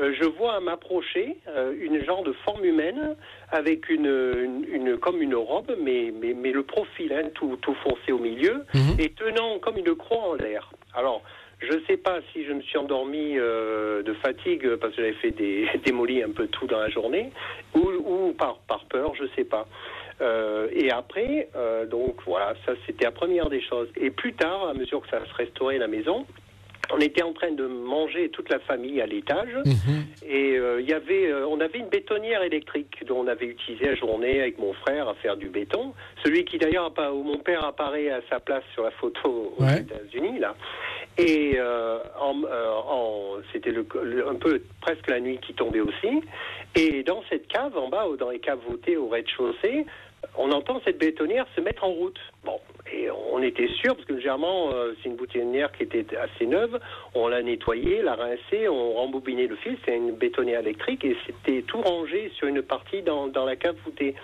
[SPEAKER 15] euh, je vois m'approcher euh, une genre de forme humaine avec une, une, une- comme une robe, mais, mais, mais le profil hein, tout, tout foncé au milieu et tenant comme une croix en l'air. Alors, je ne sais pas si je me suis endormi euh, de fatigue euh, parce que j'avais fait des [laughs] démolis un peu tout dans la journée ou, ou par, par peur, je ne sais pas. Euh, et après, euh, donc voilà, ça c'était la première des choses. Et plus tard, à mesure que ça se restaurait la maison, on était en train de manger toute la famille à l'étage et euh, il y avait, euh, on avait une bétonnière électrique dont on avait utilisé la journée avec mon frère à faire du béton. Celui qui d'ailleurs, mon père apparaît à sa place sur la photo aux
[SPEAKER 2] Ouais.
[SPEAKER 15] États-Unis là. Et euh, en, euh, en- c'était le, le- un peu presque la nuit qui tombait aussi. Et dans cette cave en bas, dans les caves votées au rez-de-chaussée, on entend cette bétonnière se mettre en route. Bon, et on était sûr, parce que légèrement, euh, c'est une boutonnière qui était assez neuve, on l'a nettoyée, l'a rincée, on rembobinait le fil, c'est une bétonnière électrique, et c'était tout rangé sur une partie dans, dans la cave voûtée.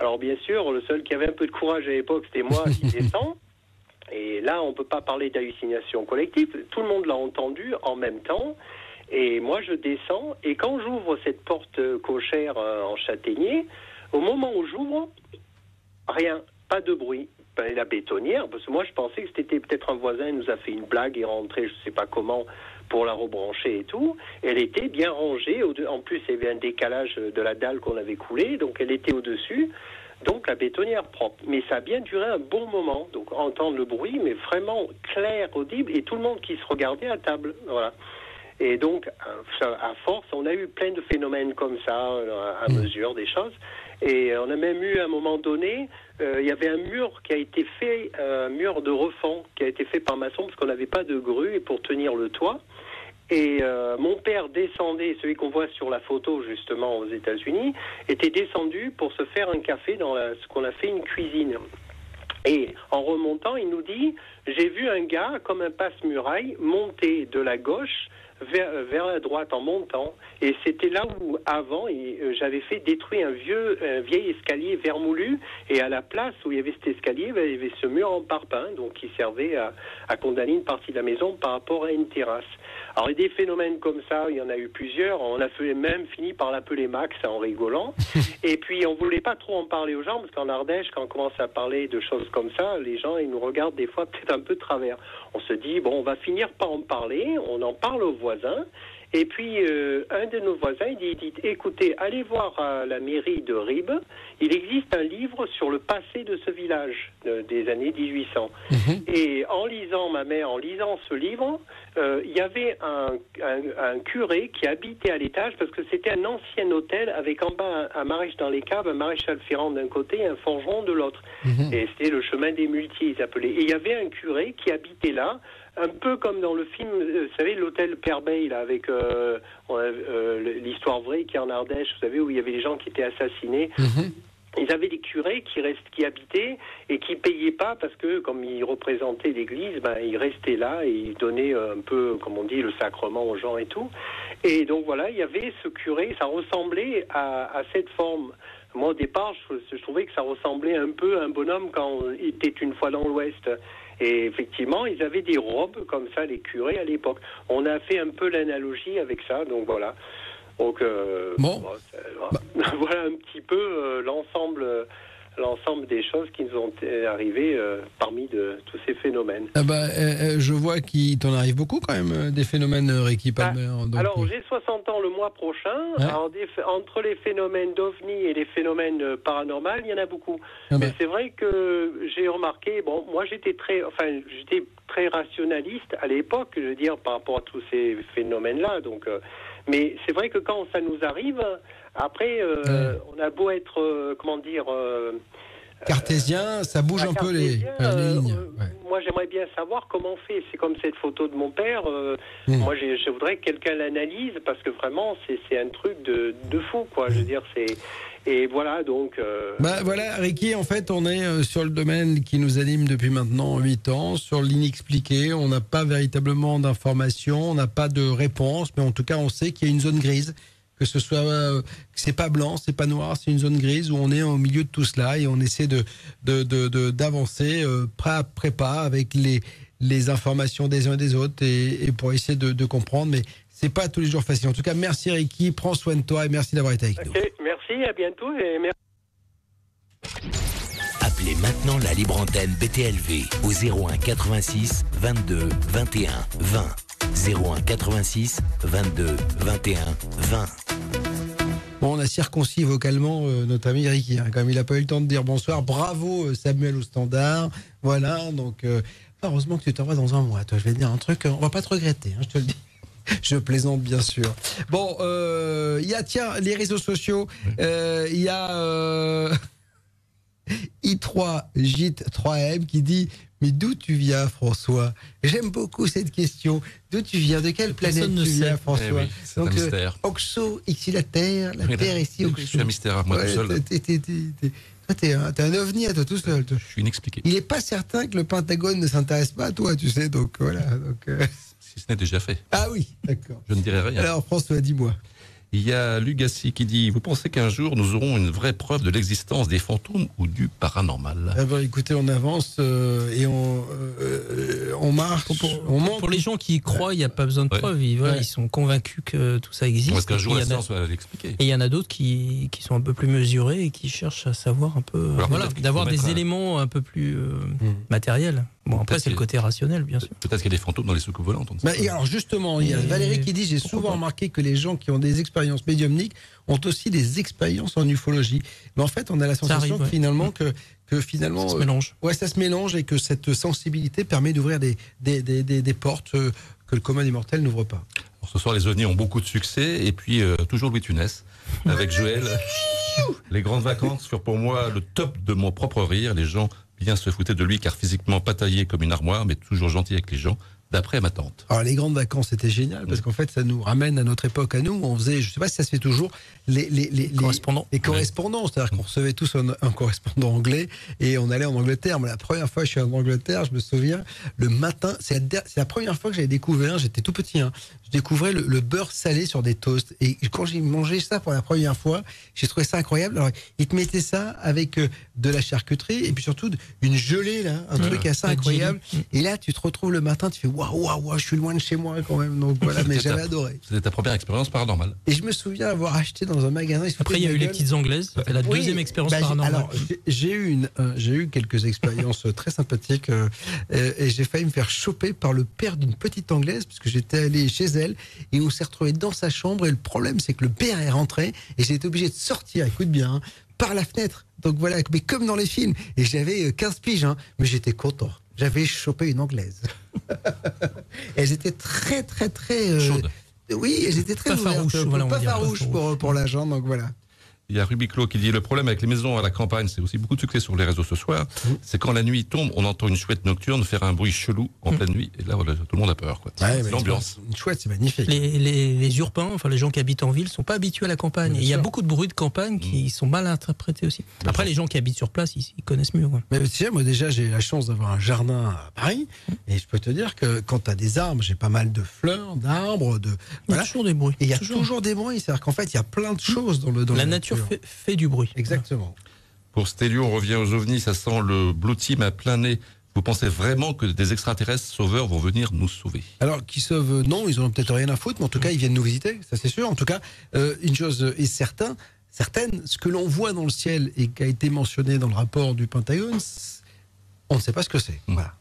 [SPEAKER 15] Alors bien sûr, le seul qui avait un peu de courage à l'époque, c'était moi [laughs] qui descend. Et là, on ne peut pas parler d'hallucination collective. Tout le monde l'a entendu en même temps. Et moi, je descends. Et quand j'ouvre cette porte cochère euh, en châtaignier, au moment où j'ouvre, rien, pas de bruit. Ben, la bétonnière, parce que moi, je pensais que c'était peut-être un voisin, il nous a fait une blague, il est rentré, je ne sais pas comment, pour la rebrancher et tout. Elle était bien rangée. En plus, il y avait un décalage de la dalle qu'on avait coulée, donc elle était au-dessus. Donc la bétonnière propre. Mais ça a bien duré un bon moment. Donc entendre le bruit, mais vraiment clair, audible, et tout le monde qui se regardait à table. Voilà. Et donc, à force, on a eu plein de phénomènes comme ça, euh, à mesure des choses. Et on a même eu, à un moment donné, euh, il y avait un mur qui a été fait, euh, un mur de refend, qui a été fait par maçon, parce qu'on n'avait pas de grue et pour tenir le toit. Et euh, mon père descendait, celui qu'on voit sur la photo justement aux États-Unis, était descendu pour se faire un café dans la- ce qu'on a fait une cuisine. Et en remontant, il nous dit J'ai vu un gars, comme un passe-muraille, monter de la gauche vers, vers la droite en montant. Et c'était là où, avant, euh, j'avais fait détruire un vieux, un vieil escalier vermoulu. Et à la place où il y avait cet escalier, ben, il y avait ce mur en parpaing, donc qui servait à, à condamner une partie de la maison par rapport à une terrasse. Alors, il y a des phénomènes comme ça, il y en a eu plusieurs. On a fait même fini par l'appeler Max en rigolant. [laughs] Et puis, on voulait pas trop en parler aux gens, parce qu'en Ardèche, quand on commence à parler de choses comme ça, les gens, ils nous regardent des fois peut-être un peu de travers. On se dit, bon, on va finir par en parler, on en parle aux voisins. Et puis, euh, un de nos voisins, il dit, dit, écoutez, allez voir à la mairie de Ribes, il existe un livre sur le passé de ce village euh, des années 1800. Et en lisant, ma mère, en lisant ce livre, euh, il y avait un, un- un curé qui habitait à l'étage parce que c'était un ancien hôtel avec en bas un, un maréchal dans les caves, un maréchal ferrand d'un côté et un forgeron de l'autre. Et c'était le chemin des muletiers, ils appelaient. Et il y avait un curé qui habitait là, un peu comme dans le film, euh, vous savez, l'hôtel Perbeil, là, avec euh, euh, l'histoire vraie qui est en Ardèche, vous savez, où il y avait des gens qui étaient assassinés. Ils avaient des curés qui, restent, qui habitaient et qui payaient pas parce que, comme ils représentaient l'Église, ben, ils restaient là et ils donnaient un peu, comme on dit, le sacrement aux gens et tout. Et donc voilà, il y avait ce curé, ça ressemblait à, à cette forme. Moi, au départ, je, je trouvais que ça ressemblait un peu à un bonhomme quand il était une fois dans l'Ouest. Et effectivement, ils avaient des robes comme ça, les curés à l'époque. On a fait un peu l'analogie avec ça, donc voilà. Donc euh,
[SPEAKER 2] Bon. [laughs]
[SPEAKER 15] voilà un petit peu euh, l'ensemble, euh, l'ensemble des choses qui nous ont euh, arrivées euh, parmi de tous ces phénomènes.
[SPEAKER 2] Ah bah, euh, je vois qu'il t'en arrive beaucoup quand même, des phénomènes, Ricky Palmer. donc,
[SPEAKER 15] Alors, j'ai 60 ans le mois prochain.
[SPEAKER 2] Ouais.
[SPEAKER 15] Alors, des ph- entre les phénomènes d'OVNI et les phénomènes paranormaux, il y en a beaucoup.
[SPEAKER 2] Ah
[SPEAKER 15] Mais
[SPEAKER 2] bah.
[SPEAKER 15] c'est vrai que j'ai remarqué, bon, moi j'étais très, enfin, j'étais très rationaliste à l'époque, je veux dire, par rapport à tous ces phénomènes-là. Donc, euh, mais c'est vrai que quand ça nous arrive, après, euh, on a beau être, euh, comment dire, euh,
[SPEAKER 2] cartésien, ça bouge un peu les, lignes.
[SPEAKER 15] moi, j'aimerais bien savoir comment on fait. C'est comme cette photo de mon père.
[SPEAKER 2] Hmm.
[SPEAKER 15] Moi, je voudrais que quelqu'un l'analyse parce que vraiment, c'est un truc de, de fou, quoi. Je veux dire, c'est. Et voilà, donc. euh,
[SPEAKER 2] Bah voilà, Ricky, en fait, on est sur le domaine qui nous anime depuis maintenant 8 ans, sur l'inexpliqué. On n'a pas véritablement d'informations, on n'a pas de réponse, mais en tout cas, on sait qu'il y a une zone grise que ce soit euh, c'est pas blanc, c'est pas noir, c'est une zone grise où on est au milieu de tout cela et on essaie de d'avancer de, pas après pas avec les les informations des uns et des autres et, pour essayer de, comprendre. Mais c'est pas tous les jours facile. En tout cas, merci Ricky, prends soin de toi et merci d'avoir été avec nous.
[SPEAKER 15] Merci, à bientôt et merci.
[SPEAKER 1] Appelez maintenant la libre antenne BTLV au 01 86 22 21 20. 01 86 22 21 20.
[SPEAKER 2] Bon, on a circoncis vocalement euh, notre ami Ricky. Hein, comme il n'a pas eu le temps de dire bonsoir, bravo euh, Samuel au standard. Voilà, donc euh, heureusement que tu t'envoies dans un mois. Toi, je vais te dire un truc, on va pas te regretter, hein, je te le dis. [laughs] Je plaisante bien sûr. Bon, il y a tiens les réseaux sociaux. Il y a I3 JIT 3M qui dit mais d'où tu viens, François? J'aime beaucoup cette question. D'où tu viens? De quelle planète tu viens, François?
[SPEAKER 3] eh C'est un mystère.
[SPEAKER 2] Euh, Oxo, ici la Terre, la Terre ici Oxo. Je
[SPEAKER 3] suis un mystère, moi tout seul.
[SPEAKER 2] toi, t'es un, un, ovni à toi tout seul.
[SPEAKER 3] Je suis inexpliqué.
[SPEAKER 2] Il n'est pas certain que le Pentagone ne s'intéresse pas à toi, tu sais, donc voilà. Donc, euh.
[SPEAKER 3] Si ce n'est déjà fait.
[SPEAKER 2] Ah oui, d'accord.
[SPEAKER 3] Je ne dirai rien.
[SPEAKER 2] Alors, François, dis-moi.
[SPEAKER 3] Il y a Lugassi qui dit Vous pensez qu'un jour nous aurons une vraie preuve de l'existence des fantômes ou du paranormal?
[SPEAKER 2] Eh ben, Écoutez, on avance euh, et on, euh, on marche.
[SPEAKER 4] Pour, on pour les gens qui y croient, il n'y a pas besoin de preuves. Ils, ils, sont convaincus que tout ça existe.
[SPEAKER 3] Parce qu'un jour la science va l'expliquer.
[SPEAKER 4] Et il y en a d'autres qui, qui, sont un peu plus mesurés et qui cherchent à savoir un peu. voilà, d'avoir des éléments un peu plus euh, hmm. matériels. Bon, après, c'est le côté rationnel, bien sûr.
[SPEAKER 3] Peut-être qu'il y a des fantômes dans les soucoupes volantes.
[SPEAKER 2] Bah, alors, justement, il y a Valérie qui dit J'ai souvent remarqué que les gens qui ont des expériences médiumniques ont aussi des expériences en ufologie. Mais en fait, on a la sensation finalement que, que finalement.
[SPEAKER 4] Ça se mélange.
[SPEAKER 2] Euh, ouais, ça se mélange et que cette sensibilité permet d'ouvrir des, des, des, des, portes euh, que le commun immortel n'ouvre pas.
[SPEAKER 3] ce soir, les ovnis ont beaucoup de succès et puis euh, toujours Louis Tunès avec Joël. les grandes vacances furent pour moi le top de mon propre rire. Les gens bien se foutaient de lui car physiquement pas taillé comme une armoire, mais toujours gentil avec les gens d'après ma tante.
[SPEAKER 2] Alors les grandes vacances c'était génial parce qu'en fait ça nous ramène à notre époque à nous on faisait je sais pas si ça se fait toujours les les, les,
[SPEAKER 4] correspondants.
[SPEAKER 2] les correspondants c'est-à-dire qu'on recevait tous un, correspondant anglais et on allait en Angleterre. Mais la première fois que je suis en Angleterre je me souviens le matin c'est la, première fois que j'avais découvert j'étais tout petit hein, je découvrais le, beurre salé sur des toasts et quand j'ai mangé ça pour la première fois j'ai trouvé ça incroyable alors ils te mettaient ça avec euh, de la charcuterie et puis surtout une gelée là un truc assez incroyable et là tu te retrouves le matin tu fais waouh, waouh, je suis loin de chez moi quand même. Donc voilà, [laughs] mais j'avais adoré.
[SPEAKER 3] C'était ta première expérience paranormale.
[SPEAKER 2] Et je me souviens avoir acheté dans un magasin.
[SPEAKER 4] Après, il y a eu les petites anglaises. C'était la deuxième expérience bah, paranormale. Alors,
[SPEAKER 2] j'ai eu, une, euh, j'ai eu quelques expériences euh, très sympathiques euh, et, j'ai failli me faire choper par le père d'une petite anglaise parce que j'étais allé chez elle et on s'est retrouvé dans sa chambre. Et le problème, c'est que le père est rentré et j'ai été obligé de sortir, écoute bien, hein, par la fenêtre. Donc voilà, mais comme dans les films. Et j'avais 15 piges, hein, mais j'étais content j'avais chopé une anglaise. [laughs] elles étaient très, très, très.
[SPEAKER 3] Euh, Chaudes.
[SPEAKER 2] Oui, elles étaient très pas farouches, pas farouches pour, pour l'agent, donc voilà.
[SPEAKER 3] Il y a Rubiclo qui dit le problème avec les maisons à la campagne, c'est aussi beaucoup de succès sur les réseaux ce soir. Mmh. C'est quand la nuit tombe, on entend une chouette nocturne faire un bruit chelou en mmh. pleine nuit. Et là, tout le monde a peur. L'ambiance.
[SPEAKER 2] Une chouette, c'est magnifique.
[SPEAKER 4] Les, les, urbains, enfin les gens qui habitent en ville, sont pas habitués à la campagne. il y a beaucoup de bruits de campagne qui mmh. sont mal interprétés aussi. Après, les gens qui habitent sur place, ils, connaissent mieux.
[SPEAKER 2] Mais tu sais, moi déjà, j'ai la chance d'avoir un jardin à Paris. Et je peux te dire que quand tu as des arbres, j'ai pas mal de fleurs, d'arbres. De...
[SPEAKER 4] Il y a toujours des bruits.
[SPEAKER 2] Il y a toujours, des bruits. C'est-à-dire qu'en fait, il y a plein de choses dans le. Dans
[SPEAKER 4] la nature fait, du bruit.
[SPEAKER 2] Exactement.
[SPEAKER 3] Pour Stélio, on revient aux ovnis, ça sent le Blue Team à plein nez. Vous pensez vraiment que des extraterrestres sauveurs vont venir nous sauver?
[SPEAKER 2] Alors, qui sauvent, non, ils n'ont peut-être rien à foutre, mais en tout cas, ils viennent nous visiter, ça c'est sûr. En tout cas, euh, une chose est certaine, certaine, ce que l'on voit dans le ciel et qui a été mentionné dans le rapport du Pentagone, on ne sait pas ce que c'est. Voilà.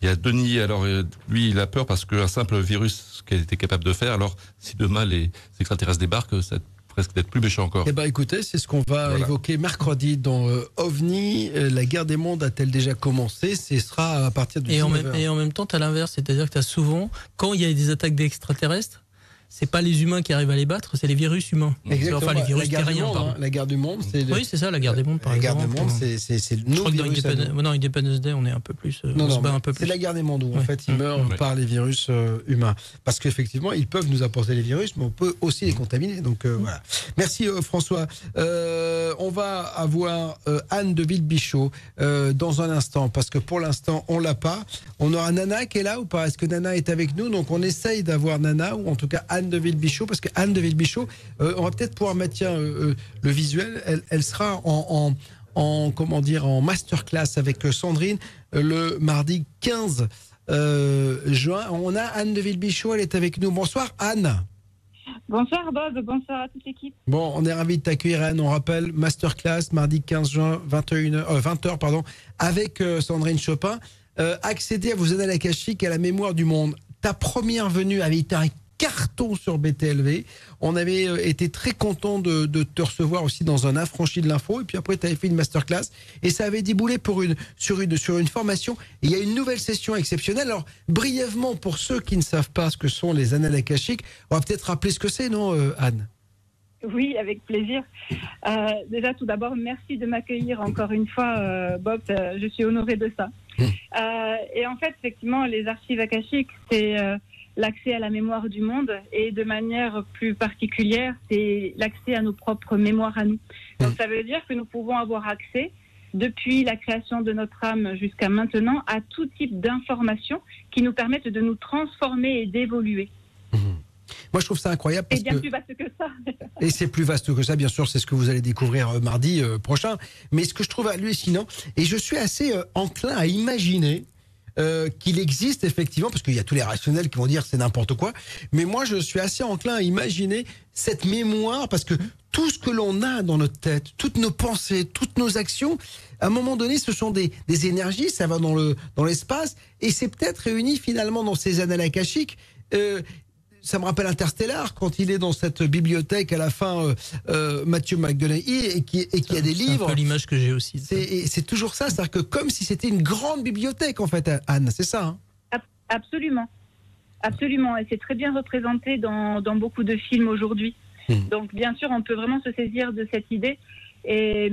[SPEAKER 3] Il y a Denis, alors euh, lui, il a peur parce qu'un simple virus, ce qu'elle était capable de faire, alors si demain les extraterrestres débarquent, ça presque d'être plus méchant encore.
[SPEAKER 2] Eh bien, écoutez, c'est ce qu'on va évoquer mercredi dans euh, OVNI. Euh, la guerre des mondes a-t-elle déjà commencé? Ce sera à partir de
[SPEAKER 4] et en, même, et en même temps, tu as l'inverse, c'est-à-dire que tu as souvent, quand il y a des attaques d'extraterrestres, c'est pas les humains qui arrivent à les battre, c'est les virus humains.
[SPEAKER 2] Exactement. Enfin, les virus la terriens, hein. La guerre du monde, c'est.
[SPEAKER 4] Oui, c'est ça, la guerre des mondes, par
[SPEAKER 2] la
[SPEAKER 4] exemple.
[SPEAKER 2] La guerre du monde, c'est le nouveau virus.
[SPEAKER 4] Non, Independence Day, on est un peu plus. Euh, non, non,
[SPEAKER 2] C'est la guerre des mondes où, en fait, ils meurent par les virus euh, humains. Parce qu'effectivement, ils peuvent nous apporter les virus, mais on peut aussi les contaminer. Donc, euh, voilà. Merci, François. on va avoir Anne de Villebichot dans un instant, parce que pour l'instant, on l'a pas. On aura Nana qui est là ou pas? Est-ce que Nana est avec nous? Donc, on essaye d'avoir Nana, ou en tout cas Anne de Villebichot, parce que Anne de Villebichot, on va peut-être pouvoir mettre le visuel. Elle, sera en, en, comment dire, en masterclass avec Sandrine le mardi 15 juin. On a Anne de Villebichot, elle est avec nous. Bonsoir Anne.
[SPEAKER 16] Bonsoir Bob, bonsoir à toute l'équipe.
[SPEAKER 2] Bon, on est ravis de t'accueillir Anne. On rappelle masterclass mardi 15 juin 21h, 20h pardon, avec Sandrine Chopin. Euh, accéder à vos annales akashiques et à la mémoire du monde. Ta première venue avait été un carton sur BTLV. On avait euh, été très content de, te recevoir aussi dans un affranchi de l'info. Et puis après, tu avais fait une masterclass. Et ça avait déboulé pour une, sur, une, sur une formation. Et il y a une nouvelle session exceptionnelle. Alors, brièvement, pour ceux qui ne savent pas ce que sont les annales akashiques, on va peut-être rappeler ce que c'est, non, euh, Anne?
[SPEAKER 16] Oui, avec plaisir. Euh, déjà, tout d'abord, merci de m'accueillir encore une fois, Bob. je suis honorée de ça. Mmh. et en fait, effectivement, les archives akashiques, c'est l'accès à la mémoire du monde et de manière plus particulière, c'est l'accès à nos propres mémoires à nous. Donc mmh. ça veut dire que nous pouvons avoir accès depuis la création de notre âme jusqu'à maintenant à tout type d'informations qui nous permettent de nous transformer et d'évoluer.
[SPEAKER 2] Mmh. Moi, je trouve ça incroyable.
[SPEAKER 16] C'est bien plus vaste que ça. [laughs]
[SPEAKER 2] et c'est plus vaste que ça, bien sûr, c'est ce que vous allez découvrir euh, mardi euh, prochain. Mais ce que je trouve hallucinant, et je suis assez euh, enclin à imaginer euh, qu'il existe effectivement, parce qu'il y a tous les rationnels qui vont dire c'est n'importe quoi, mais moi je suis assez enclin à imaginer cette mémoire, parce que tout ce que l'on a dans notre tête, toutes nos pensées, toutes nos actions, à un moment donné, ce sont des, des énergies, ça va dans le dans l'espace, et c'est peut-être réuni finalement dans ces annales akashiques. Euh, ça me rappelle Interstellar quand il est dans cette bibliothèque à la fin, euh, euh Mathieu McGonaghy et qui, et qui a des livres.
[SPEAKER 4] C'est l'image que j'ai aussi.
[SPEAKER 2] C'est toujours ça, c'est-à-dire que comme si c'était une grande bibliothèque en fait, Anne, c'est ça
[SPEAKER 16] hein? Absolument, absolument, et c'est très bien représenté dans, dans beaucoup de films aujourd'hui. Hmm. Donc bien sûr, on peut vraiment se saisir de cette idée. Et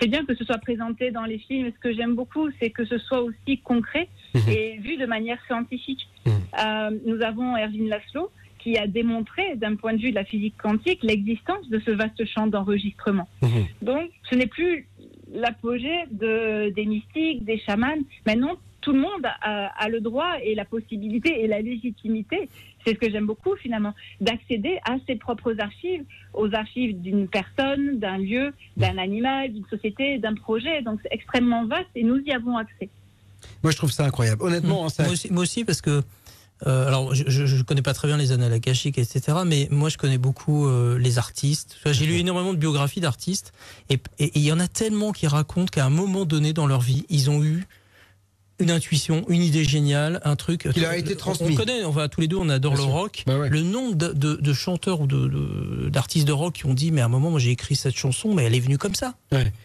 [SPEAKER 16] c'est bien que ce soit présenté dans les films. Ce que j'aime beaucoup, c'est que ce soit aussi concret. Et vu de manière scientifique. Mhm. Euh, nous avons Erwin Laszlo qui a démontré, d'un point de vue de la physique quantique, l'existence de ce vaste champ d'enregistrement. Mhm. Donc, ce n'est plus l'apogée de, des mystiques, des chamans. Maintenant, tout le monde a, le droit et la possibilité et la légitimité, c'est ce que j'aime beaucoup finalement, d'accéder à ses propres archives, aux archives d'une personne, d'un lieu, d'un animal, d'une société, d'un projet. Donc c'est extrêmement vaste et nous y avons accès.
[SPEAKER 2] Moi je trouve ça incroyable. Honnêtement,
[SPEAKER 4] mmh. moi, aussi, moi, aussi, parce que euh, alors, je ne connais pas très bien les annales akashiques, etc. Mais moi, je connais beaucoup euh, les artistes. J'ai lu énormément de biographies d'artistes, et il y en a tellement qui racontent qu'à un moment donné dans leur vie, ils ont eu une intuition, une idée géniale, un truc.
[SPEAKER 2] Qui a été transmis.
[SPEAKER 4] On connaît, on va tous les deux, on adore le rock. Bah le nombre de, chanteurs ou d'artistes de, rock qui ont dit, mais à un moment, moi j'ai écrit cette chanson, mais elle est venue comme ça.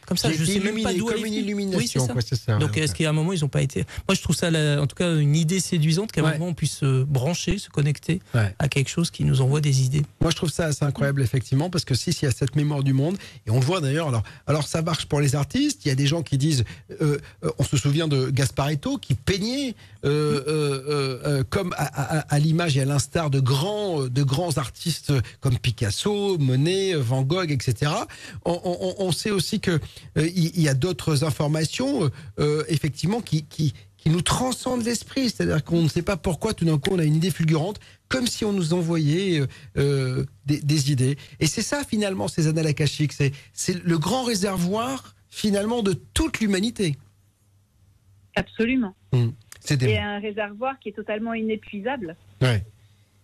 [SPEAKER 4] Comme ça, je sais même pas d'où elle
[SPEAKER 2] est une illumination.
[SPEAKER 4] Oui, c'est ça. Donc est-ce qu'à un moment ils n'ont pas été. Moi je trouve ça, en tout cas, une idée séduisante qu'à un moment on puisse se brancher, se connecter à quelque chose qui nous envoie des idées.
[SPEAKER 2] Moi je trouve ça assez incroyable effectivement parce que si il y a cette mémoire du monde et on le voit d'ailleurs. Alors alors ça marche pour les artistes. Il y a des gens qui disent, euh, euh, on se souvient de Qui peignait euh, euh, euh, comme à, l'image et à l'instar de grands, de grands artistes comme Picasso, Monet, Van Gogh, etc. On, sait aussi que il y, a d'autres informations, effectivement, qui, nous transcendent l'esprit. C'est-à-dire qu'on ne sait pas pourquoi tout d'un coup on a une idée fulgurante, comme si on nous envoyait des, des, idées. Et c'est ça finalement ces annales akashiques. C'est le grand réservoir finalement de toute l'humanité.
[SPEAKER 16] Absolument. Mmh. C'est un réservoir qui est totalement inépuisable.
[SPEAKER 2] Ouais.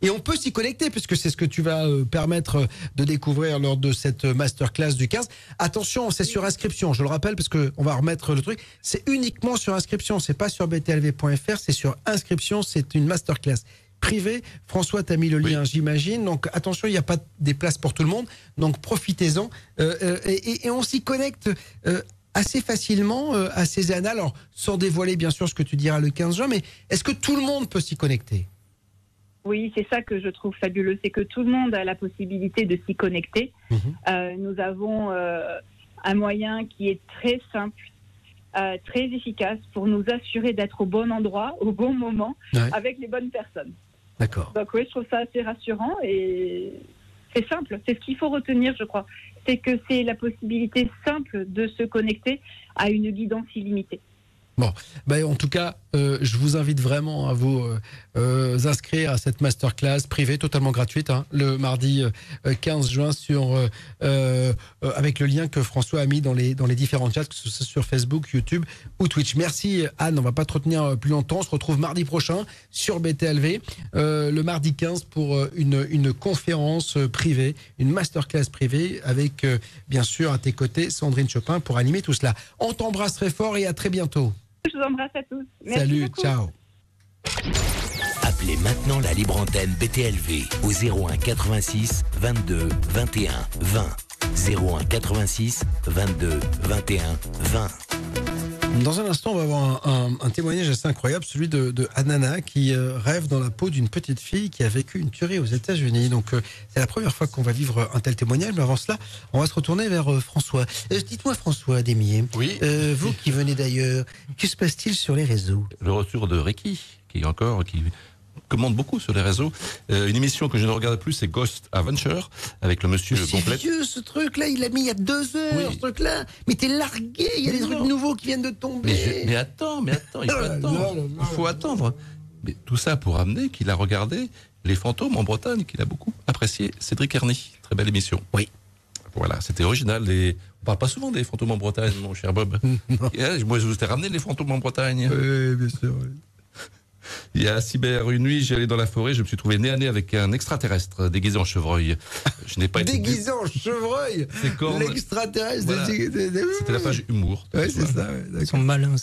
[SPEAKER 2] Et on peut s'y connecter, puisque c'est ce que tu vas euh, permettre euh, de découvrir lors de cette masterclass du 15. Attention, c'est sur inscription, je le rappelle, parce qu'on va remettre le truc. C'est uniquement sur inscription, c'est pas sur btlv.fr, c'est sur inscription, c'est une masterclass privée. François, tu as mis le lien, j'imagine. Donc attention, il n'y a pas des places pour tout le monde, donc profitez-en. Euh, et, on s'y connecte assez facilement euh, à ces annales, alors sans dévoiler bien sûr ce que tu diras le 15 juin, mais est-ce que tout le monde peut s'y connecter?
[SPEAKER 16] Oui, c'est ça que je trouve fabuleux, c'est que tout le monde a la possibilité de s'y connecter. Mhm. Euh, nous avons euh, un moyen qui est très simple, très efficace pour nous assurer d'être au bon endroit, au bon moment, avec les bonnes personnes.
[SPEAKER 2] D'accord.
[SPEAKER 16] Donc oui, je trouve ça assez rassurant et c'est simple, c'est ce qu'il faut retenir, je crois. C'est que c'est la possibilité simple de se connecter à une guidance illimitée.
[SPEAKER 2] Bon, ben, en tout cas, euh, je vous invite vraiment à vous euh, euh, inscrire à cette masterclass privée totalement gratuite hein, le mardi 15 juin sur avec le lien que François a mis dans les dans les différents chats, que ce soit sur Facebook, YouTube ou Twitch. Merci Anne, on va pas te retenir plus longtemps. On se retrouve mardi prochain sur BTLV le mardi 15 pour une une conférence privée, une masterclass privée avec bien sûr à tes côtés Sandrine Chopin pour animer tout cela. On t'embrasse très fort et à très bientôt.
[SPEAKER 16] Je vous embrasse à tous.
[SPEAKER 2] Salut, ciao.
[SPEAKER 1] Appelez maintenant la libre antenne BTLV au 01 86 22 21 20. 01 86 22 21 20.
[SPEAKER 2] Dans un instant, on va avoir un, témoignage assez incroyable, celui de, de Anana qui euh, rêve dans la peau d'une petite fille qui a vécu une tuerie aux États-Unis. Donc, euh, c'est la première fois qu'on va vivre un tel témoignage. Mais avant cela, on va se retourner vers euh, François. Dites-moi, François Demier,
[SPEAKER 3] oui.
[SPEAKER 2] vous qui venez d'ailleurs, que se passe-t-il sur les réseaux?
[SPEAKER 3] Le retour de Ricky, qui est encore qui commande beaucoup sur les réseaux. Euh, une émission que je ne regarde plus, c'est Ghost Adventure avec le monsieur
[SPEAKER 2] complet. C'est vieux ce truc-là, il l'a mis il y a deux heures, ce truc-là. Mais t'es largué, il y a des trucs nouveaux qui viennent de tomber.
[SPEAKER 3] Mais, attends, mais attends, il faut [laughs] attendre. il faut attendre. Mais tout ça pour amener qu'il a regardé Les Fantômes en Bretagne, qu'il a beaucoup apprécié. Cédric Ernie, très belle émission.
[SPEAKER 2] Oui.
[SPEAKER 3] Voilà, c'était original. Et on parle pas souvent des fantômes en Bretagne, mon cher Bob. [laughs] Moi, je vous ai ramené les fantômes en Bretagne.
[SPEAKER 2] Oui, bien sûr.
[SPEAKER 3] Il y a cyber une nuit, j'allais dans la forêt, je me suis trouvé nez à nez avec un extraterrestre déguisé en chevreuil.
[SPEAKER 2] Je n'ai pas été déguisé en chevreuil. L'extraterrestre.
[SPEAKER 3] C'était la page humour.
[SPEAKER 2] Ouais, c'est ça.
[SPEAKER 4] Ils sont malins.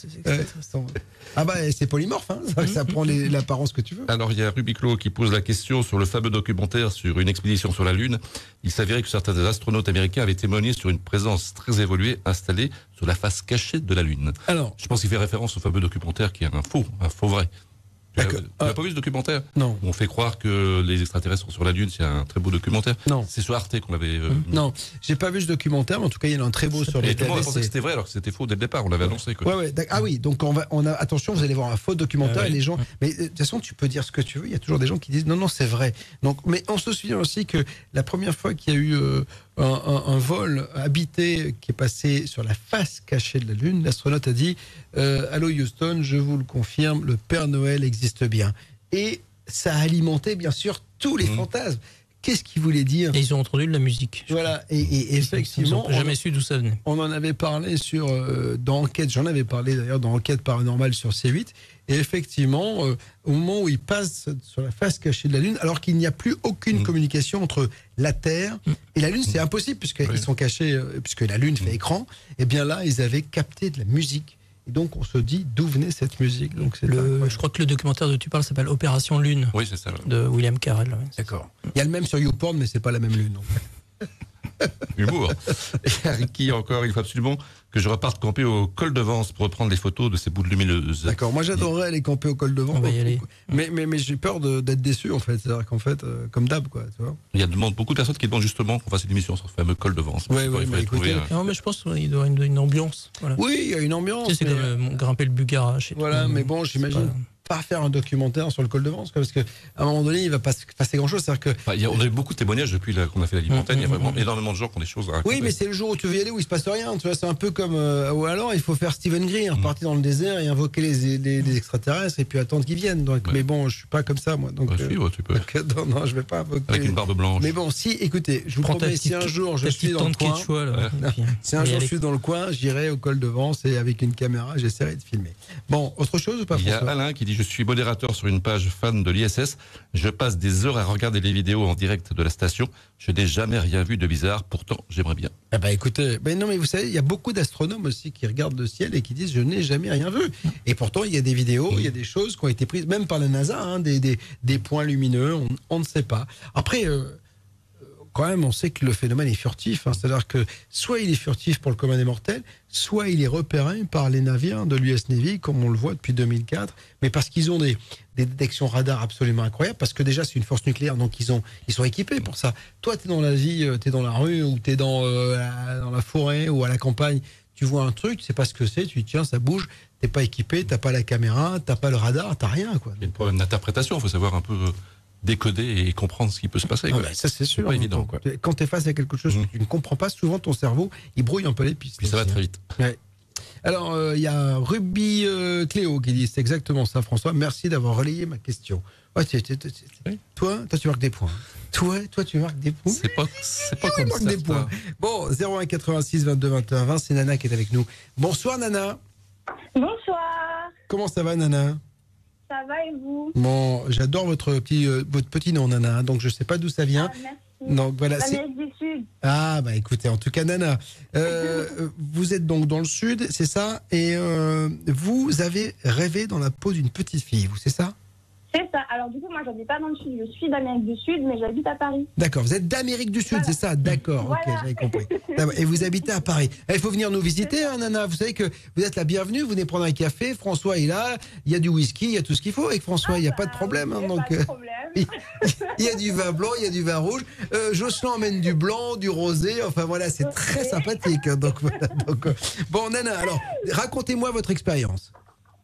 [SPEAKER 2] Ah bah c'est polymorphe, hein. ça, prend l'apparence que tu veux.
[SPEAKER 3] Alors il y a Rubiclo qui pose la question sur le fameux documentaire sur une expédition sur la Lune. Il s'avérait que certains astronautes américains avaient témoigné sur une présence très évoluée installée sur la face cachée de la Lune.
[SPEAKER 2] Alors,
[SPEAKER 3] je pense qu'il fait référence au fameux documentaire qui est un faux, un faux vrai. Tu n'as pas vu ce documentaire
[SPEAKER 2] Non.
[SPEAKER 3] On fait croire que les extraterrestres sont sur la Lune. C'est un très beau documentaire.
[SPEAKER 2] Non.
[SPEAKER 3] C'est sur Arte qu'on l'avait. Euh,
[SPEAKER 2] non, j'ai pas vu ce documentaire, mais en tout cas, il y en a un très beau sur les.
[SPEAKER 3] Et tout le monde pensait que c'était vrai alors que c'était faux dès le départ. On l'avait annoncé.
[SPEAKER 2] Quoi. Ouais, ouais, ah oui, donc on va, on a attention, vous allez voir un faux documentaire ah et les gens. Mais euh, de toute façon, tu peux dire ce que tu veux. Il y a toujours des gens qui disent non, non, c'est vrai. Donc, mais on se souvient aussi que la première fois qu'il y a eu euh, un, vol habité qui est passé sur la face cachée de la Lune, l'astronaute a dit Allô Houston, je vous le confirme, le Père Noël existe bien et ça a alimenté bien sûr tous les mmh. fantasmes. Qu'est-ce qu'il voulait dire
[SPEAKER 4] Et ils ont entendu de la musique.
[SPEAKER 2] Voilà, et, effectivement.
[SPEAKER 4] Ils jamais su d'où ça venait.
[SPEAKER 2] On en avait parlé sur, euh, dans Enquête, j'en avais parlé d'ailleurs dans Enquête paranormale sur C8. Et effectivement, euh, au moment où ils passent sur la face cachée de la Lune, alors qu'il n'y a plus aucune mmh. communication entre la Terre et la Lune, c'est impossible puisqu'ils sont cachés, euh, puisque la Lune fait mmh. écran, et bien là, ils avaient capté de la musique. Et donc on se dit d'où venait cette musique? Donc
[SPEAKER 4] le, je crois que le documentaire dont tu parles s'appelle Opération Lune.
[SPEAKER 3] Oui, c'est ça.
[SPEAKER 4] De William Carell.
[SPEAKER 2] D'accord. Il y a le même sur YouPorn, mais c'est pas la même lune.
[SPEAKER 3] Humour. [laughs] Et Ricky, encore, il faut absolument que je reparte camper au col de Vence pour reprendre les photos de ces boules lumineuses.
[SPEAKER 2] D'accord, moi j'adorerais aller camper au col de Vence.
[SPEAKER 4] On va y aller.
[SPEAKER 2] Mais, mais, mais j'ai peur d'être déçu en fait. C'est-à-dire qu'en fait, euh, comme d'hab, quoi. Tu vois
[SPEAKER 3] il y a beaucoup de personnes qui demandent justement qu'on fasse une émission sur ce fameux col de Vence.
[SPEAKER 2] Oui, oui, mais, écoutez,
[SPEAKER 4] non, mais je pense qu'il doit y avoir une, ambiance.
[SPEAKER 2] Oui, il y a une ambiance.
[SPEAKER 4] Tu sais, c'est comme euh, grimper le Bugara.
[SPEAKER 2] Voilà, mais bon, j'imagine pas faire un documentaire sur le col de Vence, parce qu'à un moment donné, il va pas se passer grand chose. C'est-à-dire que.
[SPEAKER 3] Bah, on a eu beaucoup de témoignages depuis qu'on a fait la Libre Antenne. il y a vraiment énormément de gens qui ont des choses à raconter.
[SPEAKER 2] Oui, mais c'est le jour où tu veux y aller où il se passe rien. Tu vois, c'est un peu comme. Euh, ou alors, il faut faire Stephen Greer, mm. partir dans le désert et invoquer les, les, extraterrestres et puis attendre qu'ils viennent. Donc, Mais bon, je suis pas comme ça, moi. Donc,
[SPEAKER 3] bah, euh, tu peux.
[SPEAKER 2] non, non, je vais pas invoquer.
[SPEAKER 3] Avec une barbe blanche.
[SPEAKER 2] Mais bon, si, écoutez, je vous promets, si un jour je suis dans le coin. [laughs] Si un jour je suis dans le coin, j'irai au col de Vence et avec une caméra, j'essaierai de filmer. Bon, autre chose ou pas
[SPEAKER 3] Il y a Alain qui dit Je suis modérateur sur une page fan de l'ISS. Je passe des heures à regarder les vidéos en direct de la station. Je n'ai jamais rien vu de bizarre. Pourtant, j'aimerais bien.
[SPEAKER 2] Ah bah écoutez, ben non mais vous savez, il y a beaucoup d'astronomes aussi qui regardent le ciel et qui disent je n'ai jamais rien vu. Et pourtant, il y a des vidéos, il y a des choses qui ont été prises, même par la NASA, hein, des, des, points lumineux. On, ne sait pas. Après. Euh, quand même, on sait que le phénomène est furtif. Hein. C'est-à-dire que soit il est furtif pour le commun des mortels, soit il est repéré par les navires de l'US Navy, comme on le voit depuis 2004, mais parce qu'ils ont des, détections radar absolument incroyables, parce que déjà c'est une force nucléaire, donc ils, ont, ils sont équipés pour ça. Toi, tu es dans la vie, euh, tu es dans la rue, ou tu es dans, euh, la, dans la forêt, ou à la campagne, tu vois un truc, tu sais pas ce que c'est, tu dis tiens, ça bouge, t'es pas équipé, t'as pas la caméra, t'as pas le radar, t'as rien. Quoi.
[SPEAKER 3] Il y a un problème d'interprétation, il faut savoir un peu décoder et comprendre ce qui peut se passer.
[SPEAKER 2] Ah bah, ça, c'est sûr. Pas évident. Quand tu es face à quelque chose que mmh. tu ne comprends pas, souvent ton cerveau, il brouille un peu les pistes.
[SPEAKER 3] Puis ça va très vite.
[SPEAKER 2] Alors, euh, il y a Ruby euh, Cléo qui dit c'est exactement ça, François. Merci d'avoir relayé ma question. Ouais, Toi, toi, tu marques des points. Toi, toi, tu marques des points.
[SPEAKER 3] C'est pas, c'est pas comme ça.
[SPEAKER 2] des points. Bon, 01 86 22 21 20, c'est Nana qui est avec nous. Bonsoir, Nana.
[SPEAKER 17] Bonsoir,
[SPEAKER 2] Comment ça va, Nana?
[SPEAKER 17] Ça va et vous
[SPEAKER 2] Bon, j'adore votre petit, euh, votre petit nom, Nana. Donc, je sais pas d'où ça vient.
[SPEAKER 17] Ah, Merci.
[SPEAKER 2] Donc, voilà.
[SPEAKER 17] du Sud.
[SPEAKER 2] Ah, bah écoutez, en tout cas, Nana, euh, [laughs] vous êtes donc dans le sud, c'est ça Et euh, vous avez rêvé dans la peau d'une petite fille, vous, c'est ça?
[SPEAKER 17] C'est ça. Alors du coup, moi, j'habite pas dans le Sud. Je suis d'Amérique du Sud, mais j'habite à Paris.
[SPEAKER 2] D'accord, vous êtes d'Amérique du Sud, c'est ça? D'accord, ok,
[SPEAKER 17] Voilà.
[SPEAKER 2] j'avais compris. [laughs] Et vous habitez à Paris. Eh, Il faut venir nous visiter, hein, Nana. Vous savez que vous êtes la bienvenue, vous venez prendre un café. François est là, il y a du whisky, il y a tout ce qu'il faut. Avec François, il n'y a pas de problème. hein, donc, euh, [laughs] il y a du vin blanc, il y a du vin rouge. Euh, Jocelyn emmène du blanc, du rosé. Enfin voilà, c'est très sympathique. hein, Donc, voilà, donc, euh, bon, Nana, alors, racontez-moi votre expérience.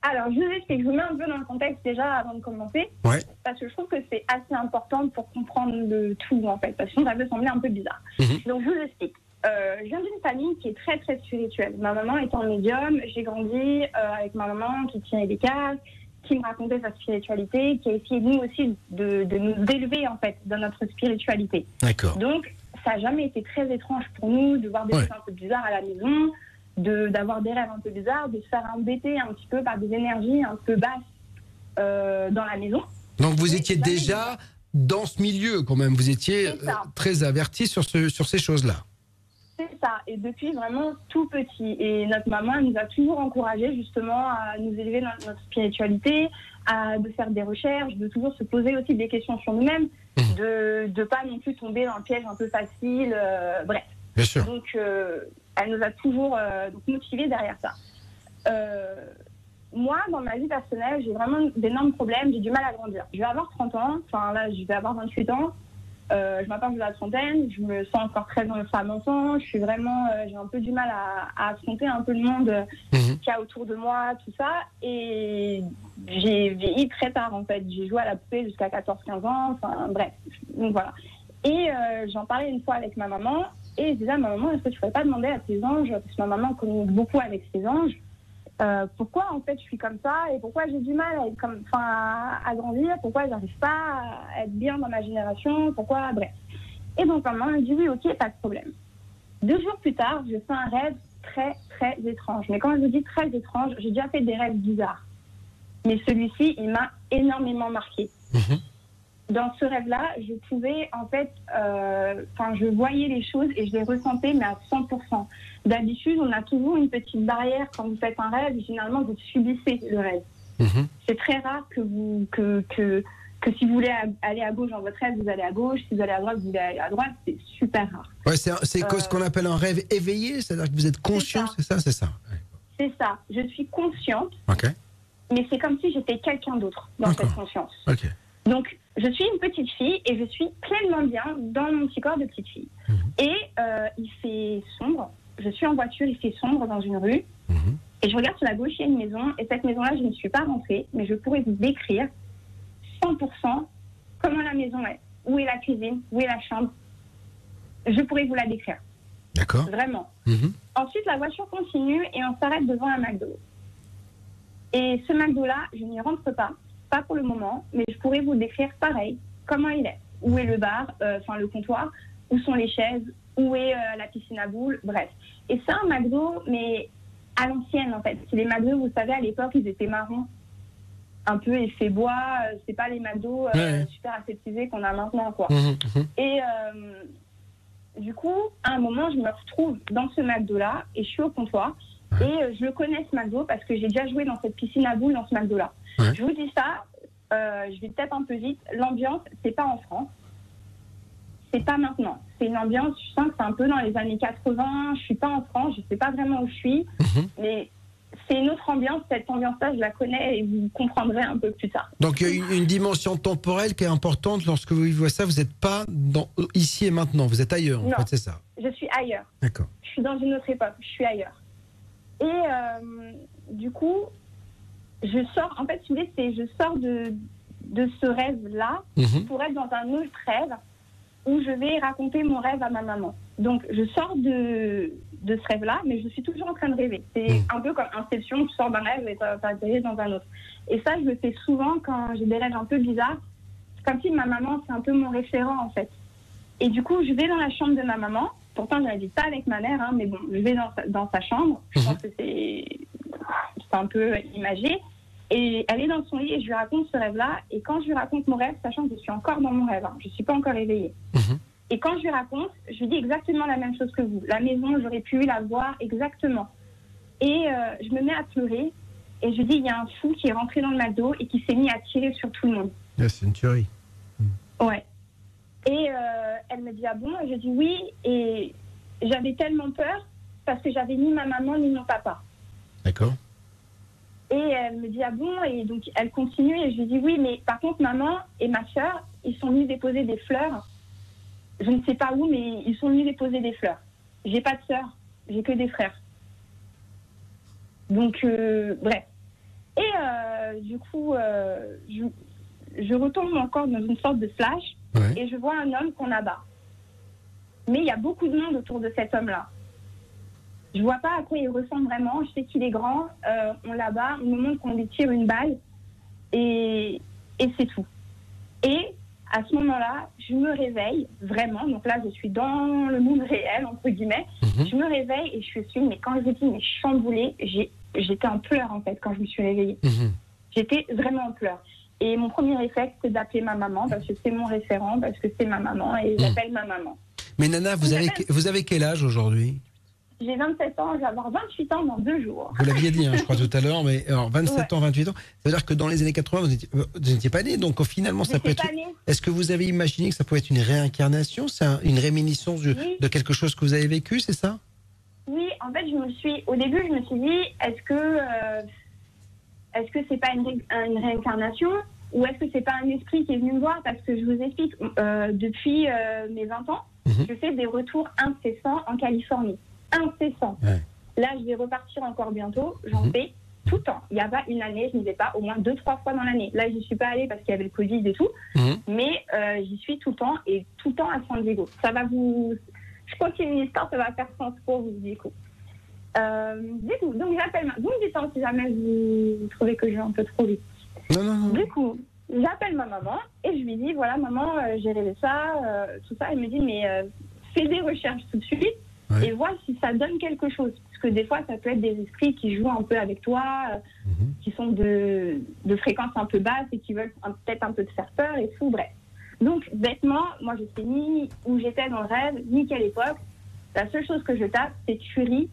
[SPEAKER 17] Alors, je vous explique. Je vous mets un peu dans le contexte déjà avant de commencer.
[SPEAKER 2] Ouais.
[SPEAKER 17] Parce que je trouve que c'est assez important pour comprendre le tout, en fait. Parce que sinon, ça peut sembler un peu bizarre. Donc, je vous explique. Euh, je viens d'une famille qui est très, très spirituelle. Ma maman étant médium, j'ai grandi euh, avec ma maman qui tirait des cases, qui me racontait sa spiritualité, qui a essayé, nous aussi, de, de nous élever, en fait, dans notre spiritualité.
[SPEAKER 2] D'accord.
[SPEAKER 17] Donc, ça n'a jamais été très étrange pour nous de voir des
[SPEAKER 2] Ouais.
[SPEAKER 17] choses un peu bizarres à la maison, de d'avoir des rêves un peu bizarres, de se faire embêter un petit peu par des énergies un peu basses euh, dans la maison.
[SPEAKER 2] Donc, vous étiez déjà dans ce milieu, quand même. Vous étiez euh, très averti sur, ce, sur ces choses-là.
[SPEAKER 17] C'est ça. Et depuis vraiment tout petit. Et notre maman elle nous a toujours encouragés justement à nous élever dans notre spiritualité, à de faire des recherches, de toujours se poser aussi des questions sur nous-mêmes, de ne pas non plus tomber dans le piège un peu facile. euh, bref.
[SPEAKER 2] Bien sûr.
[SPEAKER 17] Donc, euh, elle nous a toujours euh, motivés derrière ça. Euh, moi, dans ma vie personnelle, j'ai vraiment d'énormes problèmes, j'ai du mal à grandir. Je vais avoir 30 ans, enfin là, je vais avoir 28 ans. Euh, je m'approche de la trentaine, je me sens encore très dans le femme enfant. Je suis vraiment, j'ai un peu du mal à, à affronter un peu le monde euh, qu'il y a autour de moi, tout ça. Et j'ai vieilli très tard en fait. J'ai joué à la poupée jusqu'à 14-15 ans, enfin bref. Donc voilà. Et j'en parlais une fois avec ma maman et je disais à ma maman, est-ce que tu ne pourrais pas demander à tes anges, parce que ma maman communique beaucoup avec ses anges, euh, pourquoi en fait je suis comme ça et pourquoi j'ai du mal à, grandir, pourquoi j'arrive pas à être bien dans ma génération, pourquoi, bref. Et donc maman me dit oui, ok, pas de problème. Deux jours plus tard, je fais un rêve très très étrange. Mais quand je dis très étrange, j'ai déjà fait des rêves bizarres. Mais celui-ci, il m'a énormément marqué. Dans ce rêve-là, je pouvais en fait, euh, enfin, je voyais les choses et je les ressentais, mais à 100%. D'habitude, on a toujours une petite barrière quand vous faites un rêve. et Généralement, vous subissez le rêve. C'est très rare que vous que, que que si vous voulez aller à gauche dans votre rêve, vous allez à gauche. Si vous allez à droite, vous allez à droite. C'est super rare.
[SPEAKER 2] Ouais, c'est quoi ce qu'on appelle un rêve éveillé, c'est-à-dire que vous êtes conscient, c'est ça, c'est ça.
[SPEAKER 17] C'est ça. Je suis consciente,
[SPEAKER 2] Ok.
[SPEAKER 17] mais c'est comme si j'étais quelqu'un d'autre dans cette conscience.
[SPEAKER 2] Ok.
[SPEAKER 17] Donc, je suis une petite fille et je suis pleinement bien dans mon petit corps de petite fille. Et euh, il fait sombre. Je suis en voiture, il fait sombre dans une rue. Et je regarde sur la gauche, il y a une maison. Et cette maison-là, je ne suis pas rentrée, mais je pourrais vous décrire 100% comment la maison est. Où est la cuisine? Où est la chambre? Je pourrais vous la décrire.
[SPEAKER 2] D'accord.
[SPEAKER 17] Vraiment. Ensuite, la voiture continue et on s'arrête devant un McDo. Et ce McDo-là, je n'y rentre pas, pas pour le moment, mais je pourrais vous décrire pareil, comment il est. Où est le bar, euh, enfin le comptoir, où sont les chaises, où est euh, la piscine à boules, bref. Et c'est un McDo, mais à l'ancienne en fait. Les McDo, vous savez, à l'époque, ils étaient marrons, un peu effet bois. euh, c'est pas les McDo
[SPEAKER 2] Ouais.
[SPEAKER 17] super aseptisés qu'on a maintenant, quoi.
[SPEAKER 2] Mhm, mhm.
[SPEAKER 17] Et euh, du coup, à un moment, je me retrouve dans ce McDo-là et je suis au comptoir. Et euh, je le connais ce McDo parce que j'ai déjà joué dans cette piscine à boules dans ce McDo-là. Je vous dis ça, euh, je vais peut-être un peu vite. L'ambiance, c'est pas en France. C'est pas maintenant. C'est une ambiance, je sens que c'est un peu dans les années 80. Je suis pas en France, je sais pas vraiment où je suis. Mais c'est une autre ambiance. Cette ambiance-là, je la connais et vous comprendrez un peu plus tard.
[SPEAKER 2] Donc il y a une, une dimension temporelle qui est importante lorsque vous vivez ça. Vous n'êtes pas dans, ici et maintenant, vous êtes ailleurs, en
[SPEAKER 17] Non.
[SPEAKER 2] fait, c'est ça.
[SPEAKER 17] Je suis ailleurs.
[SPEAKER 2] D'accord.
[SPEAKER 17] je suis dans une autre époque, je suis ailleurs. Et euh, du coup, je sors, en fait, vous voulez, c'est je sors de, de ce rêve-là
[SPEAKER 2] Mhm.
[SPEAKER 17] pour être dans un autre rêve où je vais raconter mon rêve à ma maman. Donc, je sors de, de ce rêve-là, mais je suis toujours en train de rêver. C'est
[SPEAKER 2] Hmm.
[SPEAKER 17] un peu comme Inception, tu sors d'un rêve et tu atterris dans un autre. Et ça, je le fais souvent quand j'ai des rêves un peu bizarres. C'est comme si ma maman, c'est un peu mon référent, en fait. Et du coup, je vais dans la chambre de ma maman. Pourtant, je n'habite pas avec ma mère, hein, mais bon, je vais dans sa, dans sa chambre. Je pense que c'est c'est un peu imagé. Et elle est dans son lit et je lui raconte ce rêve-là. Et quand je lui raconte mon rêve, sachant que je suis encore dans mon rêve, hein, je ne suis pas encore éveillée. Et quand je lui raconte, je lui dis exactement la même chose que vous. La maison, j'aurais pu la voir exactement. Et euh, je me mets à pleurer et je dis il y a un fou qui est rentré dans le McDo et qui s'est mis à tirer sur tout le monde.
[SPEAKER 2] Ah, C'est une tuerie.
[SPEAKER 17] Ouais. Et euh, elle me dit ah bon? Et je dis oui. Et j'avais tellement peur parce que j'avais ni ma maman ni mon papa.
[SPEAKER 2] D'accord.
[SPEAKER 17] Et elle me dit ah bon? Et donc elle continue et je lui dis oui, mais par contre maman et ma soeur, ils sont venus déposer des fleurs. Je ne sais pas où, mais ils sont venus déposer des fleurs. J'ai pas de sœur, j'ai que des frères. Donc euh, bref. Et euh, du coup, je, je retombe encore dans une sorte de flash et je vois un homme qu'on abat. Mais il y a beaucoup de monde autour de cet homme-là. Je vois pas à quoi il ressemble vraiment. Je sais qu'il est grand. euh, on l'abat. On me montre qu'on lui tire une balle. Et, et c'est tout. Et à ce moment-là, je me réveille vraiment. Donc là, je suis dans le monde réel, entre guillemets. Je me réveille et je suis, mais quand je dis, mais chamboulée, j'étais en pleurs, en fait, quand je me suis réveillée. J'étais vraiment en pleurs. Et mon premier réflexe, c'est d'appeler ma maman, parce que c'est mon référent, parce que c'est ma maman, et j'appelle ma maman.
[SPEAKER 2] Mais Nana, vous avez, vous avez quel âge aujourd'hui?
[SPEAKER 17] J'ai 27 ans, je vais avoir 28 ans dans deux jours.
[SPEAKER 2] Vous l'aviez dit, hein, je crois, tout à l'heure, mais alors 27 ans, 28 ans, ça veut dire que dans les années 80, vous n'étiez pas né, donc euh, finalement, ça peut être. Est-ce que vous avez imaginé que ça pouvait être une réincarnation? C'est un- une réminiscence de,
[SPEAKER 17] Oui.
[SPEAKER 2] de quelque chose que vous avez vécu, c'est ça?
[SPEAKER 17] Oui, en fait, je me suis, au début, je me suis dit, est-ce que, euh, est-ce que c'est pas une, ré- une réincarnation? Ou est-ce que c'est pas un esprit qui est venu me voir Parce que je vous explique, euh, depuis euh, mes 20 ans, je fais des retours incessants en Californie. Incessants. Là, je vais repartir encore bientôt. J'en fais tout le temps. Il n'y a pas une année, je n'y vais pas au moins deux, trois fois dans l'année. Là, j'y suis pas allée parce qu'il y avait le Covid et tout. Mais euh, j'y suis tout le temps et tout le temps à San Diego. Ça va vous. Je continue l'histoire, ça va faire sens pour vous, du coup. Euh, du coup, donc j'appelle ma. Vous me dites hein, si jamais vous, vous trouvez que je vais un peu trop vite.
[SPEAKER 2] Non, non, non.
[SPEAKER 17] Du coup, j'appelle ma maman et je lui dis voilà, maman, euh, j'ai rêvé ça, euh, tout ça. Elle me dit mais euh, fais des recherches tout de suite et vois si ça donne quelque chose. Parce que des fois, ça peut être des esprits qui jouent un peu avec toi, euh, qui sont de, de fréquences un peu basses et qui veulent peut-être un peu te faire peur et tout, bref. Donc, bêtement, moi, je sais ni où j'étais dans le rêve, ni quelle époque. La seule chose que je tape, c'est tuerie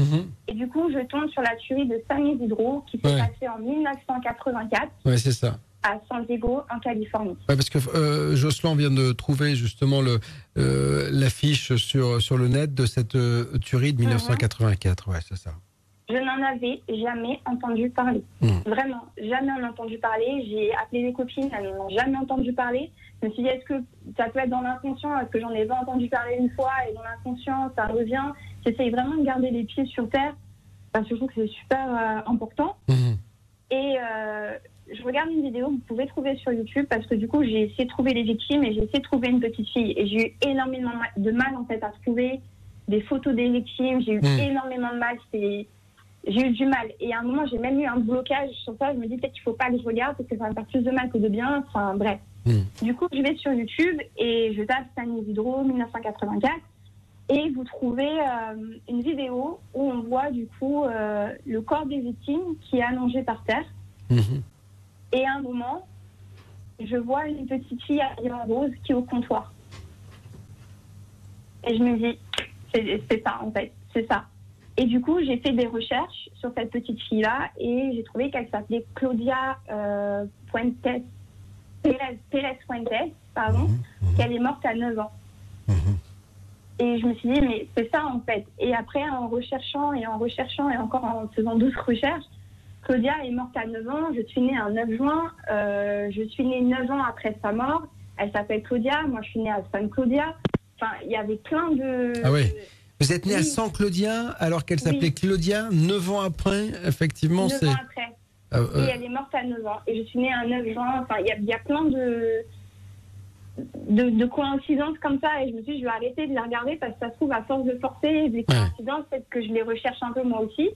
[SPEAKER 17] McDonald's. Et du coup, je tombe sur la tuerie de San Isidro qui s'est
[SPEAKER 2] Ouais.
[SPEAKER 17] passée en 1984
[SPEAKER 2] Ouais, c'est ça.
[SPEAKER 17] à San Diego, en Californie.
[SPEAKER 2] Ouais, parce que euh, Jocelyn vient de trouver justement le euh, l'affiche sur sur le net de cette euh, tuerie de 1984. Ouais, c'est ça.
[SPEAKER 17] Je n'en avais jamais entendu parler.
[SPEAKER 2] Hmm.
[SPEAKER 17] Vraiment, jamais en entendu parler. J'ai appelé des copines, elles n'en ont jamais entendu parler. Je me suis dit, est-ce que ça peut être dans l'inconscient? Est-ce que j'en ai pas entendu parler une fois? Et dans l'inconscient, ça revient J'essaye vraiment de garder les pieds sur terre parce que je trouve que c'est super euh, important. Et euh, je regarde une vidéo que vous pouvez trouver sur YouTube parce que du coup, j'ai essayé de trouver les victimes et j'ai essayé de trouver une petite fille. Et j'ai eu énormément de mal en fait à trouver des photos des victimes. J'ai eu
[SPEAKER 18] Mm.
[SPEAKER 17] énormément de mal. J'ai eu du mal. Et à un moment, j'ai même eu un blocage sur ça. Je me dis peut-être qu'il faut pas que je regarde parce que ça va me faire plus de mal que de bien. Enfin, bref. Du coup, je vais sur YouTube et je tape San Isidro 1984 et vous trouvez euh, une vidéo où on voit du coup euh, le corps des victimes qui est allongé par terre. Et à un moment, je vois une petite fille habillée en rose qui est au comptoir. Et je me dis, c'est ça en fait, c'est ça. Et du coup, j'ai fait des recherches sur cette petite fille-là et j'ai trouvé qu'elle s'appelait Claudia euh, Fuentes, Pérez, Pérez Fuentes, pardon, qu'elle est morte à 9 ans. Et je me suis dit, mais c'est ça en fait. Et après, en recherchant et en recherchant et encore en faisant d'autres recherches, Claudia est morte à 9 ans. Je suis née un 9 juin. Euh, je suis née 9 ans après sa mort. Elle s'appelle Claudia. Moi, je suis née à San Claudia. Enfin, il y avait plein de.
[SPEAKER 2] Ah oui. Vous êtes né à. San Claudia alors qu'elle
[SPEAKER 17] Oui.
[SPEAKER 2] s'appelait Claudia 9 ans après. Effectivement,
[SPEAKER 17] 9
[SPEAKER 2] c'est.
[SPEAKER 17] ans après.
[SPEAKER 2] Euh,
[SPEAKER 17] Et
[SPEAKER 2] euh,
[SPEAKER 17] elle est morte à 9 ans. Et je suis née un 9 juin. Enfin, il y y a plein de. De, coïncidences comme ça et je me suis dit, je vais arrêter de les regarder parce que ça se trouve, à force de forcer des coïncidences, peut-être que je les recherche un peu moi aussi.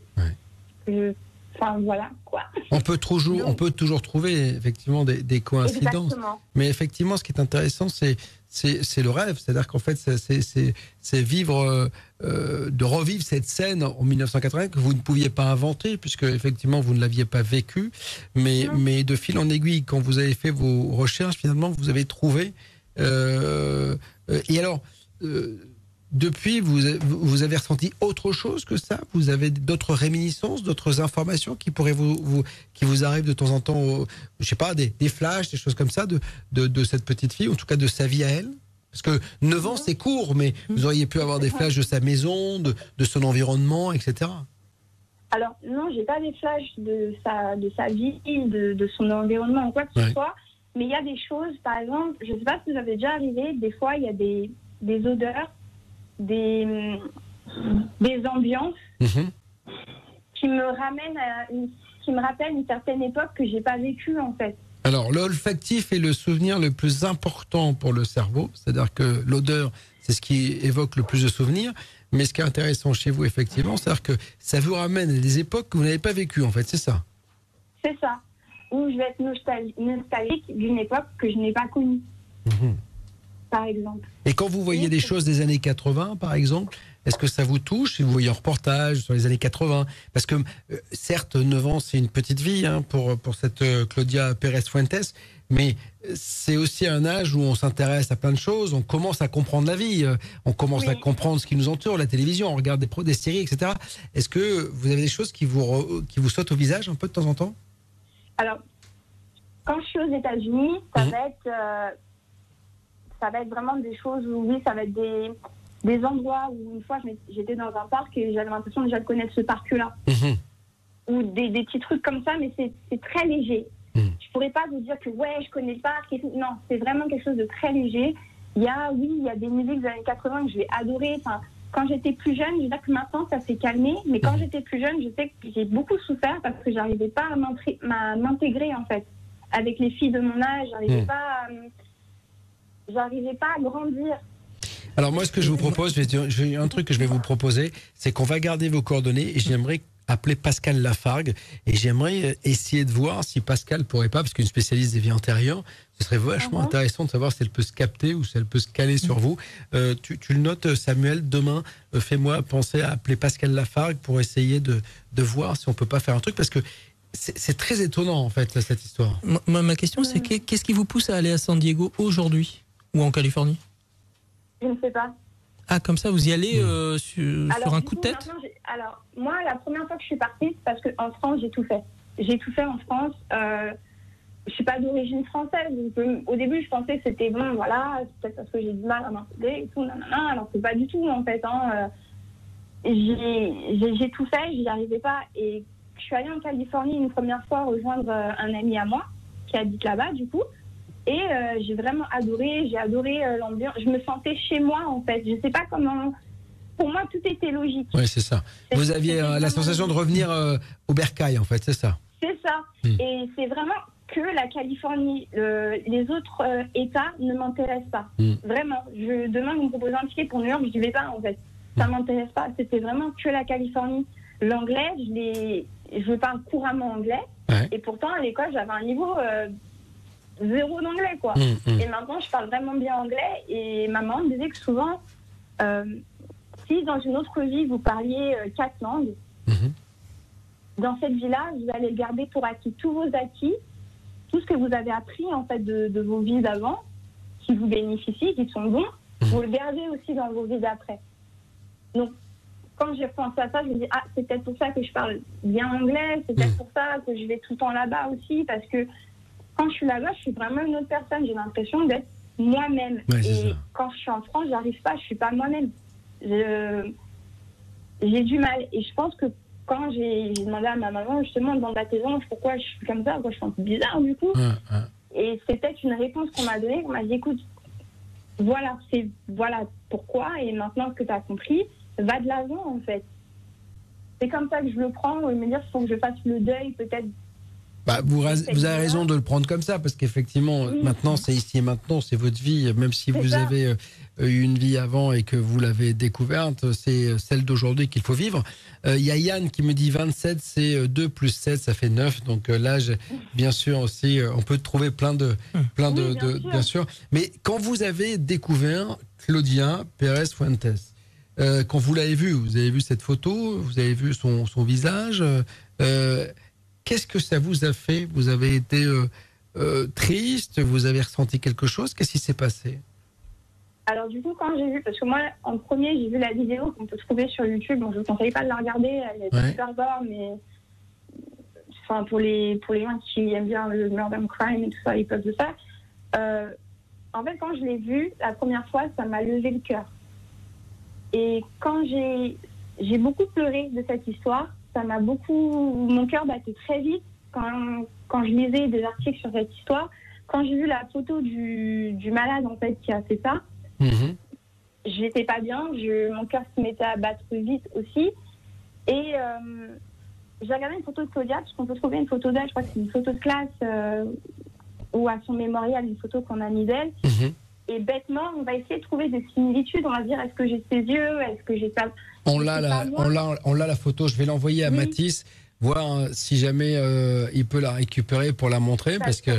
[SPEAKER 17] Enfin, voilà, quoi.
[SPEAKER 2] On peut toujours, on peut toujours trouver effectivement des, coïncidences. Mais effectivement, ce qui est intéressant, c'est c'est le rêve. C'est-à-dire qu'en fait, c'est vivre, euh, de revivre cette scène en 1980 que vous ne pouviez pas inventer, puisque effectivement, vous ne l'aviez pas vécu. Mais, mais de fil en aiguille, quand vous avez fait vos recherches, finalement, vous avez trouvé. Euh, euh, et alors, depuis, vous, vous avez ressenti autre chose que ça? Vous avez d'autres réminiscences, d'autres informations qui pourraient vous, vous, qui vous arrivent de temps en temps, je sais pas, des, des, flashs, des choses comme ça de, de, de, cette petite fille, en tout cas de sa vie à elle? Parce que 9 ans, c'est court, mais vous auriez pu avoir des flashs de sa maison, de, de son environnement, etc.
[SPEAKER 17] Alors, non, j'ai pas des flashs de sa, de sa vie, de, de son environnement quoi que ce soit. Mais il y a des choses, par exemple, je ne sais pas si vous avez déjà arrivé, des fois, il y a des, des odeurs des, des ambiances mhm. qui me ramènent à une, qui me rappellent une certaine époque que j'ai pas vécue en fait.
[SPEAKER 2] Alors l'olfactif est le souvenir le plus important pour le cerveau, c'est-à-dire que l'odeur c'est ce qui évoque le plus de souvenirs. Mais ce qui est intéressant chez vous, effectivement, c'est-à-dire que ça vous ramène à des époques que vous n'avez pas vécues, en fait, c'est ça?
[SPEAKER 17] C'est ça. Où je vais être nostalgique d'une époque que je n'ai pas connue. Mhm par exemple.
[SPEAKER 2] Et quand vous voyez des choses des années 80, par exemple, est-ce que ça vous touche si vous voyez un reportage sur les années 80 Parce que, euh, certes, 9 ans, c'est une petite vie hein, pour, pour cette euh, Claudia Pérez Fuentes, mais c'est aussi un âge où on s'intéresse à plein de choses, on commence à comprendre la vie, euh, on commence à comprendre ce qui nous entoure, la télévision, on regarde des, des séries, etc. Est-ce que vous avez des choses qui vous, qui vous sautent au visage un peu de temps en temps?
[SPEAKER 17] Alors, quand je suis aux États-Unis, ça mhm. va être ça va être vraiment des choses où, oui, ça va être des, des endroits où, une fois, j'étais dans un parc et j'avais l'impression déjà de connaître ce parc-là. Mhm. Ou des, des, petits trucs comme ça, mais c'est très léger. Je mhm. Je pourrais pas vous dire que, ouais, je connais le parc. Et Non, c'est vraiment quelque chose de très léger. Il y a, oui, il y a des musiques des années 80 que je vais adorer. Enfin, quand j'étais plus jeune, je sais que maintenant ça s'est calmé, mais quand mhm. j'étais plus jeune, je sais que j'ai beaucoup souffert parce que j'arrivais pas à m'intégrer en fait avec les filles de mon âge, j'arrivais pas à, j'arrivais pas à grandir.
[SPEAKER 2] Alors moi, ce que je vous propose, j'ai un truc que je vais vous proposer, c'est qu'on va garder vos coordonnées et j'aimerais appeler Pascal Lafargue et j'aimerais euh, essayer de voir si Pascal pourrait pas, parce qu'une spécialiste des vies antérieures, ce serait vachement uh-huh. intéressant de savoir si elle peut se capter ou si elle peut se caler sur vous. Euh, tu, le notes, Samuel, demain, euh, fais-moi penser à appeler Pascal Lafargue pour essayer de, de voir si on peut pas faire un truc, parce que c'est très étonnant en fait cette histoire.
[SPEAKER 4] ma question c'est qu'est-ce qui vous pousse à aller à San Diego aujourd'hui ou en Californie?
[SPEAKER 17] Je ne sais pas.
[SPEAKER 4] Ah, comme ça, vous y allez euh, sur, un coup de tête?
[SPEAKER 17] Alors, moi, la première fois que je suis partie, c'est parce qu'en France, j'ai tout fait. J'ai tout fait en France. Euh, je suis pas d'origine française. au début, je pensais que c'était bon, voilà, peut-être parce que j'ai du mal à m'intégrer et tout, nanana. Alors, c'est pas du tout, en fait. Hein. Euh, j'ai tout fait, j'y arrivais pas. Et je suis allée en Californie une première fois rejoindre euh, un ami à moi qui habite là-bas, du coup. Et euh, j'ai vraiment adoré, j'ai adoré euh, l'ambiance. Je me sentais chez moi, en fait. Je sais pas comment. Pour moi, tout était logique.
[SPEAKER 2] Oui, c'est ça. Vous aviez euh, la sensation de revenir au bercail, en fait, c'est ça?
[SPEAKER 17] C'est ça. Hmm. Et c'est vraiment que la Californie, les autres États ne m'intéressent pas. Hmm. Vraiment. Je, demain, vous me proposez un ticket pour New York, je n'y vais pas, en fait. Ça ne hmm. m'intéresse pas. C'était vraiment que la Californie. L'anglais, je, je parle couramment anglais. Et pourtant, à l'école, j'avais un niveau zéro d'anglais, quoi. Mm, mm. Et maintenant, je parle vraiment bien anglais. Et maman me disait que souvent, euh, si dans une autre vie, vous parliez euh, quatre langues, mm-hmm. dans cette vie-là, vous allez garder pour acquis tous vos acquis, tout ce que vous avez appris, en fait, de, vos vies d'avant, qui vous bénéficient, qui sont bons, mm-hmm. vous le gardez aussi dans vos vies d'après. Donc, quand j'ai pensé à ça, je me dis, ah, c'est peut-être pour ça que je parle bien anglais, c'est peut-être mm. pour ça que je vais tout le temps là-bas aussi, parce que quand je suis là-bas, je suis vraiment une autre personne. J'ai l'impression d'être moi-même. et quand je suis en France, j'arrive pas, je suis pas moi-même. J'ai du mal. Et je pense que quand j'ai demandé à ma maman, justement, dans la maison, pourquoi je suis comme ça, pourquoi je suis un peu bizarre, du coup. Et c'est peut-être une réponse qu'on m'a donnée, qu'on m'a dit, écoute, voilà, c'est voilà pourquoi, et maintenant que tu as compris, va de l'avant, en fait. C'est comme ça que je le prends, me dire, il faut que je fasse le deuil, peut-être.
[SPEAKER 2] Bah, vous, vous avez raison de le prendre comme ça, parce qu'effectivement, maintenant, c'est ici et maintenant, c'est votre vie, même si vous avez euh, eu une vie avant et que vous l'avez découverte, c'est celle d'aujourd'hui qu'il faut vivre. Euh, il y a Yann qui me dit 27, c'est 2 plus 7, ça fait 9. Donc euh, l'âge, bien sûr, aussi, on peut trouver plein de. Plein de, bien, sûr. Mais quand vous avez découvert Claudia Pérez Fuentes, quand vous l'avez vu, vous avez vu cette photo, vous avez vu son, son visage. Qu'est-ce que ça vous a fait? Vous avez été euh, euh, triste Vous avez ressenti quelque chose? Qu'est-ce qui s'est passé?
[SPEAKER 17] Alors du coup, quand j'ai vu, parce que moi, en premier, j'ai vu la vidéo qu'on peut trouver sur YouTube. Bon, je ne conseille pas de la regarder, elle est super gore, mais enfin pour les pour les gens qui aiment bien le murder crime et tout ça, ils peuvent le faire. Euh, en fait, quand je l'ai vu la première fois, ça m'a levé le cœur. Et quand j'ai j'ai beaucoup pleuré de cette histoire, ça m'a beaucoup. Mon cœur battait très vite quand, quand je lisais des articles sur cette histoire. Quand j'ai vu la photo du, du, malade, en fait, qui a fait ça, mhm. j'étais pas bien. Je, mon cœur se mettait à battre vite aussi. Et euh, j'ai regardé une photo de Claudia, parce qu'on peut trouver une photo d'elle, je crois que c'est une photo de classe, euh, ou à son mémorial, une photo qu'on a mise d'elle. Mhm. Et bêtement, on va essayer de trouver des similitudes. On va dire, est-ce que j'ai ses yeux Est-ce que j'ai ça
[SPEAKER 2] on l'a, la, on l'a, on l'a la photo. Je vais l'envoyer à Mathis, voir euh, si jamais euh, il peut la récupérer pour la montrer, parce que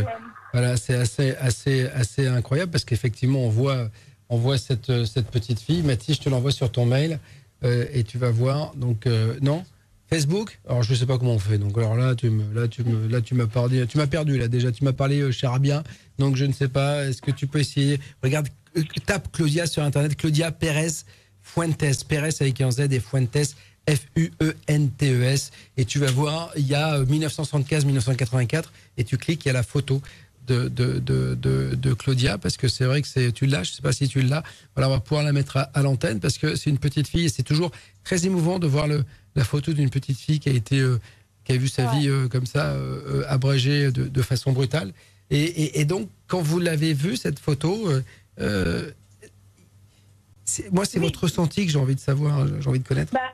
[SPEAKER 2] voilà, c'est assez, assez, assez incroyable, parce qu'effectivement, on voit, on voit cette, euh, cette petite fille. Mathis, je te l'envoie sur ton mail et tu vas voir. Donc non? Facebook, alors je sais pas comment on fait. Donc alors là, tu là, tu m'as perdu, là déjà. Tu m'as parlé charabien, donc je ne sais pas. Est-ce que tu peux essayer? Regarde, tape Claudia sur internet, Claudia Pérez Fuentes, Pérez avec un Z et Fuentes, F-U-E-N-T-E-S. Et tu vas voir, il y a 1975-1984, euh, et tu cliques, il y a la photo de, de, de, de, Claudia, parce que c'est vrai que c'est, tu l'as, je ne sais pas si tu l'as. Voilà, on va pouvoir la mettre à, l'antenne, parce que c'est une petite fille, et c'est toujours très émouvant de voir le, la photo d'une petite fille qui a été. Euh, qui a vu sa vie euh, comme ça, abrégée de, façon brutale. Et, et, donc, quand vous l'avez vue, cette photo, moi, c'est votre ressenti que j'ai envie de savoir, j'ai envie de connaître.
[SPEAKER 17] Bah,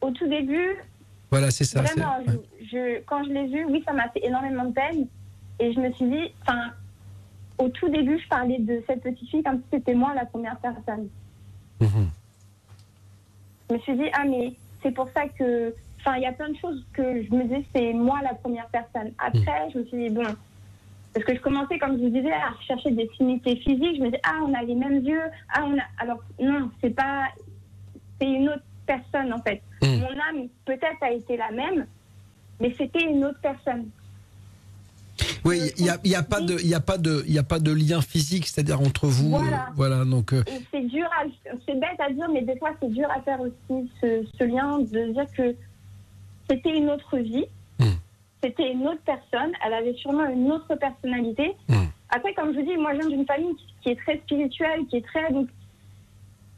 [SPEAKER 17] au tout début.
[SPEAKER 2] Voilà, c'est ça.
[SPEAKER 17] Vraiment, je, quand je l'ai vu, oui, ça m'a fait énormément de peine. Et je me suis dit, enfin, au tout début, je parlais de cette petite fille comme si c'était moi la première personne. Mhm. Je me suis dit, ah, mais c'est pour ça que. Enfin, il y a plein de choses que je me disais, c'est moi la première personne. Après, mhm. je me suis dit, bon, parce que je commençais, comme je vous disais, à rechercher des similitudes physiques. Je me disais, ah, on a les mêmes yeux. Ah, on a... Alors, non, c'est pas. C'est une autre personne, en fait. Hmm. Mon âme, peut-être, a été la même, mais c'était une autre personne.
[SPEAKER 2] Oui, il n'y a, y a, pas de, il a pas de, il a pas de lien physique, c'est-à-dire entre vous. Voilà. Euh, donc. Euh,
[SPEAKER 17] c'est dur, c'est bête à dire, mais des fois c'est dur à faire aussi ce, ce lien de dire que c'était une autre vie c'était une autre personne. Elle avait sûrement une autre personnalité. Hmm. Après, comme je vous dis, moi, je viens d'une famille qui est très spirituelle, qui est très. Donc,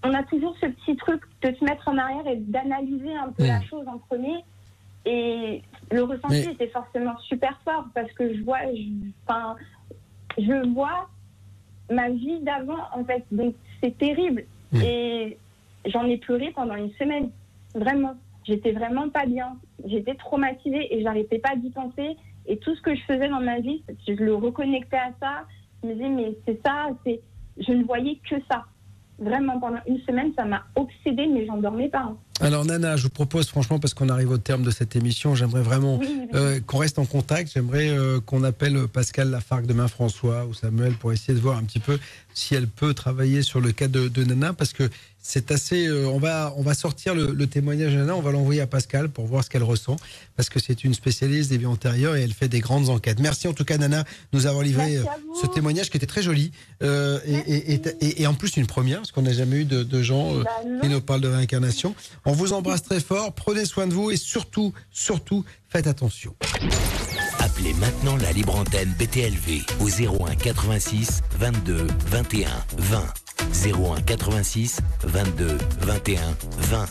[SPEAKER 17] on a toujours ce petit truc de se mettre en arrière et d'analyser un peu la hmm. chose en premier. Et le ressenti était forcément super fort parce que je vois, enfin, je, vois ma vie d'avant, en fait. Donc, c'est terrible. Hmm. Et j'en ai pleuré pendant une semaine. Vraiment. J'étais vraiment pas bien. J'étais traumatisée et j'arrêtais pas d'y penser. Et tout ce que je faisais dans ma vie, je le reconnectais à ça. Je me disais, mais c'est ça, c'est, je ne voyais que ça. Vraiment, pendant une semaine, ça m'a obsédée, mais j'en dormais pas.
[SPEAKER 2] Alors Nana, je vous propose franchement, parce qu'on arrive au terme de cette émission, j'aimerais vraiment euh, qu'on reste en contact. J'aimerais euh, qu'on appelle Pascal Lafargue demain, François ou Samuel, pour essayer de voir un petit peu si elle peut travailler sur le cas de, de Nana, parce que c'est assez. Euh, on va on va sortir le, témoignage de Nana, on va l'envoyer à Pascal pour voir ce qu'elle ressent, parce que c'est une spécialiste des vies antérieures et elle fait des grandes enquêtes. Merci en tout cas Nana, nous avoir livré euh, ce témoignage qui était très joli euh, et, en plus une première, parce qu'on n'a jamais eu de, gens bah qui nous parlent de réincarnation. On vous embrasse très fort, prenez soin de vous et surtout surtout faites attention.
[SPEAKER 1] Appelez maintenant la libre antenne BTLV au 01 86 22 21 20. 01 86 22 21 20.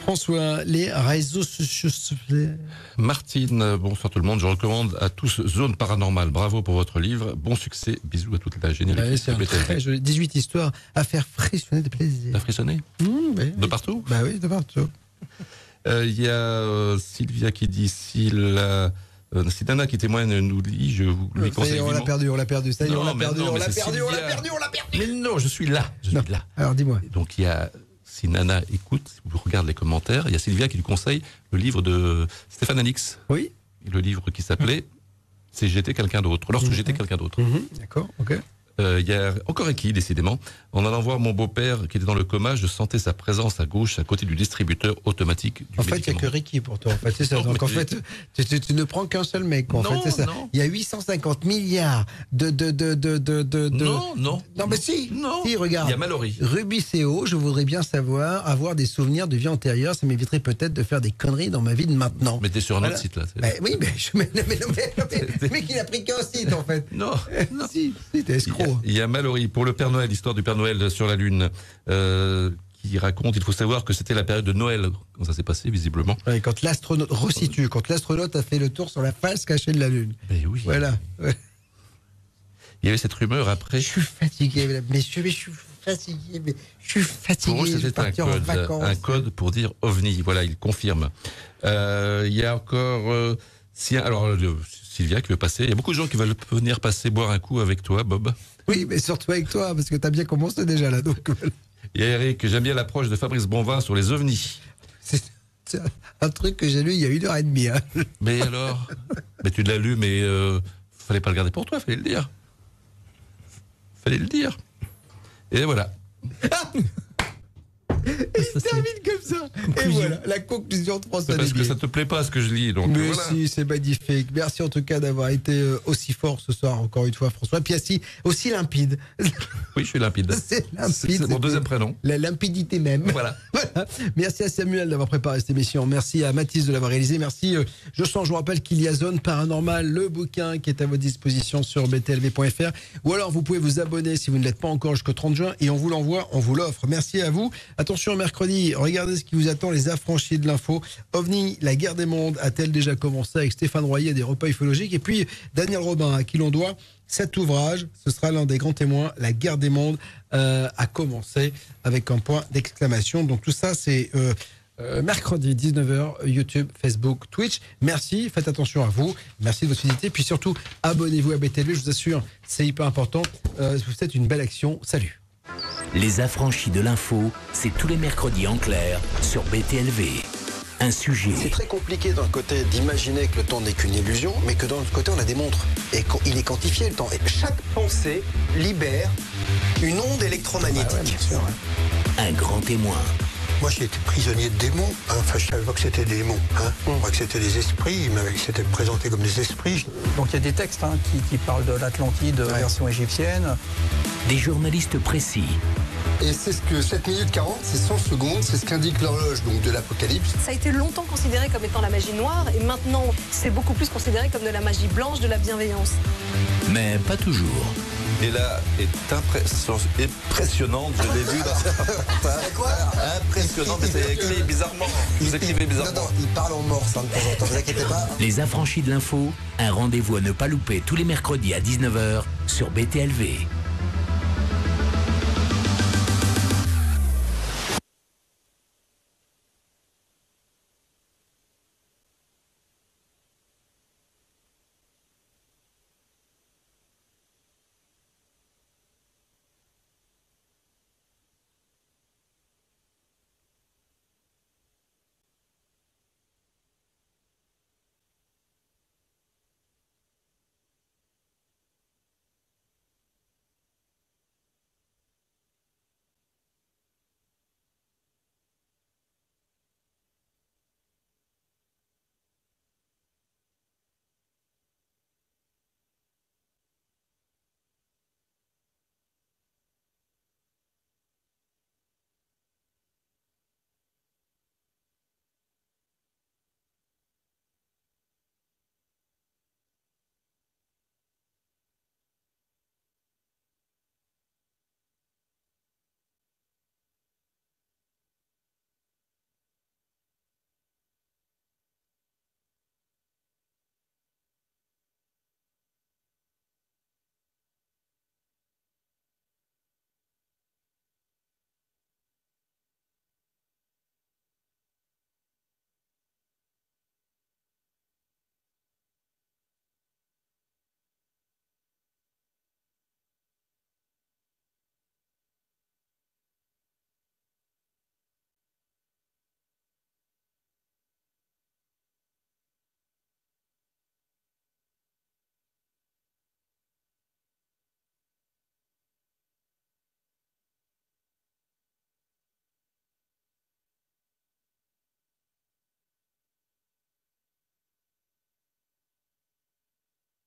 [SPEAKER 2] François, les réseaux sociaux.
[SPEAKER 3] Martine, bonsoir tout le monde. Je recommande à tous Zone Paranormale. Bravo pour votre livre. Bon succès. Bisous à toute la génération.
[SPEAKER 2] 18 histoires à faire frissonner de plaisir.
[SPEAKER 3] À frissonner
[SPEAKER 2] mmh,
[SPEAKER 3] De partout
[SPEAKER 2] Bah oui, de partout.
[SPEAKER 3] Euh, il y a euh, Sylvia qui dit si la Euh, si Nana qui témoigne nous lit, je vous lui conseille.
[SPEAKER 2] on l'a perdu, on l'a perdu. Ça y est, on l'a perdu, on l'a perdu, on l'a perdu, on l'a perdu.
[SPEAKER 3] Mais non, je suis là. Je suis là.
[SPEAKER 2] Alors dis-moi.
[SPEAKER 3] Donc il y a, si Nana écoute, si vous regardez les commentaires, il y a Sylvia qui lui conseille le livre de Stéphane Alix.
[SPEAKER 2] Oui.
[SPEAKER 3] Le livre qui s'appelait C'est j'étais quelqu'un d'autre. Lorsque j'étais quelqu'un d'autre.
[SPEAKER 2] Mhm, D'accord, ok.
[SPEAKER 3] Euh, il y a encore Eki, décidément. En allant voir mon beau-père qui était dans le coma, je sentais sa présence à gauche, à côté du distributeur automatique du
[SPEAKER 2] En fait, il n'y a que Ricky pour toi. En fait, c'est ça.
[SPEAKER 3] Non,
[SPEAKER 2] Donc, en
[SPEAKER 3] mais-
[SPEAKER 2] fait, tu, tu- tu ne prends qu'un seul mec. En
[SPEAKER 3] Non,
[SPEAKER 2] fait, ça.
[SPEAKER 3] non.
[SPEAKER 2] Il y a 850 milliards de. de, de, de, de,
[SPEAKER 3] Non, non.
[SPEAKER 2] Non, mais si.
[SPEAKER 3] Non.
[SPEAKER 2] Si, regarde.
[SPEAKER 3] Il y a Mallory.
[SPEAKER 2] Rubicéo, je voudrais bien savoir, avoir des souvenirs de vie antérieure. Ça m'éviterait peut-être de faire des conneries dans ma vie de maintenant.
[SPEAKER 3] Mais t'es sur un
[SPEAKER 2] Voilà.
[SPEAKER 3] autre site là.
[SPEAKER 2] Ben oui, mais, je, mais, mais, mais, mais- le mec, il a pris qu'un site, en fait.
[SPEAKER 3] Non, non.
[SPEAKER 2] Si, si, t'es
[SPEAKER 3] Il y, a,
[SPEAKER 2] escroc.
[SPEAKER 3] Il y a Mallory pour le Père Noël, l'histoire du Père Noël sur la Lune, euh, qui raconte. Il faut savoir que c'était la période de Noël quand ça s'est passé, visiblement.
[SPEAKER 2] Ouais, quand l'astronaute, resitue, quand l'astronaute a fait le tour sur la face cachée de la Lune.
[SPEAKER 3] Ben oui.
[SPEAKER 2] Voilà. Ouais.
[SPEAKER 3] Il y avait cette rumeur après.
[SPEAKER 2] Je suis fatigué, messieurs, mais je suis fatigué, mais je suis fatigué.
[SPEAKER 3] Pour eux, c'était un code, un code pour dire ovni. Voilà, il confirme. Euh, il y a encore, euh, si, alors euh, Sylvia qui veut passer. Il y a beaucoup de gens qui veulent venir passer boire un coup avec toi, Bob.
[SPEAKER 2] Oui, mais surtout avec toi, parce que t'as bien commencé déjà là. Donc.
[SPEAKER 3] Il y a Eric, j'aime bien l'approche de Fabrice Bonvin sur les ovnis.
[SPEAKER 2] c'est c'est un truc que j'ai lu il y a une heure et demie. hein.
[SPEAKER 3] Mais alors? Mais tu l'as lu, mais euh, fallait pas le garder pour toi, fallait le dire. Fallait le dire. Et voilà. [laughs] [laughs]
[SPEAKER 2] Il se termine comme ça. Et voilà, la conclusion de François
[SPEAKER 3] C'est parce que ça te plaît pas ce que je lis, donc
[SPEAKER 2] Mais
[SPEAKER 3] voilà.
[SPEAKER 2] si, c'est magnifique. Merci en tout cas d'avoir été euh, aussi fort ce soir, encore une fois, François. Puis aussi, aussi limpide.
[SPEAKER 3] Oui, je suis limpide. [laughs]
[SPEAKER 2] C'est limpide.
[SPEAKER 3] C'est mon deuxième prénom.
[SPEAKER 2] La limpidité même.
[SPEAKER 3] Voilà. [laughs]
[SPEAKER 2] Voilà. Merci à Samuel d'avoir préparé cette émission. Merci à Mathis de l'avoir réalisé. Merci. euh, je sens, je vous rappelle qu'il y a Zone Paranormale, le bouquin qui est à votre disposition sur btlv.fr. Ou alors, vous pouvez vous abonner si vous ne l'êtes pas encore jusqu'au 30 juin et on vous l'envoie, on vous l'offre. Merci à vous. Attention, mercredi, regardez ce qui vous attend, les affranchis de l'info. OVNI, la guerre des mondes a-t-elle déjà commencé avec Stéphane Royer des repas ufologiques? Et puis, Daniel Robin, à qui l'on doit cet ouvrage. Ce sera l'un des grands témoins. La guerre des mondes euh, a commencé avec un point d'exclamation. Donc tout ça, c'est euh, euh, mercredi 19h, YouTube, Facebook, Twitch. Merci, faites attention à vous. Merci de votre fidélité. Puis surtout, abonnez-vous à BTV. Je vous assure, c'est hyper important. Euh, vous faites une belle action. Salut.
[SPEAKER 1] Les affranchis de l'info, c'est tous les mercredis en clair sur BTLV. Un sujet,
[SPEAKER 18] C'est très compliqué d'un côté d'imaginer que le temps n'est qu'une illusion, mais que d'un autre côté on a des montres. Et il est quantifié le temps. Et chaque pensée libère une onde électromagnétique.
[SPEAKER 1] un grand témoin,
[SPEAKER 19] Moi, j'ai été prisonnier de démons. hein. Enfin, je savais pas que c'était des démons. Hein. Je crois que c'était des esprits. Ils s'étaient présentés comme des esprits.
[SPEAKER 20] Donc il y a des textes hein, qui, qui parlent de l'Atlantide version égyptienne.
[SPEAKER 1] des journalistes précis,
[SPEAKER 19] Et c'est ce que 7 minutes 40, c'est 100 secondes, c'est ce qu'indique l'horloge donc de l'Apocalypse.
[SPEAKER 21] Ça a été longtemps considéré comme étant la magie noire et maintenant c'est beaucoup plus considéré comme de la magie blanche, de la bienveillance.
[SPEAKER 1] mais pas toujours.
[SPEAKER 22] Et là est impression- impressionnante, je l'ai vu [laughs] dans
[SPEAKER 18] quoi
[SPEAKER 22] Impressionnant, mais c'est écrit bizarrement. Vous écrivez bizarrement.
[SPEAKER 18] Non, non, il parle en morse hein, de temps en temps, ne vous inquiétez pas.
[SPEAKER 1] Les affranchis de l'info, un rendez-vous à ne pas louper tous les mercredis à 19h sur BTLV.